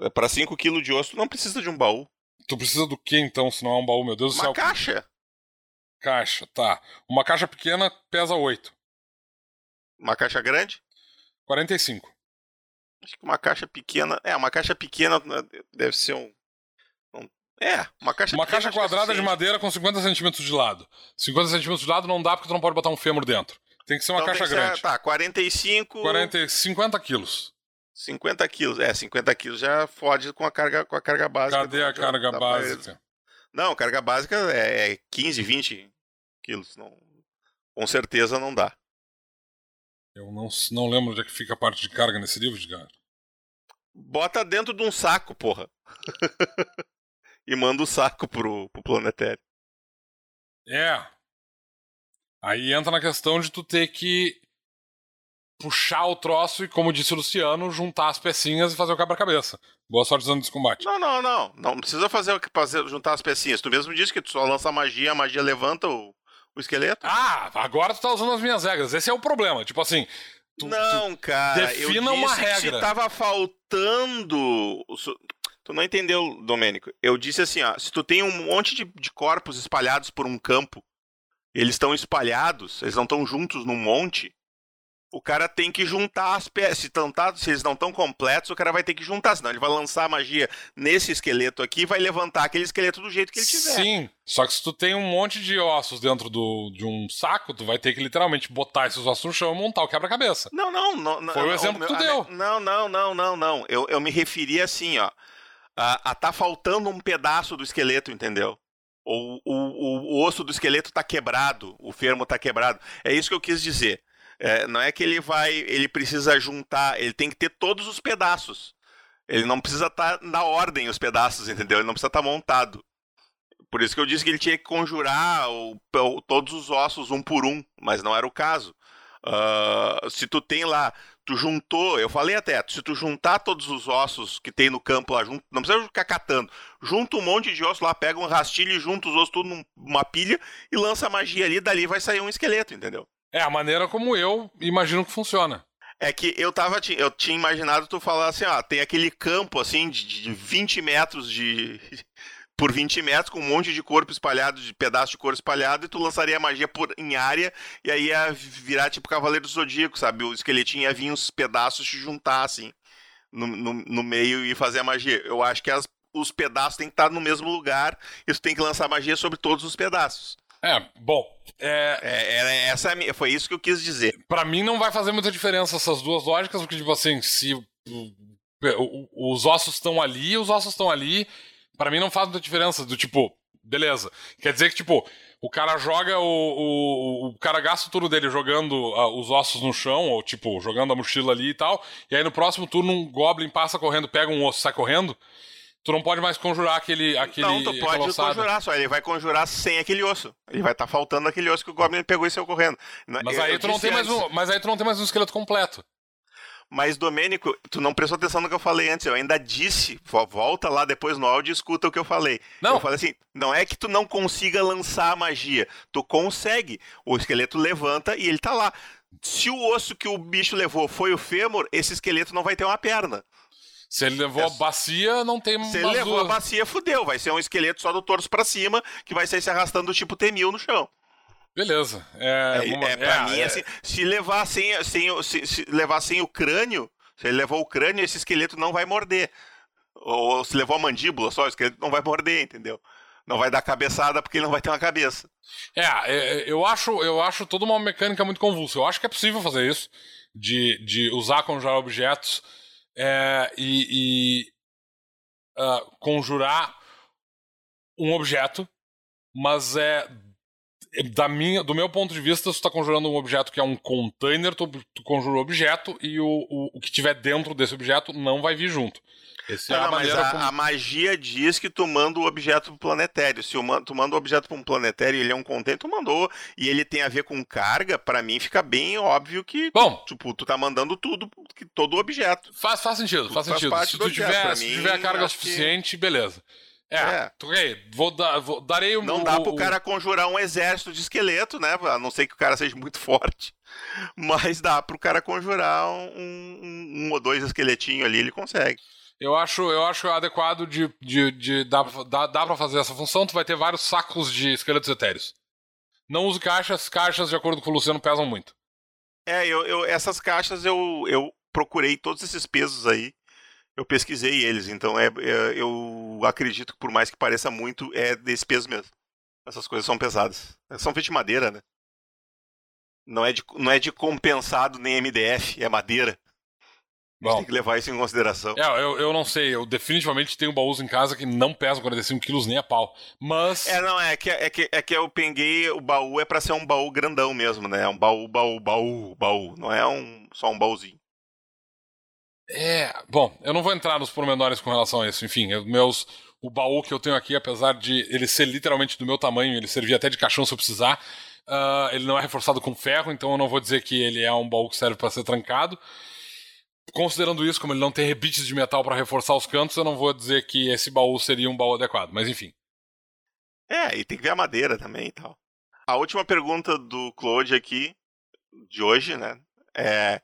S1: É, Pra 5 quilos de osso, tu não precisa de um baú.
S2: Tu precisa do que então, se não é um baú? Meu Deus do
S1: Uma
S2: céu.
S1: caixa.
S2: Caixa, tá. Uma caixa pequena pesa 8.
S1: Uma caixa grande?
S2: 45.
S1: Acho que uma caixa pequena. É, uma caixa pequena né, deve ser um. um- é, uma caixa
S2: Uma
S1: pequena
S2: caixa
S1: é
S2: quadrada de madeira com 50 centímetros de lado. 50 centímetros de lado não dá porque tu não pode botar um fêmur dentro. Tem que ser uma
S1: Então
S2: caixa
S1: ser-
S2: grande.
S1: Tá, 45.
S2: 40, 50 quilos.
S1: 50 quilos. É, 50 quilos já fode com a carga, com a carga básica.
S2: Cadê a
S1: do-
S2: carga
S1: da-
S2: básica?
S1: Não, carga básica é, é 15, 20 quilos. Não, com certeza não dá.
S2: Eu não, não lembro onde é que fica a parte de carga nesse livro, cara.
S1: Bota dentro de um saco, porra. e manda o saco pro, pro planetário.
S2: É. Aí entra na questão de tu ter que puxar o troço e, como disse o Luciano, juntar as pecinhas e fazer o quebra-cabeça. Boa sorte usando esse combate.
S1: Não, não, não. Não precisa fazer o que fazer, juntar as pecinhas. Tu mesmo disse que tu só lança magia, a magia levanta o, o esqueleto.
S2: Ah, agora tu tá usando as minhas regras. Esse é o problema. Tipo assim. tu-
S1: não, cara.
S2: defina
S1: eu disse
S2: uma
S1: que
S2: regra.
S1: se tava faltando. Tu não entendeu, Domênico. Eu disse assim, ó. Se tu tem um monte de, de corpos espalhados por um campo, eles estão espalhados, eles não estão juntos num monte. O cara tem que juntar as peças. Se, tão tá- se eles não estão completos, o cara vai ter que juntar. Senão ele vai lançar a magia nesse esqueleto aqui e vai levantar aquele esqueleto do jeito que ele tiver.
S2: Sim, só que se tu tem um monte de ossos dentro do, de um saco, tu vai ter que literalmente botar esses ossos no chão e montar o quebra-cabeça.
S1: Não, não, não. não
S2: Foi o exemplo que tu deu.
S1: Não, não, não, não, não. Eu, eu me referi assim, ó. A, a tá faltando um pedaço do esqueleto, entendeu? Ou o, o, o osso do esqueleto tá quebrado, o fermo tá quebrado. É isso que eu quis dizer. É, não é que ele vai, ele precisa juntar, ele tem que ter todos os pedaços. Ele não precisa estar na ordem os pedaços, entendeu? Ele não precisa estar montado. Por isso que eu disse que ele tinha que conjurar o- o- todos os ossos um por um, mas não era o caso. Ah, se tu tem lá, tu juntou, eu falei até, se tu juntar todos os ossos que tem no campo lá junto, não precisa ficar catando, junta um monte de ossos lá, pega um rastilho e junta os ossos tudo numa pilha e lança magia ali, dali vai sair um esqueleto, entendeu?
S2: É a maneira como eu imagino que funciona.
S1: É que eu tava, eu tinha imaginado tu falar assim, ó, tem aquele campo assim de, de 20 metros de por 20 metros com um monte de corpo espalhado, de pedaço de corpo espalhado e tu lançaria a magia por em área e aí ia virar tipo Cavaleiro do Zodíaco, sabe? O esqueletinho ia vir uns pedaços se juntar assim no, no, no meio e fazer a magia. Eu acho que as- os pedaços têm que estar no mesmo lugar e tu tem que lançar magia sobre todos os pedaços.
S2: É, bom, é,
S1: É, era essa foi isso que eu quis dizer.
S2: Pra mim não vai fazer muita diferença essas duas lógicas, porque, tipo assim, se os ossos estão ali, os ossos estão ali, pra mim não faz muita diferença. Do tipo, beleza. Quer dizer que, tipo, O cara joga o. O, o cara gasta o turno dele jogando uh, os ossos no chão, ou tipo, jogando a mochila ali e tal. E aí no próximo turno um Goblin passa correndo, pega um osso sai correndo. Tu não pode mais conjurar aquele. aquele
S1: não, tu pode
S2: colossado.
S1: conjurar, só ele vai conjurar sem aquele osso. Ele vai estar tá faltando aquele osso que o Goblin pegou e saiu correndo.
S2: Mas eu, aí, tu não tem mais um, mas aí tu não tem mais um esqueleto completo.
S1: Mas, Domênico, tu não prestou atenção no que eu falei antes. Eu ainda disse, volta lá depois no áudio e escuta o que eu falei.
S2: Não.
S1: Eu falei assim: não é que tu não consiga lançar a magia. Tu consegue. O esqueleto levanta e ele tá lá. Se o osso que o bicho levou foi o fêmur, esse esqueleto não vai ter uma perna.
S2: Se ele levou é. a bacia, não tem
S1: Se ele levou a bacia, fudeu. Vai ser um esqueleto só do torso para cima, que vai sair se arrastando tipo T-1000 no chão.
S2: Beleza. É,
S1: é, é pra é, mim, é... assim, se levar sem, sem, se, se, levar sem o crânio, se ele levou o crânio, esse esqueleto não vai morder. Ou se levou a mandíbula só, o esqueleto não vai morder, entendeu? Não vai dar cabeçada porque ele não vai ter uma cabeça.
S2: É, é, eu acho, eu acho toda uma mecânica muito convulsa. Eu acho que é possível fazer isso, de, de usar conjurar objetos é, e, e uh, conjurar um objeto, mas é da minha, do meu ponto de vista, você está conjurando um objeto que é um container, tu, tu conjura o objeto e o, o, o que tiver dentro desse objeto não vai vir junto.
S1: Essa não, é a, não, mas a, como... a, magia diz que tu manda o objeto pro planetário. Se tu manda o objeto para um planetário e ele é um container, tu mandou, e ele tem a ver com carga, para mim fica bem óbvio que
S2: Bom,
S1: tipo, tu tá mandando tudo, que todo o objeto.
S2: Faz, faz sentido, faz, faz sentido. Se tu, tiver, se tiver a carga suficiente, que... beleza. É, é. vou, dar, vou darei o
S1: Não dá pro cara conjurar um exército de esqueleto, né? A não ser que o cara seja muito forte. Mas dá pro cara conjurar um, um, um ou dois esqueletinhos ali, ele consegue.
S2: Eu acho, eu acho adequado de, de, de dá, dá, dá pra fazer essa função. Tu vai ter vários sacos de esqueletos etéreos. Não use caixas, caixas, de acordo com o Luciano, pesam muito.
S1: É, eu, eu essas caixas eu, eu procurei todos esses pesos aí eu pesquisei eles, então é, é, eu acredito que por mais que pareça muito, é desse peso mesmo. Essas coisas são pesadas. São feitas de madeira, né? Não é de, não é de compensado nem MDF, é madeira. Bom, tem que levar isso em consideração.
S2: É, eu, eu não sei, eu definitivamente tenho baús em casa que não pesam 45 quilos nem a pau. Mas.
S1: É, não, é que, é que, é que eu peguei o baú, é para ser um baú grandão mesmo, né? Um baú, baú, baú, baú. Não é um, só um baúzinho.
S2: É, bom, eu não vou entrar nos pormenores com relação a isso. Enfim, eu, meus, o baú que eu tenho aqui, apesar de ele ser literalmente do meu tamanho, ele servia até de caixão se eu precisar. Uh, ele não é reforçado com ferro, então eu não vou dizer que ele é um baú que serve para ser trancado. Considerando isso, como ele não tem rebites de metal para reforçar os cantos, eu não vou dizer que esse baú seria um baú adequado, mas enfim.
S1: É, e tem que ver a madeira também e tal. A última pergunta do Claude aqui, de hoje, né? É.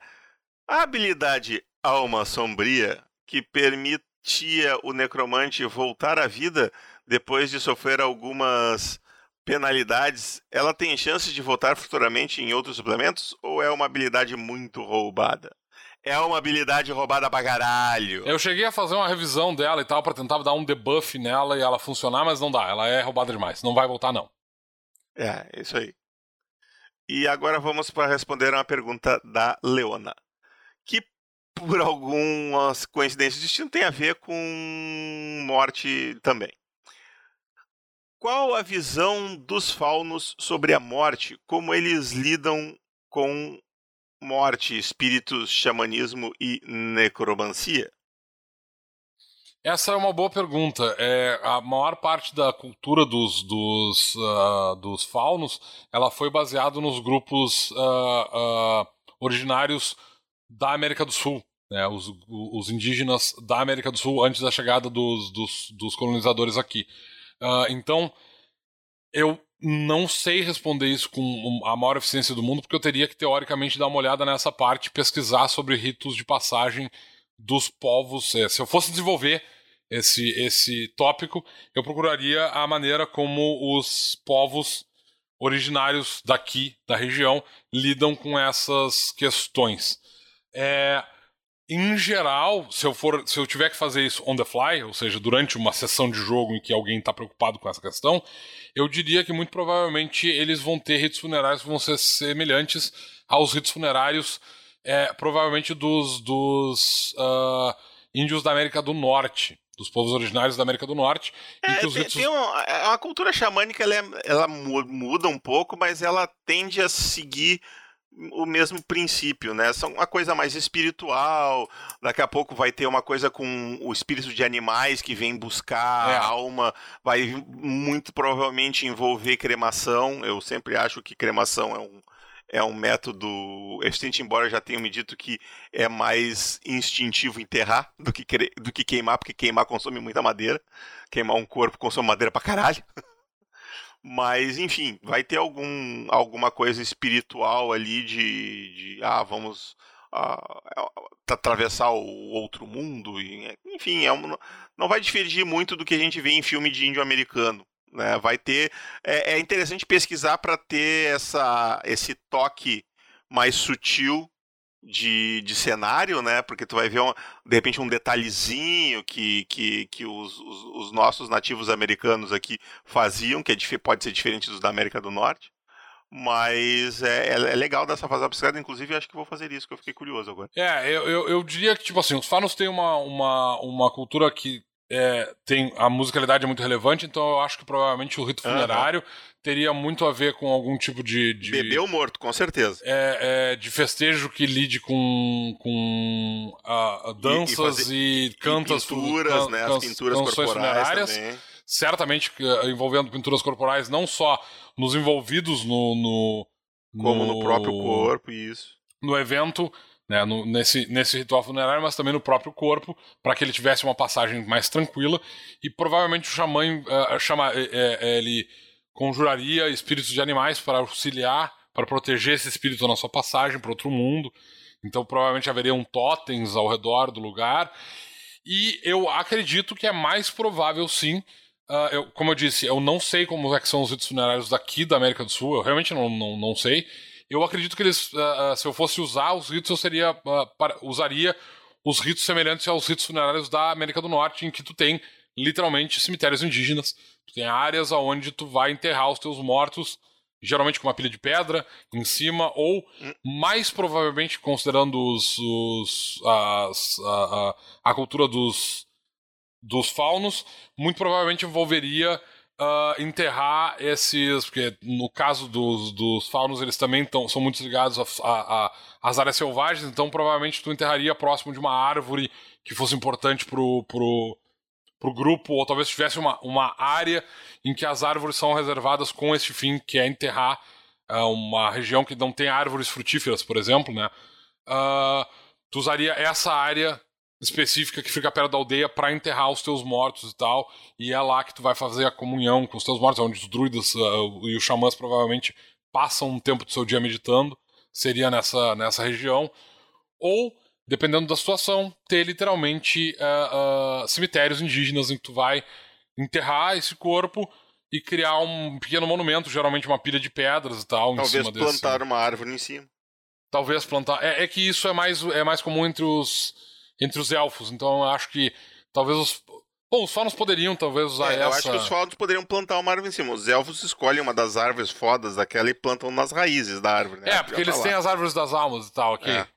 S1: A habilidade alma sombria que permitia o necromante voltar à vida depois de sofrer algumas penalidades, ela tem chance de voltar futuramente em outros suplementos ou é uma habilidade muito roubada? É uma habilidade roubada pra caralho.
S2: Eu cheguei a fazer uma revisão dela e tal para tentar dar um debuff nela e ela funcionar, mas não dá. Ela é roubada demais. Não vai voltar, não.
S1: É, isso aí. E agora vamos para responder uma pergunta da Leona. Por algumas coincidências de destino, tem a ver com morte também. Qual a visão dos faunos sobre a morte? Como eles lidam com morte, espíritos, xamanismo e necromancia?
S2: Essa é uma boa pergunta. É, a maior parte da cultura dos, dos, uh, dos faunos ela foi baseada nos grupos uh, uh, originários da América do Sul, né, os, os indígenas da América do Sul antes da chegada dos, dos, dos colonizadores aqui. Uh, então, eu não sei responder isso com a maior eficiência do mundo, porque eu teria que, teoricamente, dar uma olhada nessa parte, pesquisar sobre ritos de passagem dos povos. É, se eu fosse desenvolver esse, esse tópico, eu procuraria a maneira como os povos originários daqui, da região, lidam com essas questões. É, em geral, se eu for, se eu tiver que fazer isso on the fly, ou seja, durante uma sessão de jogo em que alguém está preocupado com essa questão, eu diria que muito provavelmente eles vão ter ritos funerários que vão ser semelhantes aos ritos funerários, é, provavelmente dos, dos uh, índios da América do Norte, dos povos originários da América do Norte.
S1: É, tem, ritos... tem um, é uma cultura xamânica, ela, é, ela muda um pouco, mas ela tende a seguir o mesmo princípio, né? São uma coisa mais espiritual. Daqui a pouco vai ter uma coisa com o espírito de animais que vem buscar é. a alma. Vai muito provavelmente envolver cremação. Eu sempre acho que cremação é um, é um método extinto, embora já tenham me dito que é mais instintivo enterrar do que, do que queimar, porque queimar consome muita madeira. Queimar um corpo consome madeira pra caralho. Mas, enfim, vai ter algum, alguma coisa espiritual ali de, de ah, vamos ah, atravessar o outro mundo. E, enfim, é um, não vai diferir muito do que a gente vê em filme de índio americano. Né? Vai ter. É, é interessante pesquisar para ter essa, esse toque mais sutil de, de cenário, né? Porque tu vai ver, um, de repente, um detalhezinho que, que, que os, os, os, nossos nativos americanos aqui faziam, que é, pode ser diferente dos da América do Norte. Mas é, é, é legal dessa fase abstrata, inclusive acho que vou fazer isso, que eu fiquei curioso agora.
S2: É, eu, eu, eu diria que, tipo assim, os Fanos têm uma, uma, uma cultura que é, tem a musicalidade é muito relevante, então eu acho que provavelmente o rito funerário uhum. teria muito a ver com algum tipo de. de
S1: Bebeu morto, com certeza.
S2: É, é, de festejo que lide com, com uh, danças e, e, fazer, e cantas.
S1: E pinturas, can, né? As pinturas corporais funerárias. Também.
S2: Certamente uh, envolvendo pinturas corporais, não só nos envolvidos no. no
S1: Como no, no próprio corpo, isso.
S2: No evento né, no, nesse, nesse ritual funerário, mas também no próprio corpo, para que ele tivesse uma passagem mais tranquila. E provavelmente o xamã uh, chama, uh, ele conjuraria espíritos de animais para auxiliar, para proteger esse espírito na sua passagem para outro mundo. Então provavelmente haveriam totens ao redor do lugar. E eu acredito que é mais provável, sim, Uh, eu, como eu disse, eu não sei como é são os ritos funerários daqui da América do Sul, eu realmente não, não, não sei. Eu acredito que eles, uh, se eu fosse usar os ritos, eu seria uh, para, usaria os ritos semelhantes aos ritos funerários da América do Norte, em que tu tem literalmente cemitérios indígenas, tu tem áreas onde tu vai enterrar os teus mortos, geralmente com uma pilha de pedra em cima, ou mais provavelmente, considerando os, os as, a, a, a cultura dos, dos faunos, muito provavelmente envolveria uh, enterrar esses. Porque no caso dos, dos faunos, eles também tão, são muito ligados às áreas selvagens, então provavelmente tu enterraria próximo de uma árvore que fosse importante pro, pro, pro grupo, ou talvez tivesse uma, uma área em que as árvores são reservadas com este fim, que é enterrar uh, uma região que não tem árvores frutíferas, por exemplo, né? Uh, tu usaria essa área específica que fica perto da aldeia para enterrar os teus mortos e tal. E é lá que tu vai fazer a comunhão com os teus mortos, onde os druidas uh, e os xamãs provavelmente passam um tempo do seu dia meditando. Seria nessa, nessa região. Ou, dependendo da situação, ter literalmente uh, uh, cemitérios indígenas em que tu vai enterrar esse corpo e criar um pequeno monumento, geralmente uma pilha de pedras e tal.
S1: Talvez plantar desse... uma árvore em cima.
S2: Talvez plantar. É, é, que isso é mais, é mais comum entre os entre os elfos. Então eu acho que talvez os. Bom, os faunos poderiam talvez usar é, essa.
S1: Eu acho que os faunos poderiam plantar uma árvore em cima. Os elfos escolhem uma das árvores fodas daquela e plantam nas raízes da árvore. Né?
S2: É, porque eles tá têm as árvores das almas e tal aqui. É.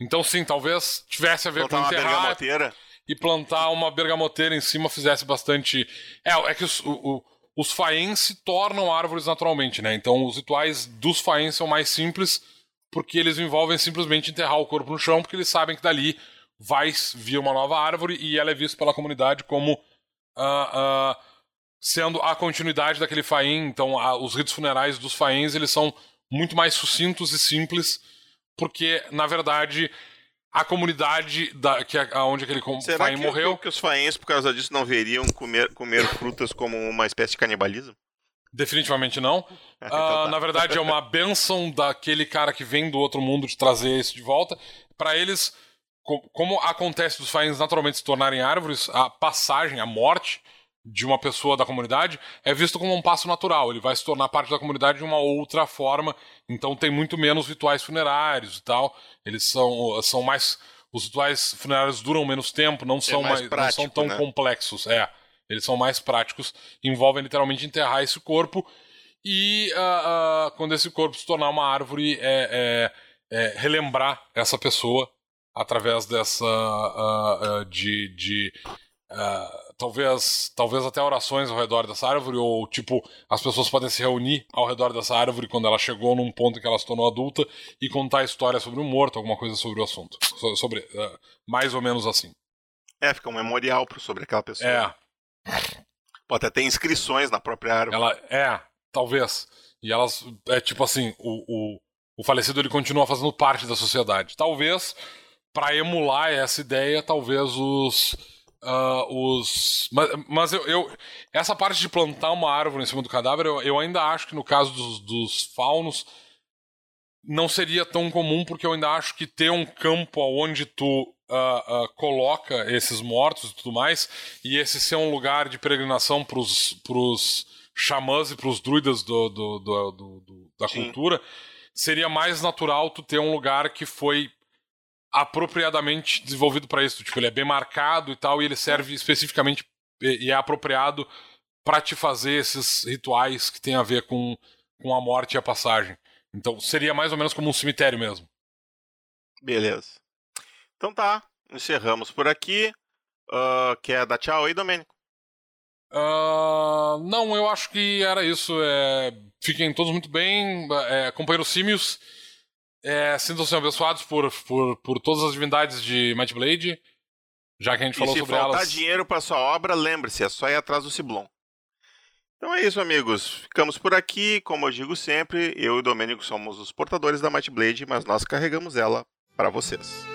S2: Então sim, talvez tivesse a ver plantar com enterrar uma bergamoteira. e plantar uma bergamoteira em cima fizesse bastante. É, é que os, o, o, os faens se tornam árvores naturalmente, né? Então os rituais dos faens são mais simples porque eles envolvem simplesmente enterrar o corpo no chão, porque eles sabem que dali vai vir uma nova árvore e ela é vista pela comunidade como uh, uh, sendo a continuidade daquele faim. Então, os ritos funerais dos faéns eles são muito mais sucintos e simples, porque na verdade a comunidade da, que é onde aquele Será faim
S1: que,
S2: morreu.
S1: Que, que os faéns, por causa disso, não veriam comer, comer frutas como uma espécie de canibalismo?
S2: Definitivamente não. Uh, então tá. Na verdade, é uma benção daquele cara que vem do outro mundo de trazer isso de volta. Para eles, como acontece dos faéns naturalmente se tornarem árvores, a passagem, a morte de uma pessoa da comunidade é visto como um passo natural. Ele vai se tornar parte da comunidade de uma outra forma. Então tem muito menos rituais funerários e tal. Eles são, são mais. Os rituais funerários duram menos tempo, não é são, é mais, mais prático, não são tão né? complexos. É. Eles são mais práticos, envolvem literalmente enterrar esse corpo. E uh, uh, quando esse corpo se tornar uma árvore, é, é, é relembrar essa pessoa através dessa uh, uh, de, de Uh, talvez, talvez até orações ao redor dessa árvore, ou tipo, as pessoas podem se reunir ao redor dessa árvore quando ela chegou num ponto em que ela se tornou adulta e contar a história sobre o morto, alguma coisa sobre o assunto. So, sobre, mais ou menos assim.
S1: É, fica um memorial sobre aquela pessoa.
S2: É.
S1: Pode até ter inscrições na própria árvore.
S2: Ela, é, talvez. E elas, é tipo assim, o, o, o falecido ele continua fazendo parte da sociedade. Talvez, para emular essa ideia, talvez os Uh, os. Mas, mas eu, eu, Essa parte de plantar uma árvore em cima do cadáver, eu, eu ainda acho que no caso dos, dos, faunos não seria tão comum, porque eu ainda acho que ter um campo onde tu uh, uh, coloca esses mortos e tudo mais, e esse ser um lugar de peregrinação para os xamãs e para os druidas do, do, do, da Sim. cultura, seria mais natural tu ter um lugar que foi apropriadamente desenvolvido para isso. Tipo, ele é bem marcado e tal, e ele serve especificamente e é apropriado para te fazer esses rituais que tem a ver com, com a morte e a passagem. Então seria mais ou menos como um cemitério mesmo.
S1: Beleza. Então tá, encerramos por aqui. Uh, quer dar tchau aí, Domênico?
S2: Uh, não, eu acho que era isso. É, fiquem todos muito bem. É, companheiros símios. É, Sintam-se abençoados por, por, por todas as divindades de Might Blade, já que a gente
S1: e
S2: falou sobre elas.
S1: se faltar dinheiro para sua obra, lembre-se, é só ir atrás do Ciblon. Então é isso, amigos. Ficamos por aqui. Como eu digo sempre, eu e o Domênico somos os portadores da Might Blade, mas nós carregamos ela para vocês.